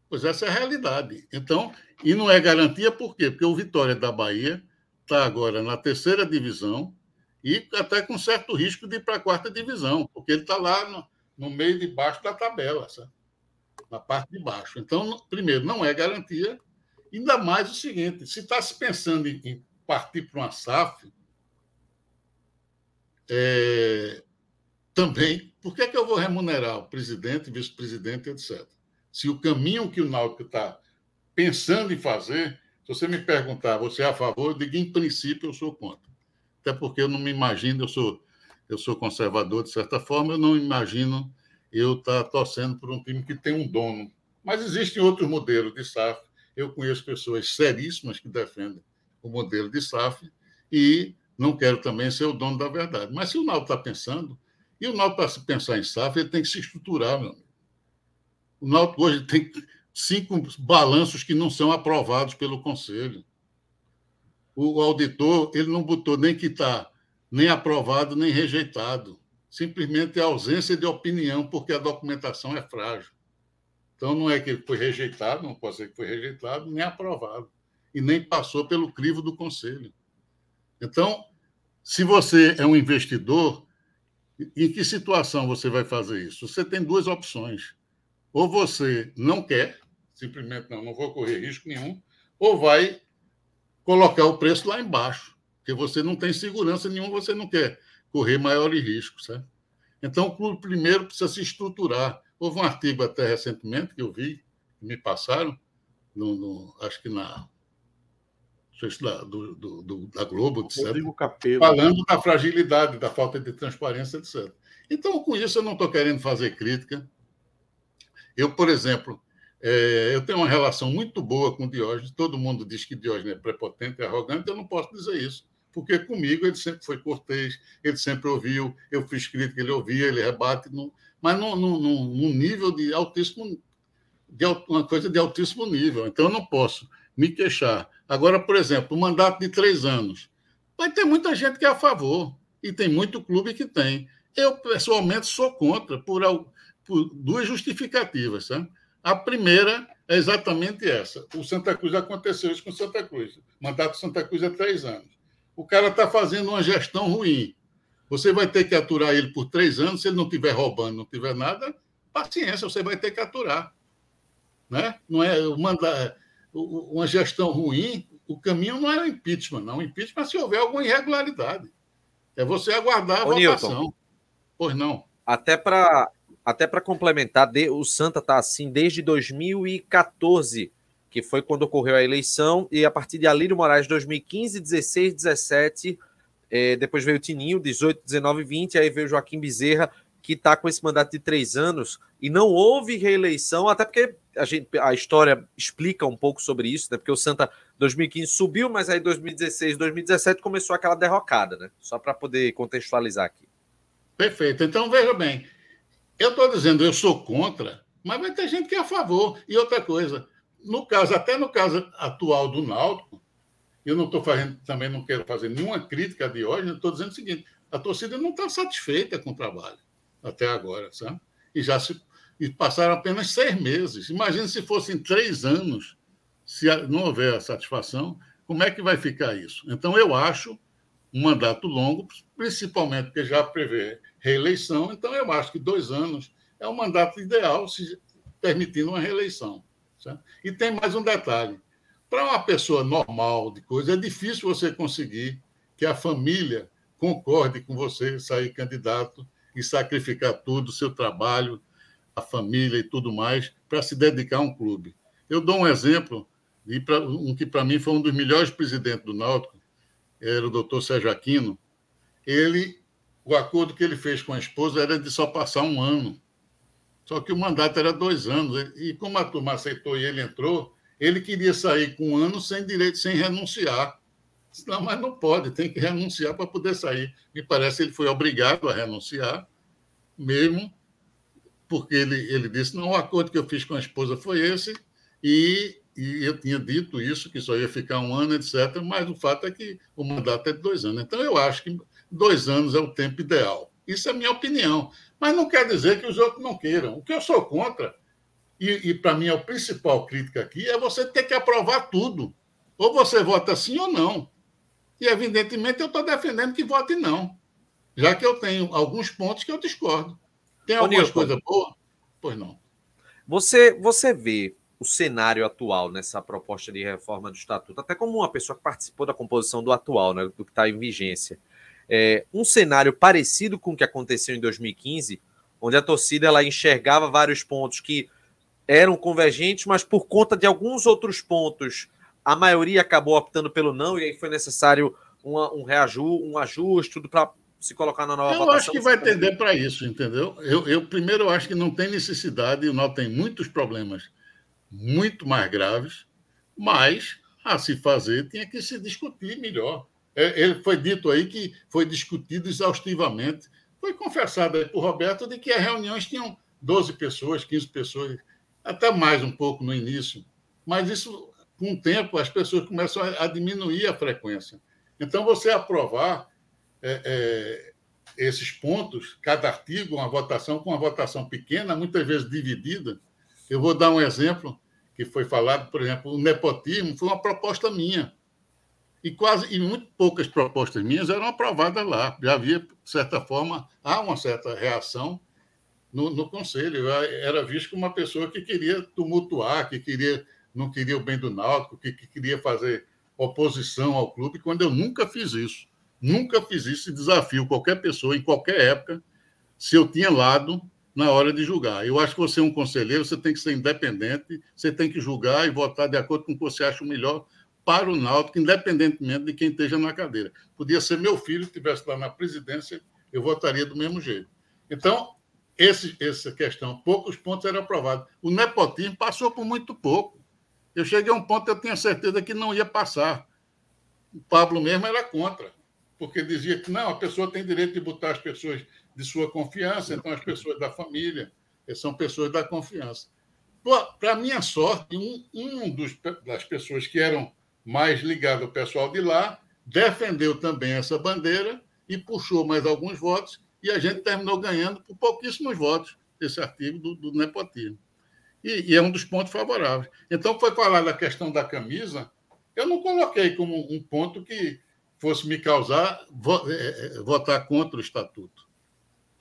Pois essa é a realidade. Então, e não é garantia por quê? Porque o Vitória da Bahia está agora na terceira divisão e até com certo risco de ir para a quarta divisão, porque ele está lá no, no, meio de baixo da tabela, sabe? na parte de baixo. Então, primeiro, não é garantia. Ainda mais o seguinte: se está se pensando em, em partir para uma SAF, é, também, por que, é que eu vou remunerar o presidente, vice-presidente, etc se o caminho que o Náutico está pensando em fazer, se você me perguntar, você é a favor, eu digo, em princípio, eu sou contra. Até porque eu não me imagino, eu sou, eu sou conservador de certa forma, eu não imagino eu estar tá torcendo por um time que tem um dono. Mas existem outros modelos de SAF. Eu conheço pessoas seríssimas que defendem o modelo de SAF e não quero também ser o dono da verdade. Mas se o Náutico está pensando, e o Náutico, para se pensar em SAF, ele tem que se estruturar, meu amigo. O Náutico hoje tem cinco balanços que não são aprovados pelo Conselho. O auditor ele não botou nem que está nem aprovado nem rejeitado. Simplesmente a ausência de opinião, porque a documentação é frágil. Então, não é que foi rejeitado, não pode ser que foi rejeitado, nem aprovado. E nem passou pelo crivo do Conselho. Então, se você é um investidor, Em que situação você vai fazer isso? Você tem duas opções. Ou você não quer, simplesmente não, não vou correr risco nenhum, ou vai colocar o preço lá embaixo, porque você não tem segurança nenhuma, você não quer correr maiores riscos. Certo? Então, o clube primeiro precisa se estruturar. Houve um artigo até recentemente que eu vi, que me passaram, no, no, acho que na. Da, do, do, da Globo, etc. Falando da fragilidade, da falta de transparência, etc. Então, com isso, eu não estou querendo fazer crítica. Eu, por exemplo, é, eu tenho uma relação muito boa com Diógenes. Todo mundo diz que Diógenes é prepotente, é arrogante. Eu não posso dizer isso, porque comigo ele sempre foi cortês, ele sempre ouviu. Eu fiz crítica, ele ouvia, ele rebate, mas num nível de altíssimo, de uma coisa de altíssimo nível. Então eu não posso me queixar. Agora, por exemplo, o mandato de três anos. Vai ter muita gente que é a favor, e tem muito clube que tem. Eu, pessoalmente, sou contra, por, por duas justificativas. Sabe? A primeira é exatamente essa. O Santa Cruz aconteceu isso com Santa Cruz. O mandato de Santa Cruz é três anos. O cara está fazendo uma gestão ruim. Você vai ter que aturar ele por três anos. Se ele não estiver roubando, não tiver nada, paciência, você vai ter que aturar. Né? Não é mandar uma gestão ruim. O caminho não é o impeachment, não. O impeachment é se houver alguma irregularidade. É você aguardar a Ô, votação. Newton, pois não. Até para até para complementar, o Santa está assim desde 2014, que foi quando ocorreu a eleição, e a partir de Alírio Moraes, 2015, 16, 17, é, depois veio o Tininho, 18, 19, 20, aí veio o Joaquim Bezerra, que está com esse mandato de três anos, e não houve reeleição, até porque a, gente, a história explica um pouco sobre isso, né? Porque o Santa 2015 subiu, mas aí 2016, 2017 começou aquela derrocada, né? Só para poder contextualizar aqui. Perfeito. Então, veja bem, eu estou dizendo, eu sou contra, mas vai ter gente que é a favor. E outra coisa, no caso, até no caso atual do Náutico, eu não estou fazendo, também não quero fazer nenhuma crítica de hoje, estou dizendo o seguinte: a torcida não está satisfeita com o trabalho até agora, sabe? E já se e passaram apenas seis meses. Imagine se fossem três anos, se não houver satisfação, como é que vai ficar isso? Então, eu acho um mandato longo, principalmente porque já prevê reeleição. Então, eu acho que dois anos é o mandato ideal, se permitindo uma reeleição. Certo? E tem mais um detalhe: para uma pessoa normal de coisa, é difícil você conseguir que a família concorde com você sair candidato e sacrificar tudo, seu trabalho, a família e tudo mais, para se dedicar a um clube. Eu dou um exemplo de um que para mim foi um dos melhores presidentes do Náutico, era o doutor Sérgio Aquino, ele, o acordo que ele fez com a esposa era de só passar um ano. Só que o mandato era dois anos. E como a turma aceitou e ele entrou, ele queria sair com um ano sem direito, sem renunciar. Não, mas não pode, tem que renunciar para poder sair. Me parece que ele foi obrigado a renunciar, mesmo porque ele, ele disse: não, o acordo que eu fiz com a esposa foi esse, e e eu tinha dito isso, que só ia ficar um ano, etc., mas o fato é que o mandato é de dois anos. Então, eu acho que dois anos é o tempo ideal. Isso é a minha opinião. Mas não quer dizer que os outros não queiram. O que eu sou contra, e, e para mim a principal crítica aqui, é você ter que aprovar tudo. Ou você vota sim ou não. E, evidentemente, eu estou defendendo que vote não, já que eu tenho alguns pontos que eu discordo. Tem algumas coisas boas? Pois não. Você, você vê o cenário atual nessa proposta de reforma do estatuto, até como uma pessoa que participou da composição do atual, né, do que está em vigência. É, um cenário parecido com o que aconteceu em 2015, onde a torcida ela enxergava vários pontos que eram convergentes, mas por conta de alguns outros pontos, a maioria acabou optando pelo não, e aí foi necessário uma, um reaju, um ajuste, tudo para se colocar na nova eu votação. Eu acho que vai tender para isso, entendeu? Eu, eu, primeiro eu acho que não tem necessidade, o tem muitos problemas muito mais graves, mas a se fazer tinha que se discutir melhor. É, ele foi dito aí que foi discutido exaustivamente. Foi confessado aí por Roberto de que as reuniões tinham 12 pessoas, 15 pessoas, até mais um pouco no início. Mas isso, com o tempo, as pessoas começam a diminuir a frequência. Então, você aprovar é, é, esses pontos, cada artigo, uma votação com uma votação pequena, muitas vezes dividida. Eu vou dar um exemplo que foi falado, por exemplo, o nepotismo foi uma proposta minha. E quase e muito poucas propostas minhas eram aprovadas lá. Já havia, de certa forma, há uma certa reação no, no conselho. Eu era visto como uma pessoa que queria tumultuar, que queria não queria o bem do Náutico, que, que queria fazer oposição ao clube, quando eu nunca fiz isso. Nunca fiz isso e desafio qualquer pessoa, em qualquer época, se eu tinha lado na hora de julgar. Eu acho que você é um conselheiro, você tem que ser independente, você tem que julgar e votar de acordo com o que você acha melhor para o Náutico, independentemente de quem esteja na cadeira. Podia ser meu filho que estivesse lá na presidência, eu votaria do mesmo jeito. Então, esse, essa questão, poucos pontos eram aprovados. O nepotismo passou por muito pouco. Eu cheguei a um ponto que eu tinha certeza que não ia passar. O Pablo mesmo era contra, porque dizia que não, a pessoa tem direito de botar as pessoas de sua confiança, então as pessoas da família são pessoas da confiança. Para minha sorte, um, um dos, das pessoas que eram mais ligadas ao pessoal de lá defendeu também essa bandeira e puxou mais alguns votos, e a gente terminou ganhando por pouquíssimos votos esse artigo do, do nepotismo e, e é um dos pontos favoráveis. Então, foi falar da questão da camisa, eu não coloquei como um ponto que fosse me causar é, é, votar contra o estatuto.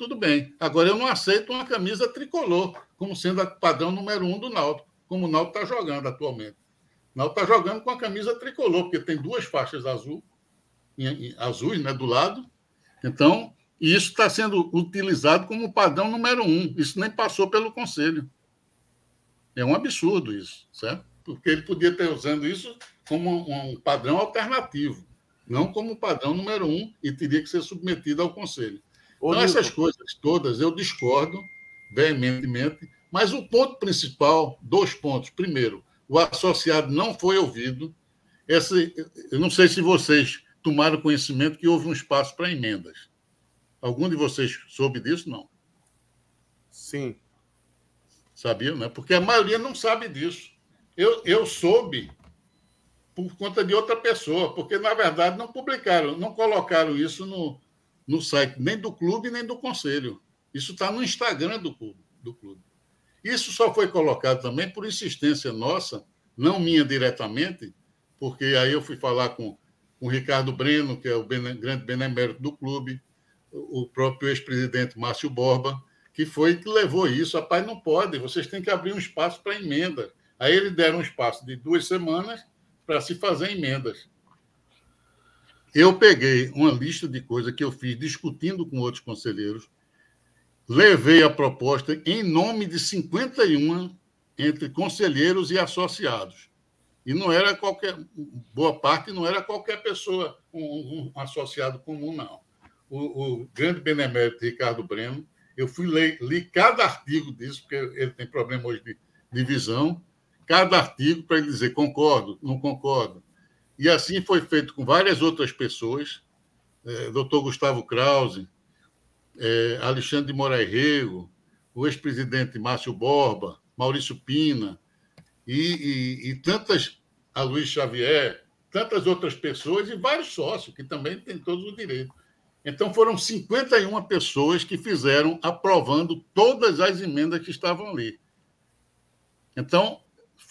Tudo bem. Agora, eu não aceito uma camisa tricolor como sendo a padrão número um do Náutico, como o Náutico está jogando atualmente. O Náutico está jogando com a camisa tricolor, porque tem duas faixas azul, azuis né, do lado. Então, isso está sendo utilizado como padrão número um. Isso nem passou pelo Conselho. É um absurdo isso, certo? Porque ele podia estar usando isso como um padrão alternativo, não como padrão número um, e teria que ser submetido ao Conselho. Então, essas coisas todas eu discordo veementemente, mas o ponto principal, dois pontos. Primeiro, o associado não foi ouvido. Esse, eu não sei se vocês tomaram conhecimento que houve um espaço para emendas. Algum de vocês soube disso? Não. Sim, sabiam, né? Porque a maioria não sabe disso. Eu, eu soube por conta de outra pessoa, porque na verdade não publicaram, não colocaram isso no, no site nem do clube nem do conselho. Isso está no Instagram do clube, do clube. Isso só foi colocado também por insistência nossa, não minha diretamente, porque aí eu fui falar com, com o Ricardo Breno, que é o grande benemérito do clube, o próprio ex-presidente Márcio Borba, que foi que levou isso. Rapaz, não pode, vocês têm que abrir um espaço para emenda. Aí eles deram um espaço de duas semanas para se fazer emendas. Eu peguei uma lista de coisas que eu fiz discutindo com outros conselheiros, levei a proposta em nome de 51 entre conselheiros e associados. E não era qualquer, boa parte não era qualquer pessoa, um, um associado comum, não. O, o grande benemérito Ricardo Breno eu fui ler, li cada artigo disso, porque ele tem problema hoje de, de visão, cada artigo para ele dizer concordo, não concordo. E assim foi feito com várias outras pessoas, é, doutor Gustavo Krause, é, Alexandre de Moraes Rego, o ex-presidente Márcio Borba, Maurício Pina, e, e, e tantas, a Luiz Xavier, tantas outras pessoas e vários sócios, que também têm todos os direitos. Então, foram 51 pessoas que fizeram aprovando todas as emendas que estavam ali. Então,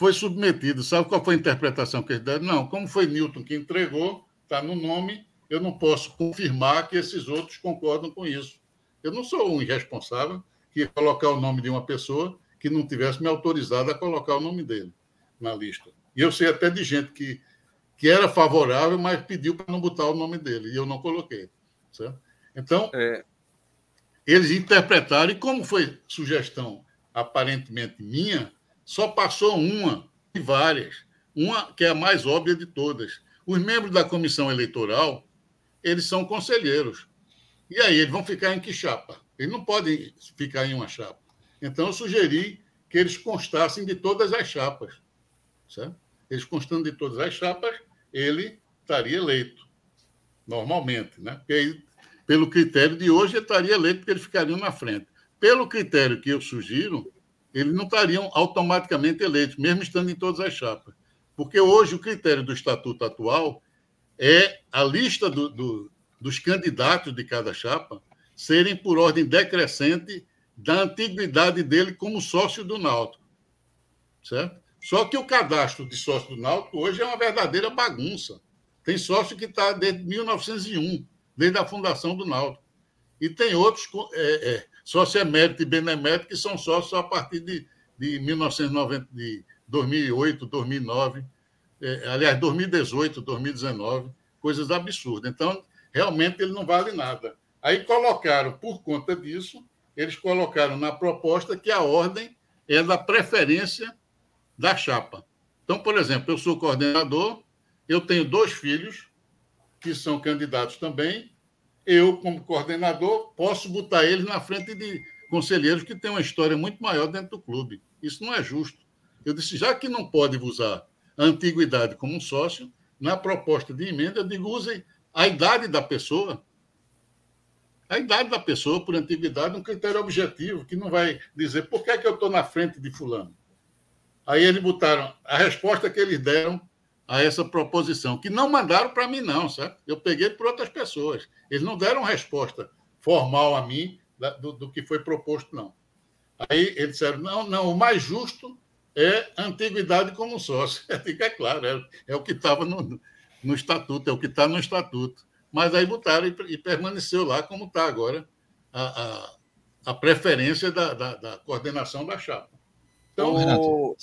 foi submetido. Sabe qual foi a interpretação que eles deram? Não, como foi Newton que entregou, está no nome, eu não posso confirmar que esses outros concordam com isso. Eu não sou um irresponsável que ia colocar o nome de uma pessoa que não tivesse me autorizado a colocar o nome dele na lista. E eu sei até de gente que, que era favorável, mas pediu para não botar o nome dele, e eu não coloquei. Certo? Então, é. eles interpretaram, e como foi sugestão aparentemente minha, só passou uma de várias, uma que é a mais óbvia de todas. Os membros da comissão eleitoral, eles são conselheiros. E aí, eles vão ficar em que chapa? Eles não podem ficar em uma chapa. Então, eu sugeri que eles constassem de todas as chapas. Certo? Eles constando de todas as chapas, ele estaria eleito normalmente, né? Porque pelo critério de hoje, ele estaria eleito porque eles ficariam na frente. Pelo critério que eu sugiro, eles não estariam automaticamente eleitos, mesmo estando em todas as chapas. Porque hoje o critério do estatuto atual é a lista do, do, dos candidatos de cada chapa serem por ordem decrescente da antiguidade dele como sócio do Náutico. Certo? Só que o cadastro de sócio do Náutico hoje é uma verdadeira bagunça. Tem sócio que está desde 1901, desde a fundação do Náutico. E tem outros é, é, sócio emérito e benemérito que são sócios a partir de, de 1990, de 2008, 2009, é, aliás, 2018, 2019, coisas absurdas. Então, realmente ele não vale nada. Aí colocaram, por conta disso, eles colocaram na proposta que a ordem é da preferência da chapa. Então, por exemplo, eu sou coordenador, eu tenho dois filhos que são candidatos também. Eu, como coordenador, posso botar eles na frente de conselheiros que têm uma história muito maior dentro do clube. Isso não é justo. Eu disse, já que não pode usar a antiguidade como um sócio, na proposta de emenda, eu digo, usem a idade da pessoa. A idade da pessoa, por antiguidade, é um critério objetivo, que não vai dizer por que, é que eu estou na frente de fulano. Aí eles botaram a resposta que eles deram a essa proposição, que não mandaram para mim, não, certo? Eu peguei por outras pessoas. Eles não deram resposta formal a mim do, do que foi proposto, não. Aí eles disseram: não, não, o mais justo é a antiguidade como sócio. *laughs* Fica claro, é, é o que estava no, no estatuto, é o que está no estatuto. Mas aí botaram e, e permaneceu lá como está agora a, a, a preferência da, da, da, coordenação da chapa. Então, o...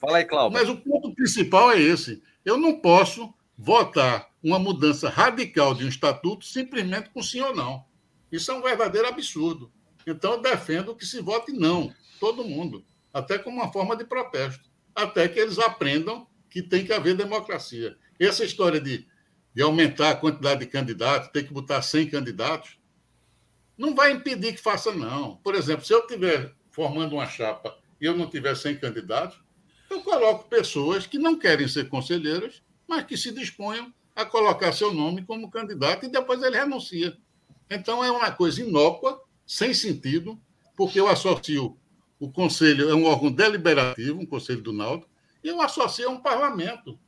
Fala aí, Cláudio. Mas o ponto principal é esse. Eu não posso votar uma mudança radical de um estatuto simplesmente com sim ou não. Isso é um verdadeiro absurdo. Então, eu defendo que se vote não, todo mundo, até como uma forma de protesto, até que eles aprendam que tem que haver democracia. Essa história de, de aumentar a quantidade de candidatos, ter que botar 100 candidatos, não vai impedir que faça, não. Por exemplo, se eu estiver formando uma chapa e eu não tiver 100 candidatos, eu coloco pessoas que não querem ser conselheiras, mas que se disponham a colocar seu nome como candidato e depois ele renuncia. Então é uma coisa inócua, sem sentido, porque eu associo o conselho é um órgão deliberativo, um conselho do Náutico, e eu associo a um parlamento.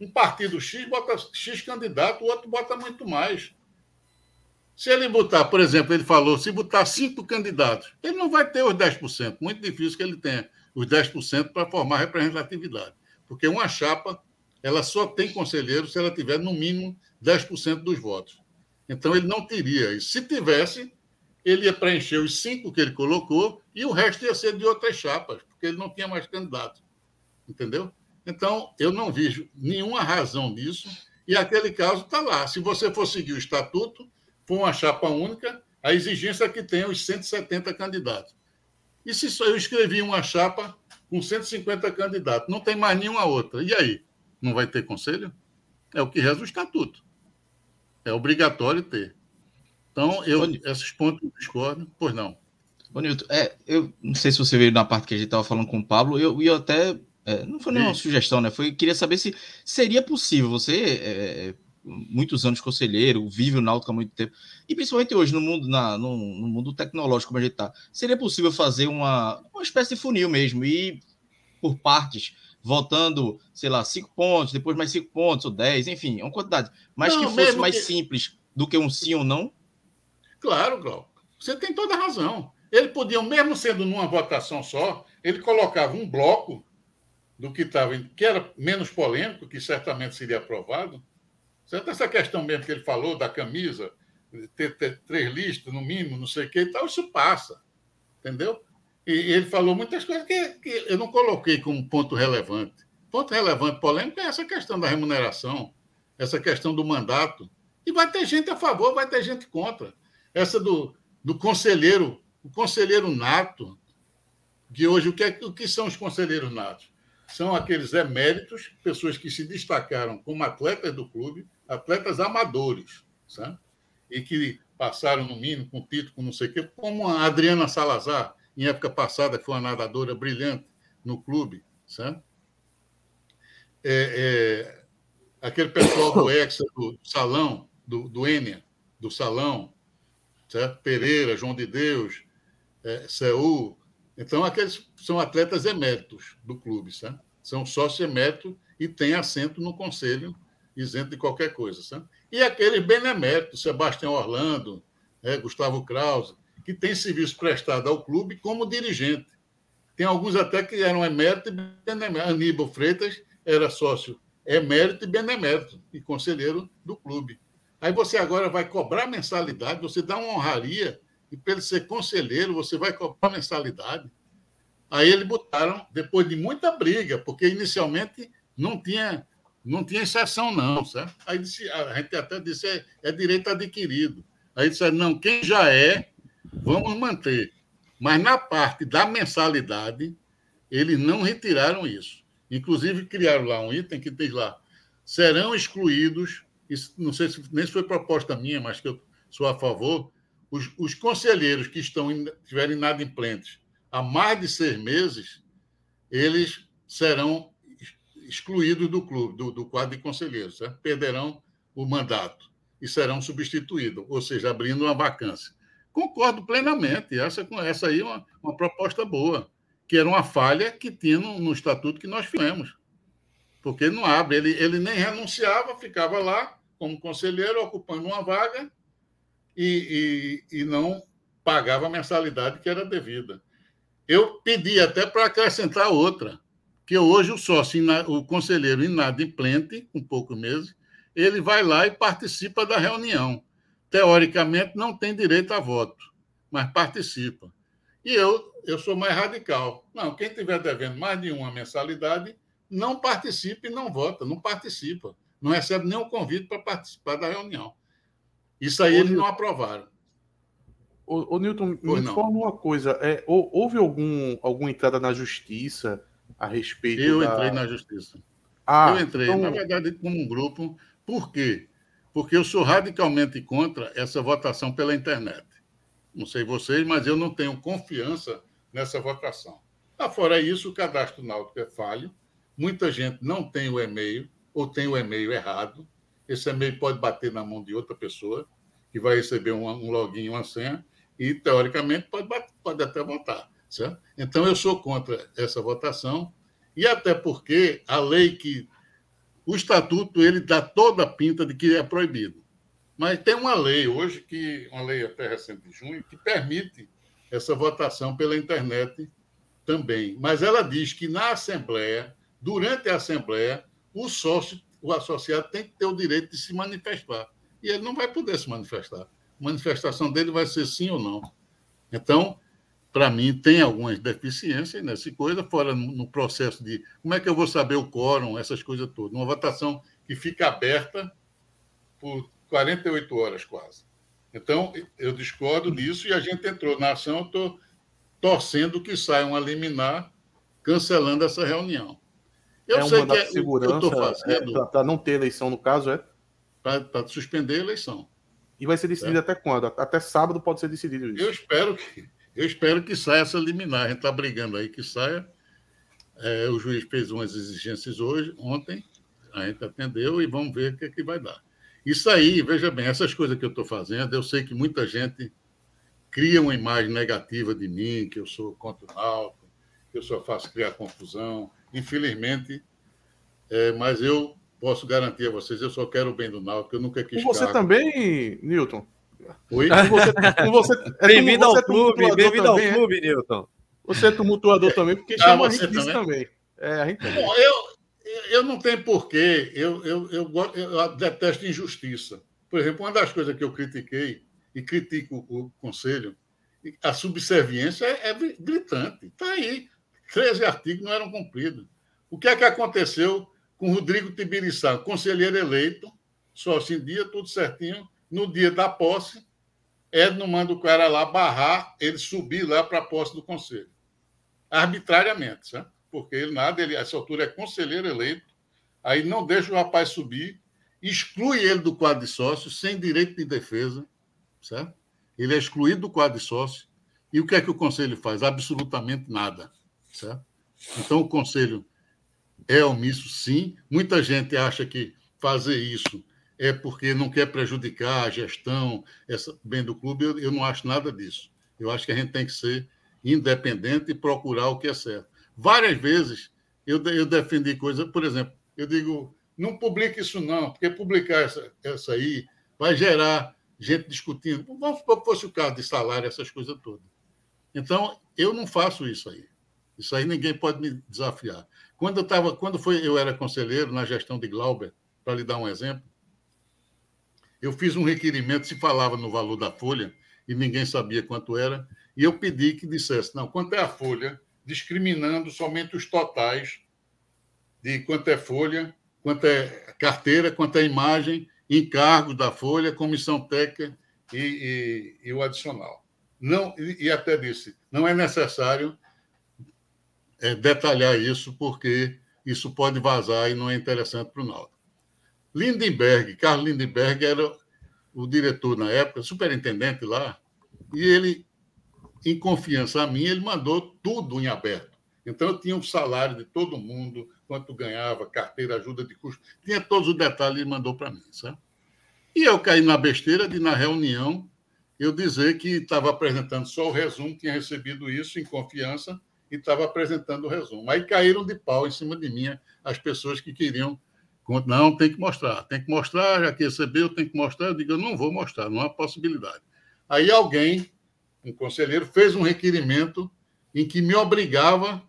Um partido X bota X candidato, o outro bota muito mais. Se ele botar, por exemplo, ele falou, se botar cinco candidatos, ele não vai ter os 10%. Muito difícil que ele tenha os 10% para formar representatividade. Porque uma chapa, ela só tem conselheiro se ela tiver, no mínimo, 10% dos votos. Então, ele não teria isso. Se tivesse, ele ia preencher os cinco que ele colocou e o resto ia ser de outras chapas, porque ele não tinha mais candidato. Entendeu? Então, eu não vejo nenhuma razão nisso, e aquele caso está lá. Se você for seguir o estatuto, for uma chapa única, a exigência é que tenha os 170 candidatos. E se só eu escrevi uma chapa com 150 candidatos, não tem mais nenhuma outra, e aí? Não vai ter conselho? É o que reza o estatuto. É obrigatório ter. Então, eu, esses pontos eu discordo, pois não. Ô, Nilton, é, eu não sei se você veio na parte que a gente estava falando com o Pablo, eu ia até é, não foi nenhuma sugestão, né? Foi queria saber se seria possível você, é, é, muitos anos conselheiro, vive o Náutico há muito tempo, e principalmente hoje no mundo, na, no, no mundo tecnológico como a gente está, seria possível fazer uma, uma espécie de funil mesmo, e por partes, votando, sei lá, cinco pontos, depois mais cinco pontos, ou dez, enfim, uma quantidade, mas não, que fosse mais que... simples do que um sim ou não? Claro, Glauco. Você tem toda a razão. Ele podia, mesmo sendo numa votação só, ele colocava um bloco do que estava, que era menos polêmico, que certamente seria aprovado. Certo? Essa questão mesmo que ele falou da camisa, ter, ter três listas no mínimo, não sei o que e tal, isso passa. Entendeu? E, e ele falou muitas coisas que, que, eu não coloquei como ponto relevante. Ponto relevante polêmico é essa questão da remuneração, essa questão do mandato. E vai ter gente a favor, vai ter gente contra. Essa do, do conselheiro, o conselheiro nato, que hoje o que, é, o que são os conselheiros natos? são aqueles eméritos, pessoas que se destacaram como atletas do clube, atletas amadores, sabe? e que passaram, no mínimo, com título, com não sei o quê, como a Adriana Salazar, em época passada, que foi uma nadadora brilhante no clube. Sabe? É, é, aquele pessoal do *coughs* Hexa, do Salão, do, do Enia, do Salão, certo? Pereira, João de Deus, é, Seul, então, aqueles são atletas eméritos do clube, sabe? são sócios eméritos e têm assento no conselho, isento de qualquer coisa. Sabe? E aqueles beneméritos, Sebastião Orlando, né, Gustavo Krause, que têm serviço prestado ao clube como dirigente. Tem alguns até que eram emérito e benemérito. Aníbal Freitas era sócio emérito e benemérito, e conselheiro do clube. Aí você agora vai cobrar mensalidade, você dá uma honraria, e para ele ser conselheiro, você vai cobrar mensalidade. Aí eles botaram, depois de muita briga, porque inicialmente não tinha, não tinha exceção, não, certo? Aí disse, a gente até disse é, é direito adquirido. Aí disseram, não, quem já é, vamos manter. Mas na parte da mensalidade, eles não retiraram isso. Inclusive, criaram lá um item que diz lá: serão excluídos, isso, não sei se nem se foi proposta minha, mas que eu sou a favor, os, os conselheiros que estão estiverem inadimplentes há mais de seis meses, eles serão excluídos do clube, do, do quadro de conselheiros, perderão o mandato e serão substituídos, ou seja, abrindo uma vacância. Concordo plenamente, essa, essa aí é uma, uma proposta boa, que era uma falha que tinha no, no estatuto que nós fizemos. Porque não abre, ele, ele nem renunciava, ficava lá como conselheiro, ocupando uma vaga e, e, e não pagava a mensalidade que era devida. Eu pedi até para acrescentar outra, que hoje o sócio, o conselheiro inadimplente, com poucos meses, ele vai lá e participa da reunião. Teoricamente, não tem direito a voto, mas participa. E eu, eu sou mais radical. Não, quem estiver devendo mais de uma mensalidade, não participa e não vota, não participa. Não recebe nenhum convite para participar da reunião. Isso aí eles não aprovaram. Ô, ô Newton, me informa uma coisa. É, houve algum, alguma entrada na justiça a respeito Eu da... entrei na justiça. Ah, eu entrei, então... na verdade, como um grupo. Por quê? Porque eu sou radicalmente contra essa votação pela internet. Não sei vocês, mas eu não tenho confiança nessa votação. Ah, fora isso, o cadastro náutico é falho. Muita gente não tem o e-mail ou tem o e-mail errado. Esse e-mail pode bater na mão de outra pessoa que vai receber um, um login, uma senha e, teoricamente, pode, pode até votar. Certo? Então, eu sou contra essa votação, e até porque a lei que. O estatuto ele dá toda a pinta de que é proibido. Mas tem uma lei hoje, que uma lei até recente de junho, que permite essa votação pela internet também. Mas ela diz que na Assembleia, durante a Assembleia, o sócio, o associado tem que ter o direito de se manifestar. E ele não vai poder se manifestar manifestação dele vai ser sim ou não. Então, para mim, tem algumas deficiências nessa coisa, fora no processo de como é que eu vou saber o quórum, essas coisas todas. Uma votação que fica aberta por 48 horas quase. Então, eu discordo disso e a gente entrou na ação, eu estou torcendo que saia um liminar cancelando essa reunião. Eu é sei que é, segurança é, para não ter eleição, no caso, é? Para suspender a eleição. E vai ser decidido é. até quando? Até sábado pode ser decidido isso. Eu espero que, eu espero que saia essa liminar. A gente está brigando aí que saia. É, o juiz fez umas exigências hoje, ontem, a gente atendeu e vamos ver o que, é que vai dar. Isso aí, veja bem, essas coisas que eu estou fazendo, eu sei que muita gente cria uma imagem negativa de mim, que eu sou contra o Náutico, que eu só faço criar confusão. Infelizmente, é, mas eu posso garantir a vocês, eu só quero o bem do Náutico, eu nunca quis. Com você cargo. também, Newton? Oi? Com você, é bem-vindo ao clube, bem-vindo ao clube, Newton. Você é tumultuador também, porque ah, chama a gente também? também. É, a gente Bom, eu, eu não tenho porquê, eu, eu, eu, eu detesto injustiça. Por exemplo, uma das coisas que eu critiquei, e critico o Conselho, a subserviência é, é gritante. Está aí. 13 artigos não eram cumpridos. O que é que aconteceu com Rodrigo Tibiriçá, conselheiro eleito, sócio em dia, tudo certinho. No dia da posse, Edno manda o cara lá barrar ele subir lá para a posse do conselho. Arbitrariamente, sabe? porque ele nada, ele, a essa altura é conselheiro eleito, aí não deixa o rapaz subir, exclui ele do quadro de sócios, sem direito de defesa, certo? Ele é excluído do quadro de sócio. E o que é que o conselho faz? Absolutamente nada, certo? Então, o conselho é omisso, sim. Muita gente acha que fazer isso é porque não quer prejudicar a gestão essa, bem do clube. Eu, eu não acho nada disso. Eu acho que a gente tem que ser independente e procurar o que é certo. Várias vezes eu, eu defendi coisas, por exemplo, eu digo, não publique isso não, porque publicar essa, essa aí vai gerar gente discutindo. Vamos supor que fosse o caso de salário, essas coisas todas. Então, eu não faço isso aí. Isso aí ninguém pode me desafiar. Quando eu tava, quando foi, eu era conselheiro na gestão de Glauber, para lhe dar um exemplo, Eu fiz um requerimento, se falava no valor da folha, e ninguém sabia quanto era, e eu pedi que dissesse, não, quanto é a folha, discriminando somente os totais de quanto é folha, quanto é carteira, quanto é imagem, encargos da folha, comissão técnica e, e, e o adicional. Não, e, até disse, não é necessário é, detalhar isso, porque isso pode vazar e não é interessante para o Náutico. Lindenberg, Carlos Lindenberg era o diretor na época, superintendente lá, e ele, em confiança a mim, ele mandou tudo em aberto. Então, eu tinha o um salário de todo mundo, quanto ganhava, carteira, ajuda de custo, tinha todos os detalhes e mandou para mim, sabe? E eu caí na besteira de, na reunião, eu dizer que estava apresentando só o resumo, tinha recebido isso em confiança e estava apresentando o resumo. Aí caíram de pau em cima de mim as pessoas que queriam. Não, tem que mostrar, tem que mostrar, já que recebeu, tem que mostrar. Eu digo, eu não vou mostrar, não há possibilidade. Aí alguém, um conselheiro, fez um requerimento em que me obrigava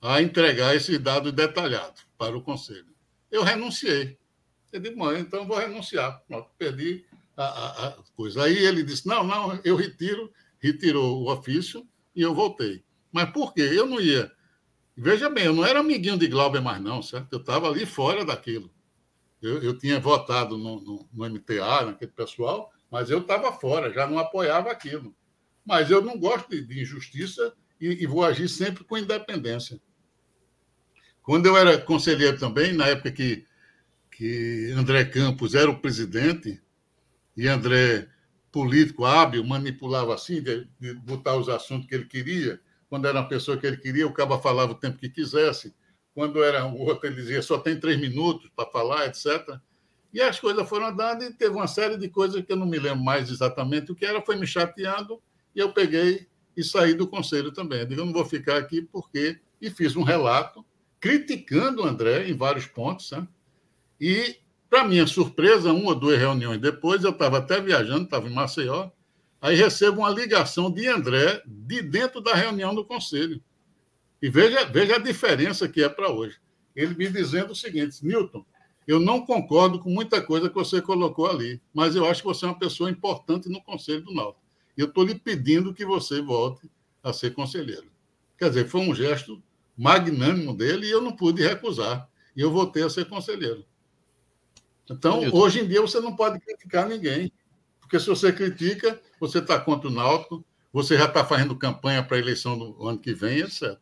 a entregar esses dados detalhados para o conselho. Eu renunciei. Eu disse, mãe, então vou renunciar. Pronto, perdi a, a, a, coisa. Aí ele disse: não, não, eu retiro, retirou o ofício e eu voltei. Mas por quê? Eu não ia. Veja bem, eu não era amiguinho de Glauber mais, não, certo? Eu estava ali fora daquilo. Eu, eu tinha votado no, no, no MTA, naquele pessoal, mas eu estava fora, já não apoiava aquilo. Mas eu não gosto de, de injustiça e, e vou agir sempre com independência. Quando eu era conselheiro também, na época que que André Campos era o presidente e André, político hábil, manipulava assim, de, de botar os assuntos que ele queria. Quando era uma pessoa que ele queria, o cabo falava o tempo que quisesse. Quando era outro, ele dizia só tem três minutos para falar, etc. E as coisas foram andando e teve uma série de coisas que eu não me lembro mais exatamente o que era, foi me chateando e eu peguei e saí do conselho também. Eu digo, eu não vou ficar aqui porque. E fiz um relato criticando o André em vários pontos, né? E, para minha surpresa, uma ou duas reuniões depois, eu estava até viajando, estava em Maceió, aí recebo uma ligação de André de dentro da reunião do conselho. E veja, veja a diferença que é para hoje. Ele me dizendo o seguinte: Newton, eu não concordo com muita coisa que você colocou ali, mas eu acho que você é uma pessoa importante no Conselho do Náutico. E eu estou lhe pedindo que você volte a ser conselheiro. Quer dizer, foi um gesto magnânimo dele e eu não pude recusar. E eu voltei a ser conselheiro. Então, hoje em dia, você não pode criticar ninguém. Porque se você critica, você está contra o Náutico, você já está fazendo campanha para a eleição do ano que vem, etc.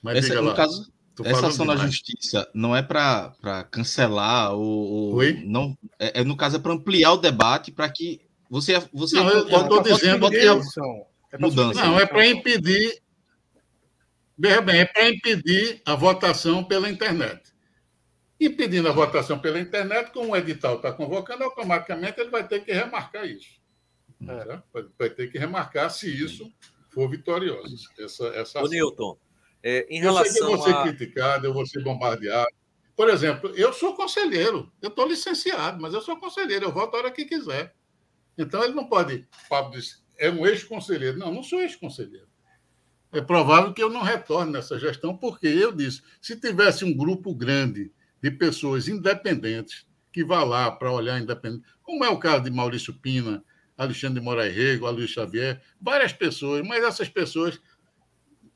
Mas Essa, no lá, caso, essa ação demais. da justiça não é para cancelar ou, Oi? não é, é, no caso é para ampliar o debate para que você você não, eu estou dizendo que é mudança. Não, é para impedir Veja bem, é para impedir a votação pela internet impedindo a votação pela internet, como o edital está convocando, automaticamente ele vai ter que remarcar isso. É. Vai ter que remarcar se isso for vitorioso. Essa, essa Ô, Newton, é, em relação eu sei que eu vou ser a... criticado, eu vou ser bombardeado. Por exemplo, eu sou conselheiro, eu estou licenciado, mas eu sou conselheiro, eu voto a hora que quiser. Então ele não pode. Pablo disse, é um ex-conselheiro. Não, não sou ex-conselheiro. É provável que eu não retorne nessa gestão, porque eu disse: se tivesse um grupo grande de pessoas independentes que vá lá para olhar independente, como é o caso de Maurício Pina, Alexandre de Moraes Rego, Luiz Xavier, várias pessoas, mas essas pessoas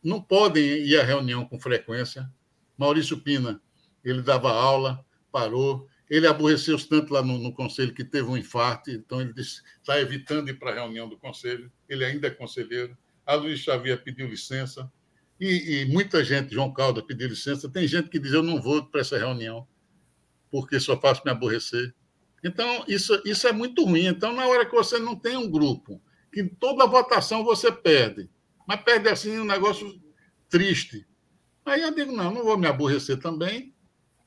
não podem ir à reunião com frequência. Maurício Pina, ele dava aula, parou, ele aborreceu tanto lá no, no, conselho que teve um infarto, então ele está evitando ir para a reunião do conselho, ele ainda é conselheiro. A Luiz Xavier pediu licença, e, e, muita gente, João Calda, pediu licença. Tem gente que diz: Eu não vou para essa reunião, porque só faço me aborrecer. Então, isso, isso é muito ruim. Então, na hora que você não tem um grupo, que toda votação você perde, mas perde assim um negócio triste. Aí eu digo: Não, não vou me aborrecer também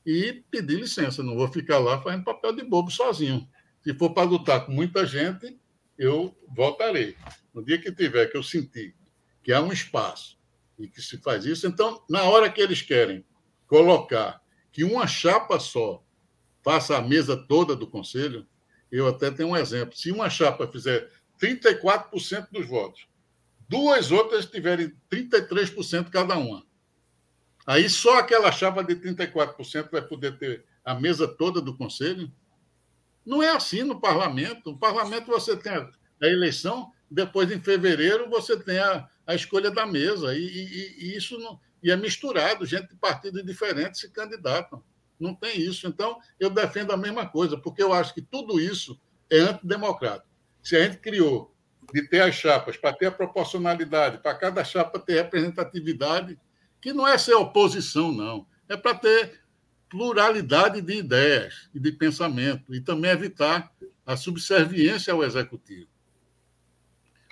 e pedir licença, não vou ficar lá fazendo papel de bobo sozinho. Se for para lutar com muita gente, eu voltarei. No dia que tiver que eu sentir que há um espaço e que se faz isso. Então, na hora que eles querem colocar que uma chapa só faça a mesa toda do conselho, eu até tenho um exemplo. Se uma chapa fizer 34% dos votos, duas outras tiverem 33% cada uma, aí só aquela chapa de 34% vai poder ter a mesa toda do conselho. Não é assim no parlamento. No parlamento você tem a, eleição, depois em fevereiro você tem a, a escolha da mesa. E, e, e, isso não, e é misturado, gente de partidos diferentes se candidatam. Não tem isso. Então, eu defendo a mesma coisa, porque eu acho que tudo isso é antidemocrático. Se a gente criou de ter as chapas, para ter a proporcionalidade, para cada chapa ter representatividade, que não é ser oposição, não. É para ter pluralidade de ideias e de pensamento, e também evitar a subserviência ao executivo.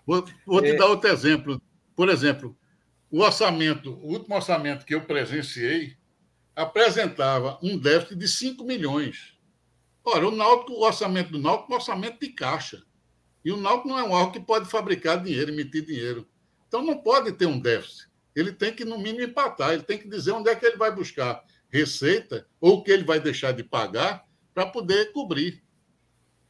Vou, vou te é... dar outro exemplo. Por exemplo, o orçamento, o último orçamento que eu presenciei, apresentava um déficit de 5 milhões. Ora, o, Náutico, o orçamento do Náutico é um orçamento de caixa. E o Náutico não é um órgão que pode fabricar dinheiro, emitir dinheiro. Então não pode ter um déficit. Ele tem que, no mínimo, empatar. Ele tem que dizer onde é que ele vai buscar receita ou o que ele vai deixar de pagar para poder cobrir.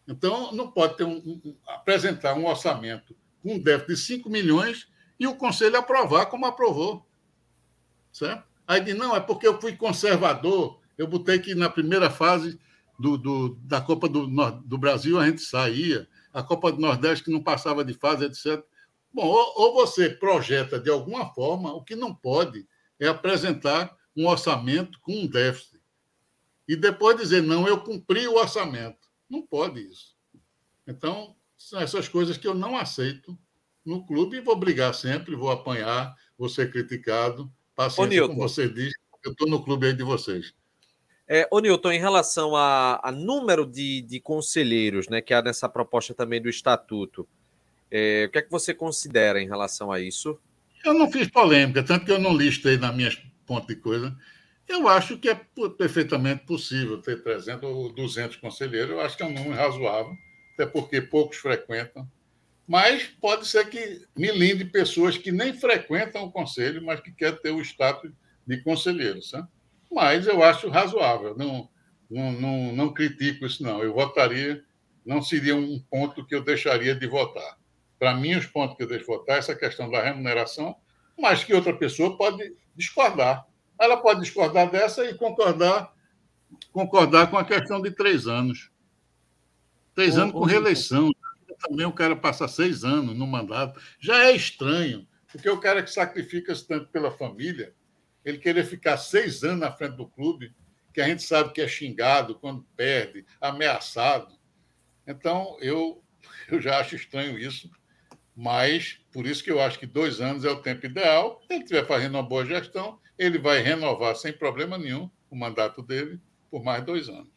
Então, não pode ter um, um, apresentar um orçamento com um déficit de 5 milhões e o Conselho aprovar como aprovou. Certo? Aí diz, não, é porque eu fui conservador, eu botei que na primeira fase do, do da Copa do, do Brasil a gente saía, a Copa do Nordeste que não passava de fase, etc. Bom, ou, ou você projeta de alguma forma, o que não pode é apresentar um orçamento com um déficit. E depois dizer, não, eu cumpri o orçamento. Não pode isso. Então, são essas coisas que eu não aceito no clube e vou brigar sempre, vou apanhar, vou ser criticado, Paciência, Ô, como você disse, eu estou no clube aí de vocês. É, ô Nilton, em relação a, a número de, de, conselheiros, né, que há nessa proposta também do estatuto, é, o que é que você considera em relação a isso? Eu não fiz polêmica, tanto que eu não listei na minha ponta de coisa. Eu acho que é perfeitamente possível ter 300 ou 200 conselheiros. Eu acho que é um número razoável, até porque poucos frequentam. Mas pode ser que me linde pessoas que nem frequentam o conselho, mas que querem ter o status de conselheiro. Sabe? Mas eu acho razoável, não, não, não, não critico isso, não. Eu votaria, não seria um ponto que eu deixaria de votar. Para mim, os pontos que eu deixo de votar é essa questão da remuneração, mas que outra pessoa pode discordar. Ela pode discordar dessa e concordar, concordar com a questão de três anos. Três anos com reeleição também o cara passa seis anos no mandato. Já é estranho, porque o cara que sacrifica-se tanto pela família, ele querer ficar seis anos na frente do clube, que a gente sabe que é xingado quando perde, ameaçado. Então, eu, *laughs* eu já acho estranho isso, mas por isso que eu acho que dois anos é o tempo ideal. Se ele estiver fazendo uma boa gestão, ele vai renovar sem problema nenhum o mandato dele por mais dois anos.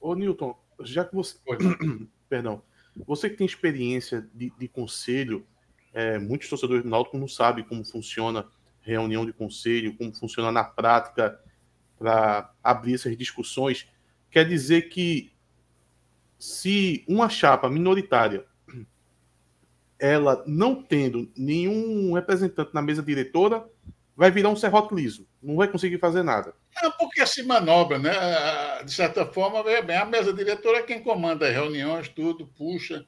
Ô, Newton, já que você. *clears throat* Perdão. Você que tem experiência de, de conselho, é, muitos torcedores do Náutico não sabem como funciona reunião de conselho, como funciona na prática para abrir essas discussões. Quer dizer que se uma chapa minoritária ela não tendo nenhum representante na mesa diretora, vai virar um serrote liso, não vai conseguir fazer nada. É porque se manobra, né? De certa forma, bem, a mesa diretora é quem comanda as reuniões, tudo, puxa.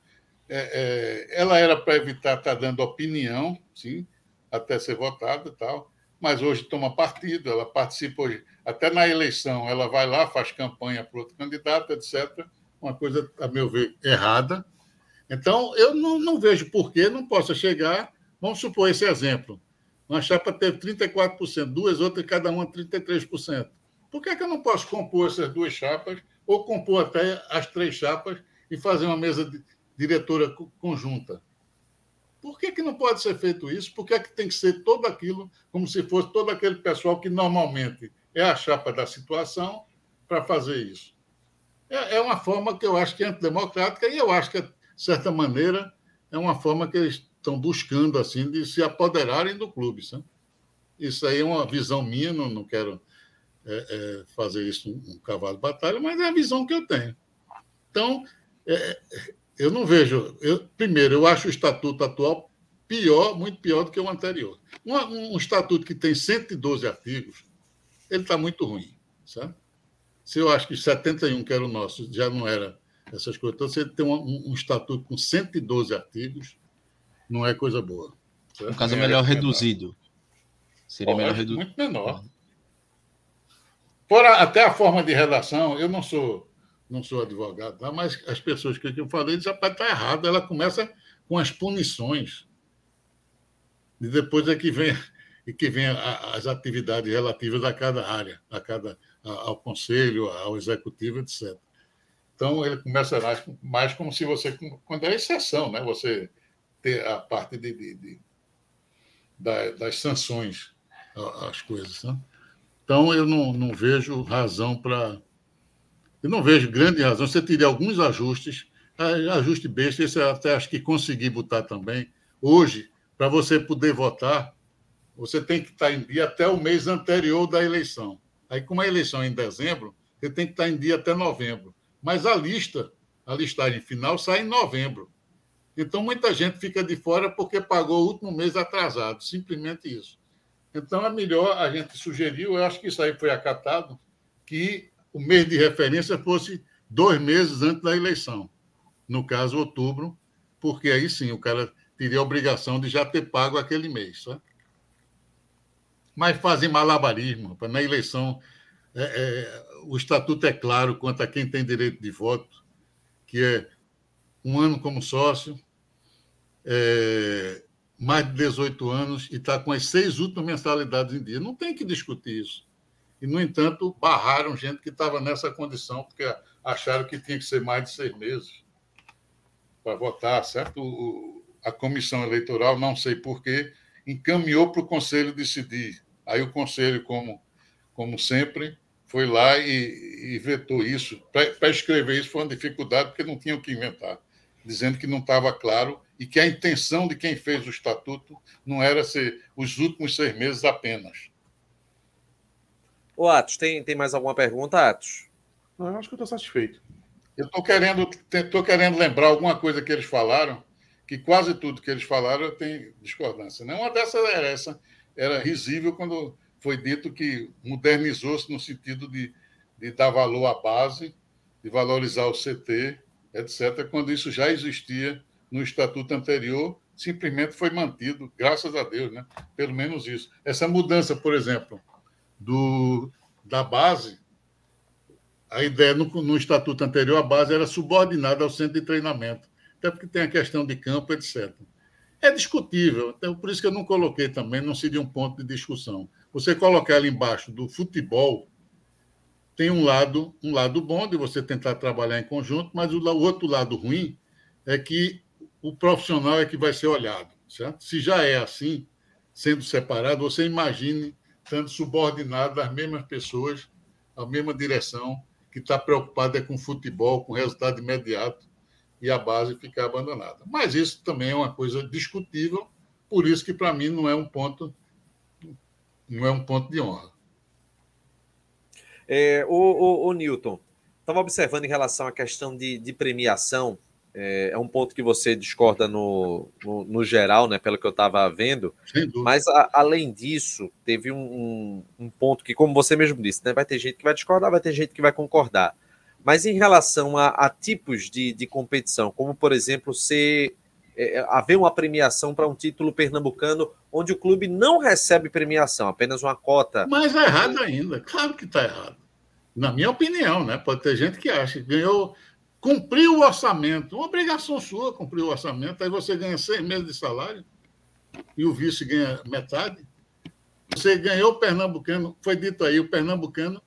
É, é, ela era para evitar estar tá dando opinião, sim, até ser votada e tal, mas hoje toma partido, ela participa hoje, até na eleição, ela vai lá, faz campanha para outro candidato, etc. Uma coisa, a meu ver, errada. Então, eu não, não vejo por que não possa chegar, vamos supor esse exemplo, uma chapa teve 34%, duas outras, cada uma 33%. Por que, é que eu não posso compor essas duas chapas, ou compor até as três chapas e fazer uma mesa diretora conjunta? Por que, que não pode ser feito isso? Por que, é que tem que ser todo aquilo como se fosse todo aquele pessoal que normalmente é a chapa da situação para fazer isso? É, é uma forma que eu acho que é antidemocrática e eu acho que, de certa maneira, é uma forma que eles estão buscando assim de se apoderarem do clube. Sabe? Isso aí é uma visão minha, não, não quero é, é, fazer isso um, um, cavalo de batalha, mas é a visão que eu tenho. Então, é, eu não vejo. Eu, primeiro, eu acho o estatuto atual pior, muito pior do que o anterior. Um, um estatuto que tem 112 artigos, ele está muito ruim. Sabe? Se eu acho que 71, que era o nosso, já não era essas coisas, então você tem um, um estatuto com 112 artigos, não é coisa boa. Certo? No caso, é melhor reduzido. Seria melhor reduzido. Muito menor. Fora até a forma de redação, eu não sou não sou advogado, tá? mas as pessoas que eu falei dizem, rapaz, está errado. Ela começa com as punições. E depois é que vem, e que vem as atividades relativas a cada área, a cada, ao conselho, ao executivo, etc. Então, ele começa mais como se você, quando é exceção, né? você ter a parte de, de, de das sanções às coisas. Né? Então, eu não, não vejo razão para. Eu não vejo grande razão. Você teria alguns ajustes, ajuste besta, esse eu até acho que consegui botar também. Hoje, para você poder votar, você tem que estar em dia até o mês anterior da eleição. Aí, como a eleição é em dezembro, você tem que estar em dia até novembro. Mas a lista, a listagem final, sai em novembro. Então, muita gente fica de fora porque pagou o último mês atrasado, simplesmente isso. Então, é melhor, a gente sugeriu, eu acho que isso aí foi acatado, que o mês de referência fosse dois meses antes da eleição. No caso, outubro, porque aí sim o cara teria a obrigação de já ter pago aquele mês. Sabe? Mas fazem malabarismo. Na eleição, é, é, o estatuto é claro quanto a quem tem direito de voto, que é um ano como sócio, é, mais de 18 anos e está com as seis últimas mensalidades em dia. Não tem que discutir isso. E, no entanto, barraram gente que estava nessa condição, porque acharam que tinha que ser mais de seis meses para votar, certo? O, a comissão eleitoral, não sei porquê, encaminhou para o conselho decidir. Aí o conselho, como, como sempre, foi lá e, e vetou isso. Para escrever isso foi uma dificuldade, porque não tinha o que inventar, dizendo que não estava claro e que a intenção de quem fez o estatuto não era ser os últimos seis meses apenas. O Atos, tem, tem mais alguma pergunta, Atos? Não, eu acho que eu estou satisfeito. Eu estou querendo, tô querendo lembrar alguma coisa que eles falaram, que quase tudo que eles falaram tem discordância. Né? Uma dessas era essa, era risível quando foi dito que modernizou-se no sentido de, de dar valor à base, de valorizar o CT, etc., quando isso já existia no estatuto anterior simplesmente foi mantido, graças a Deus, né? Pelo menos isso. Essa mudança, por exemplo, do da base, a ideia no, no estatuto anterior, a base era subordinada ao centro de treinamento, até porque tem a questão de campo, etc. É discutível, então por isso que eu não coloquei também, não seria um ponto de discussão. Você colocar ali embaixo do futebol, tem um lado, um lado bom de você tentar trabalhar em conjunto, mas o, o outro lado ruim é que o profissional é que vai ser olhado. Certo? Se já é assim, sendo separado, você imagine sendo subordinado às mesmas pessoas, à mesma direção, que está preocupada com futebol, com resultado imediato, e a base ficar abandonada. Mas isso também é uma coisa discutível, por isso que para mim não é um ponto não é um ponto de honra. É, o, o, o Newton, estava observando em relação à questão de, de premiação é, é um ponto que você discorda no, no, no geral, né, pelo que eu estava vendo. Mas, a, além disso, teve um, um, um, ponto que, como você mesmo disse, né, vai ter gente que vai discordar, vai ter gente que vai concordar. Mas em relação a, a tipos de, de competição, como, por exemplo, ser é, é haver uma premiação para um título pernambucano onde o clube não recebe premiação, apenas uma cota. Mas é errado ainda, claro que está errado. Na minha opinião, né? Pode ter gente que acha que ganhou Cumpriu o orçamento, uma obrigação sua cumprir o orçamento, aí você ganha seis meses de salário e o vice ganha metade. Você ganhou o pernambucano, foi dito aí, o pernambucano.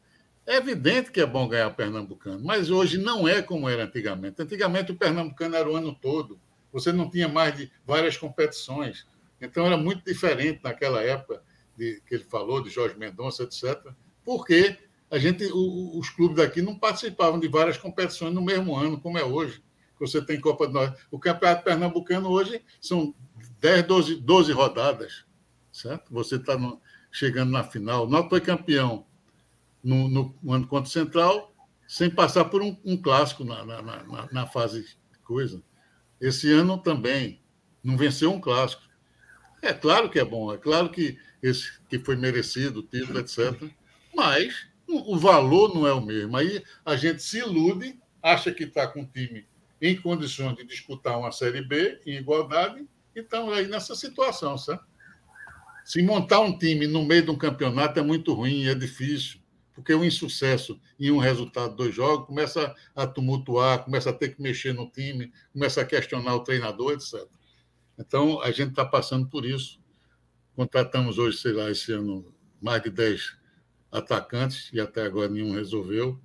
É evidente que é bom ganhar o pernambucano, mas hoje não é como era antigamente. Antigamente o pernambucano era o ano todo. Você não tinha mais de várias competições. Então era muito diferente naquela época de, que ele falou, de Jorge Mendonça, etc. Porque a gente, o, os clubes daqui não participavam de várias competições no mesmo ano, como é hoje. Você tem Copa do Norte. O Campeonato Pernambucano hoje são 10, 12, 12 rodadas, certo? Você está chegando na final. O Norte foi campeão no, no, no, ano contra o Central, sem passar por um, um clássico na, na, na, na fase coisa. Esse ano também não venceu um clássico. É claro que é bom, é claro que esse que foi merecido o título, etc. Mas o valor não é o mesmo. Aí a gente se ilude, acha que está com o time em condições de disputar uma Série B em igualdade, e aí nessa situação, sabe? Se montar um time no meio de um campeonato é muito ruim, é difícil, porque o insucesso em um resultado dos jogos começa a tumultuar, começa a ter que mexer no time, começa a questionar o treinador, etc. Então, a gente está passando por isso. Contratamos hoje, sei lá, esse ano, mais de 10 atacantes e até agora nenhum resolveu.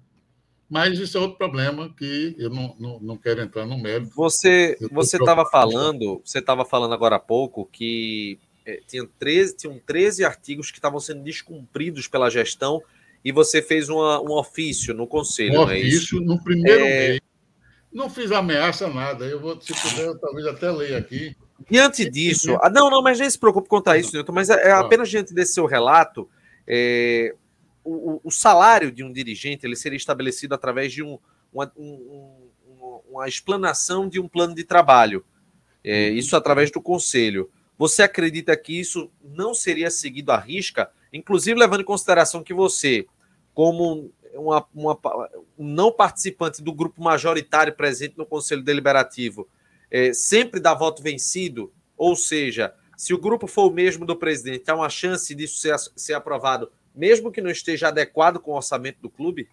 Mas isso é outro problema que eu não, não, não quero entrar no mérito. Você você estava falando, você estava falando agora há pouco que é, tinha 13, tinham 13 artigos que estavam sendo descumpridos pela gestão e você fez uma, um ofício no conselho. Um é ofício é no primeiro é... mês. Não fiz ameaça nada. Eu vou, se puder, eu, talvez até ler aqui. Diante disso, ah, não, não, mas nem se preocupe contar isso, Newton, mas é, é apenas diante desse seu relato, é, o, o, salário de um dirigente ele seria estabelecido através de um, uma, um, uma explanação de um plano de trabalho. É, uhum. isso através do conselho. Você acredita que isso não seria seguido à risca, inclusive levando em consideração que você, como uma, uma, um não participante do grupo majoritário presente no Conselho Deliberativo, é, sempre dá voto vencido, ou seja, se o grupo for o mesmo do presidente, há uma chance disso ser, ser aprovado mesmo que não esteja adequado com o orçamento do clube?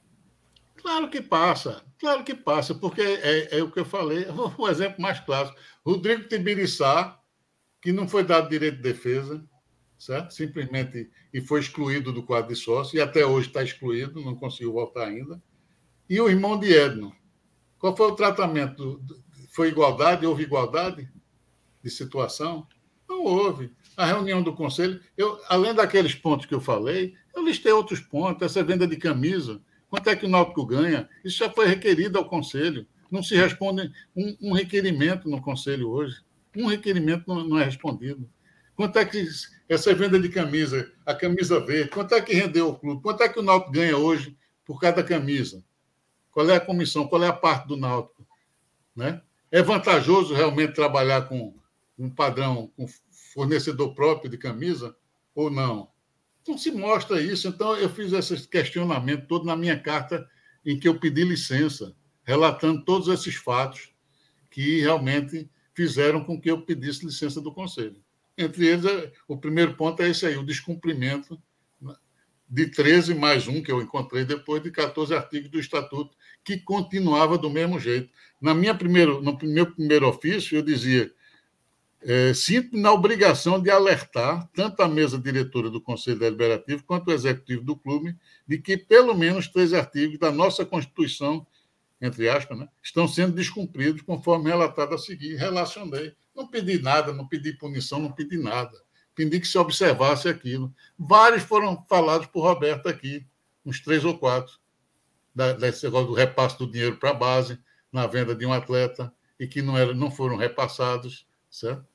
Claro que passa, claro que passa, porque é, é o que eu falei. *laughs* Um exemplo mais clássico: Rodrigo Tibiriçá, que não foi dado direito de defesa, certo? Simplesmente e foi excluído do quadro de sócio, e até hoje está excluído, não conseguiu voltar ainda. E o irmão de Edno. Qual foi o tratamento? Foi igualdade? Houve igualdade de situação? Não houve. A reunião do conselho, eu, além daqueles pontos que eu falei, eu listei outros pontos, essa venda de camisa, quanto é que o Náutico ganha? Isso já foi requerido ao Conselho. Não se responde um, um requerimento no Conselho hoje. Um requerimento não, não, é respondido. Quanto é que essa venda de camisa, a camisa verde, quanto é que rendeu o clube? Quanto é que o Náutico ganha hoje por cada camisa? Qual é a comissão? Qual é a parte do Náutico? Né? É vantajoso realmente trabalhar com um padrão, com fornecedor próprio de camisa ou não? Não se mostra isso. Então, eu fiz esse questionamento todo na minha carta em que eu pedi licença, relatando todos esses fatos que realmente fizeram com que eu pedisse licença do Conselho. Entre eles, o primeiro ponto é esse aí, o descumprimento de 13 mais um que eu encontrei depois de 14 artigos do Estatuto, que continuava do mesmo jeito. Na minha primeiro, no meu primeiro ofício, eu dizia é, sinto na obrigação de alertar tanto a mesa diretora do Conselho Deliberativo quanto o executivo do clube de que pelo menos três artigos da nossa Constituição, entre aspas, né, estão sendo descumpridos conforme relatado a seguir. Relacionei. Não pedi nada, não pedi punição, não pedi nada. Pedi que se observasse aquilo. Vários foram falados por Roberto aqui, uns três ou quatro, da, desse negócio do repasse do dinheiro para a base, na venda de um atleta, e que não, era, não foram repassados certo?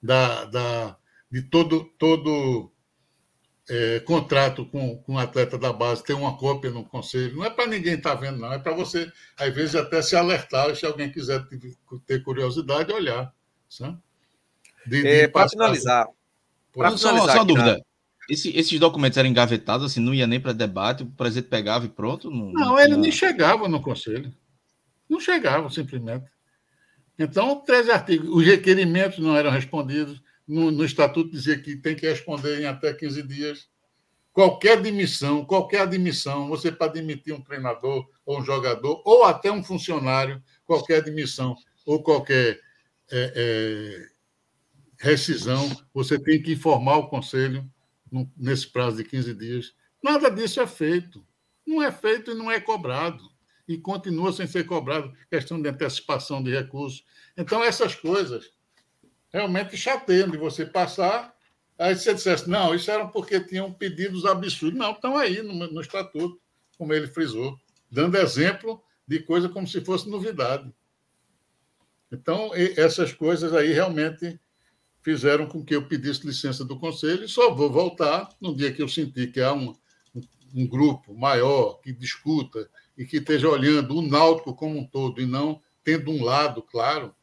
Da, da, de todo, todo é, contrato com, com o atleta da base ter uma cópia no conselho. Não é para ninguém estar tá vendo, não. É para você, às vezes, até se alertar, se alguém quiser ter curiosidade, olhar. É, para finalizar. Para finalizar, só, só uma dúvida. Esse, esses documentos eram engavetados, assim, não ia nem para debate, o presidente pegava e pronto? Não, não, não ele nem chegava no conselho. Não chegava, simplesmente. Então, 13 artigos. Os requerimentos não eram respondidos. No, no, estatuto dizia que tem que responder em até 15 dias. Qualquer demissão, qualquer admissão, você para demitir um treinador ou um jogador, ou até um funcionário, qualquer demissão ou qualquer é, é, rescisão, você tem que informar o conselho nesse prazo de 15 dias. Nada disso é feito. Não é feito e não é cobrado e continua sem ser cobrado, questão de antecipação de recursos. Então, essas coisas realmente chateiam de você passar. Aí você dissesse, não, isso era porque tinham pedidos absurdos. Não, estão aí no, no estatuto, como ele frisou, dando exemplo de coisa como se fosse novidade. Então, essas coisas aí realmente fizeram com que eu pedisse licença do conselho e só vou voltar no dia que eu sentir que há um, um grupo maior que discuta e que esteja olhando o náutico como um todo e não tendo um lado claro,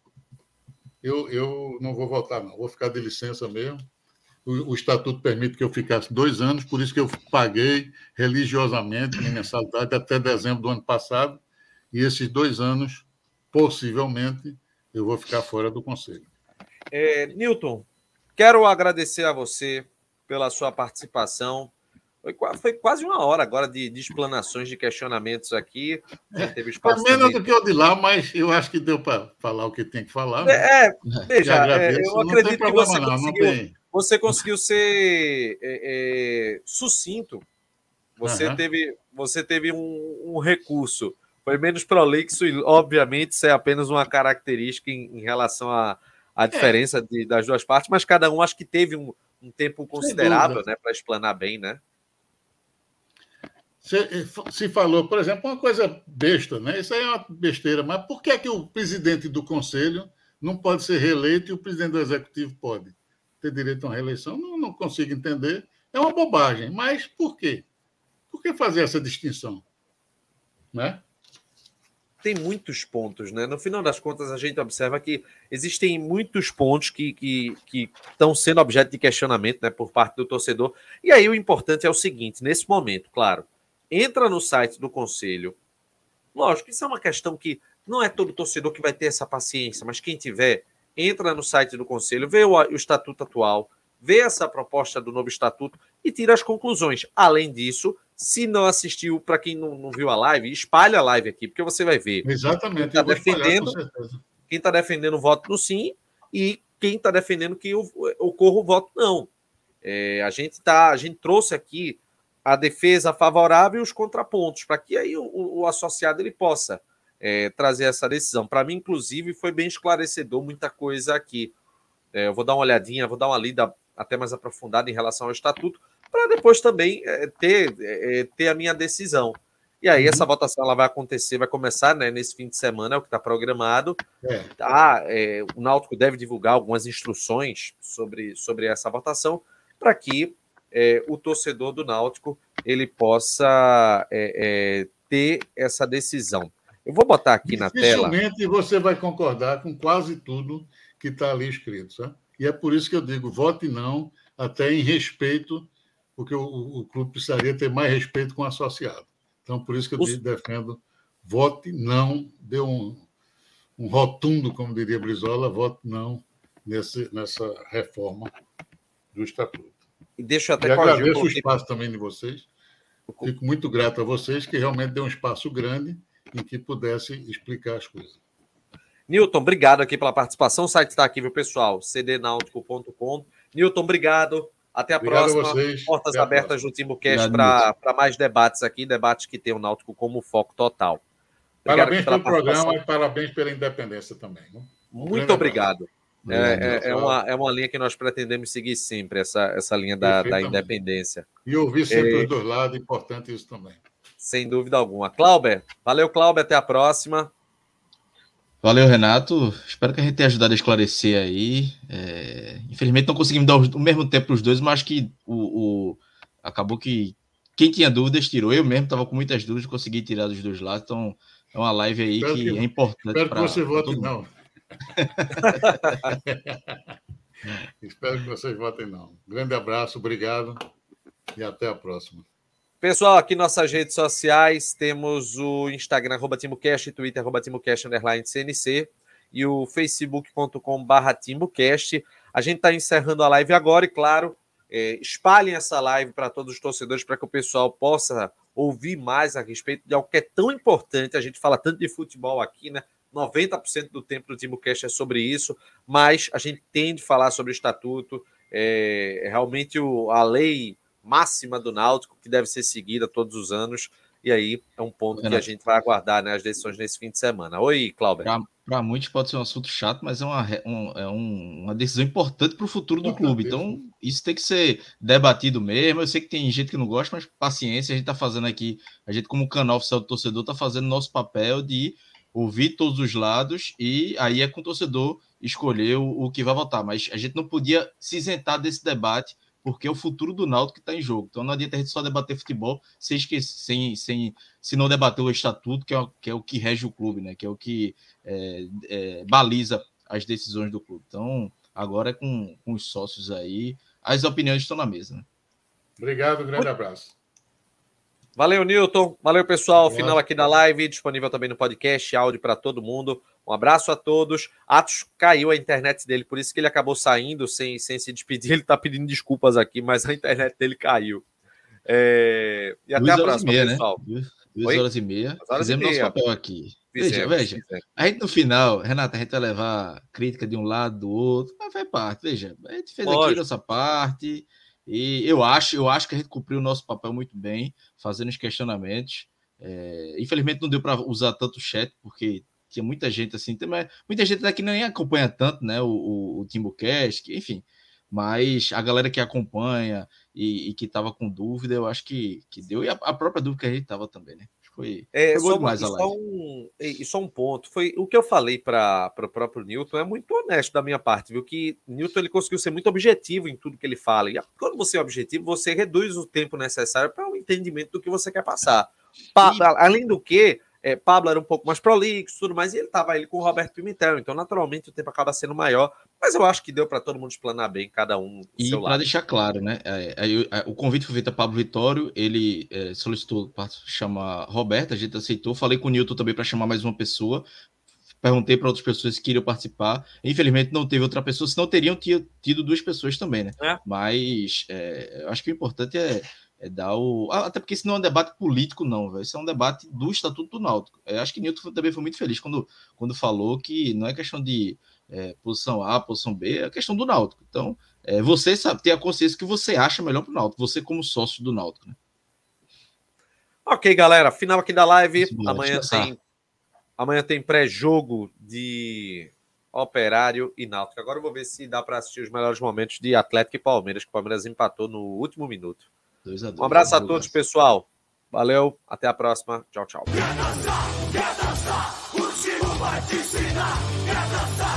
eu, eu não vou votar, não. Vou ficar de licença mesmo. O, o, estatuto permite que eu ficasse dois anos, por isso que eu paguei religiosamente minha mensalidade até dezembro do ano passado, e esses dois anos, possivelmente, eu vou ficar fora do conselho. É, Newton, quero agradecer a você pela sua participação. Foi, foi quase uma hora agora de, de explanações, de questionamentos aqui. É, teve espaço foi menos do que o de lá, mas eu acho que deu para falar o que tem que falar. Né? É, veja, é, eu acredito que você não, conseguiu, não você conseguiu ser é, é, sucinto. Você uhum. teve, você teve um, um recurso. Foi menos prolixo e, obviamente, isso é apenas uma característica em, em relação à a é. diferença de, das duas partes, mas cada um acho que teve um, um tempo considerável né, para explanar bem, né? Se, se, falou, por exemplo, uma coisa besta, né? Isso aí é uma besteira, mas por que, é que o presidente do conselho não pode ser reeleito e o presidente do executivo pode ter direito a uma reeleição? Não, não consigo entender. É uma bobagem, mas por quê? Por que fazer essa distinção? Né? Tem muitos pontos, né? No final das contas, a gente observa que existem muitos pontos que, que, que estão sendo objeto de questionamento né, por parte do torcedor. E aí o importante é o seguinte: nesse momento, claro entra no site do conselho. Lógico, isso é uma questão que não é todo torcedor que vai ter essa paciência, mas quem tiver, entra no site do conselho, vê o, o estatuto atual, vê essa proposta do novo estatuto e tira as conclusões. Além disso, se não assistiu, para quem não, não, viu a live, espalha a live aqui, porque você vai ver. Exatamente. Quem está defendendo, quem tá defendendo o voto no sim e quem está defendendo que ocorra o voto não. É, a gente tá, a gente trouxe aqui a defesa favorável e os contrapontos, para que aí o, o, associado ele possa é, trazer essa decisão. Para mim, inclusive, foi bem esclarecedor muita coisa aqui. É, eu vou dar uma olhadinha, vou dar uma lida até mais aprofundada em relação ao estatuto, para depois também é, ter, é, é, ter a minha decisão. E aí, essa uhum. votação ela vai acontecer, vai começar né, nesse fim de semana, é o que está programado. É. Tá, é, o Náutico deve divulgar algumas instruções sobre, sobre essa votação, para que é, o torcedor do Náutico ele possa é, é, ter essa decisão. Eu vou botar aqui na tela. Dificilmente você vai concordar com quase tudo que está ali escrito. Sabe? E é por isso que eu digo: vote não, até em respeito, porque o, o clube precisaria ter mais respeito com o associado. Então, por isso que eu Os... defendo: vote não, dê um, um rotundo, como diria Brizola, vote não nesse, nessa reforma do estatuto. E deixa eu até e agradeço o espaço também de vocês. Fico muito grato a vocês, que realmente deu um espaço grande em que pudesse explicar as coisas. Newton, obrigado aqui pela participação. O site está aqui, viu, pessoal? cdnautico.com. Newton, obrigado. Até a obrigado próxima. A vocês. Portas Até abertas do TimbuCast para mais debates aqui, debates que tem o Náutico como foco total. Obrigado parabéns pelo programa e parabéns pela independência também. Um muito obrigado. É, é, é, uma, é uma linha que nós pretendemos seguir sempre, essa, essa linha da, da independência. E ouvir sempre é, os dois lados, importante isso também. Sem dúvida alguma. Clauber, valeu, Clauber, até a próxima. Valeu, Renato. Espero que a gente tenha ajudado a esclarecer aí. É... Infelizmente não conseguimos dar o mesmo tempo para os dois, mas que o, o, acabou que quem tinha dúvidas tirou. Eu mesmo estava com muitas dúvidas, consegui tirar dos dois lados. Então é uma live aí que, que, é importante. Espero pra, que você vote não. Espero que vocês votem não. Grande abraço, obrigado e até a próxima. Pessoal, aqui nossas redes sociais temos o Instagram, arroba TimoCast, Twitter, arroba TimoCast, underline CNC, e o facebook.com barra TimoCast. A gente está encerrando a live agora e, claro, é, espalhem essa live para todos os torcedores para que o pessoal possa ouvir mais a respeito de algo que é tão importante. A gente fala tanto de futebol aqui, né? 90% do tempo do TimoCast é sobre isso, mas a gente tem de falar sobre o estatuto, é, realmente o, a lei máxima do Náutico que deve ser seguida todos os anos. E aí é um ponto que a gente vai aguardar né, as decisões nesse fim de semana. Oi, Cláudio. Para muitos pode ser um assunto chato, mas é uma, um, é um, uma decisão importante para o futuro do clube. Então, isso tem que ser debatido mesmo. Eu sei que tem gente que não gosta, mas paciência, a gente está fazendo aqui, a gente, como canal oficial do torcedor, está fazendo nosso papel de ouvir todos os lados e aí é com o torcedor escolher o, o, que vai votar. Mas a gente não podia se isentar desse debate, porque é o futuro do Náutico está em jogo. Então não adianta a gente só debater futebol sem, esquecer, sem, sem se não debater o estatuto, que é, o, que é o que rege o clube, né? que é o que é, é, baliza as decisões do clube. Então, agora é com, com os sócios aí, as opiniões estão na mesa. Né? Obrigado, grande abraço. Valeu, Newton. Valeu, pessoal. Final aqui da live, disponível também no podcast, áudio para todo mundo. Um abraço a todos. Atos caiu a internet dele, por isso que ele acabou saindo sem, sem se despedir. Ele está pedindo desculpas aqui, mas a internet dele caiu. É... E até Duas a próxima, meia, né? pessoal. Né? Duas Oi? horas e meia. Horas Fizemos e meia. nosso papel aqui. Fizemos, veja, veja. Fizemos. A gente no final, Renata, a gente vai levar crítica de um lado, do outro, mas faz parte. Veja, a gente fez Lógico. aqui a nossa parte. E eu acho, eu acho que a gente cumpriu o nosso papel muito bem, fazendo os questionamentos. É, infelizmente não deu para usar tanto chat, porque tinha muita gente assim, mas muita gente daqui nem acompanha tanto, né? O, o, o Timbucast, enfim. Mas a galera que acompanha e, e que estava com dúvida, eu acho que, que deu. E a, a própria dúvida que a gente estava também, né? Foi, é, foi só, demais a live. Só um, e só um ponto. Foi o que eu falei para o próprio Newton é muito honesto da minha parte, viu? Que Newton ele conseguiu ser muito objetivo em tudo que ele fala. E quando você é objetivo, você reduz o tempo necessário para o entendimento do que você quer passar. Pa. Além do que, é, Pablo era um pouco mais prolixo, tudo mais, e ele estava ali com o Roberto Pimentel, então naturalmente o tempo acaba sendo maior, mas eu acho que deu para todo mundo explanar bem, cada um. E para deixar claro, né? É, é, o convite foi feito a Pablo Vitório, ele é, solicitou para chamar Roberto, a gente aceitou, falei com o Newton também para chamar mais uma pessoa. Perguntei para outras pessoas que queriam participar. Infelizmente não teve outra pessoa, senão teriam tido duas pessoas também, né? É. Mas é, eu acho que o importante é é dar o. Ah, até porque isso não é um debate político, não, velho. Isso é um debate do Estatuto do Náutico. Eu acho que Newton também foi muito feliz quando, quando falou que não é questão de é, posição A, posição B, é questão do Náutico. Então, é, você sabe ter a consciência que você acha melhor para o Náutico, você como sócio do Náutico, né? Ok, galera. Final aqui da live. amanhã tem, amanhã tem pré-jogo de Operário e Náutico. Agora eu vou ver se dá para assistir os melhores momentos de Atlético e Palmeiras, que o Palmeiras empatou no último minuto. Dois a dois, um abraço a todos, pessoal. Valeu, até a próxima. Tchau, tchau. Quer dançar, quer dançar, o vai te ensinar. Quer dançar.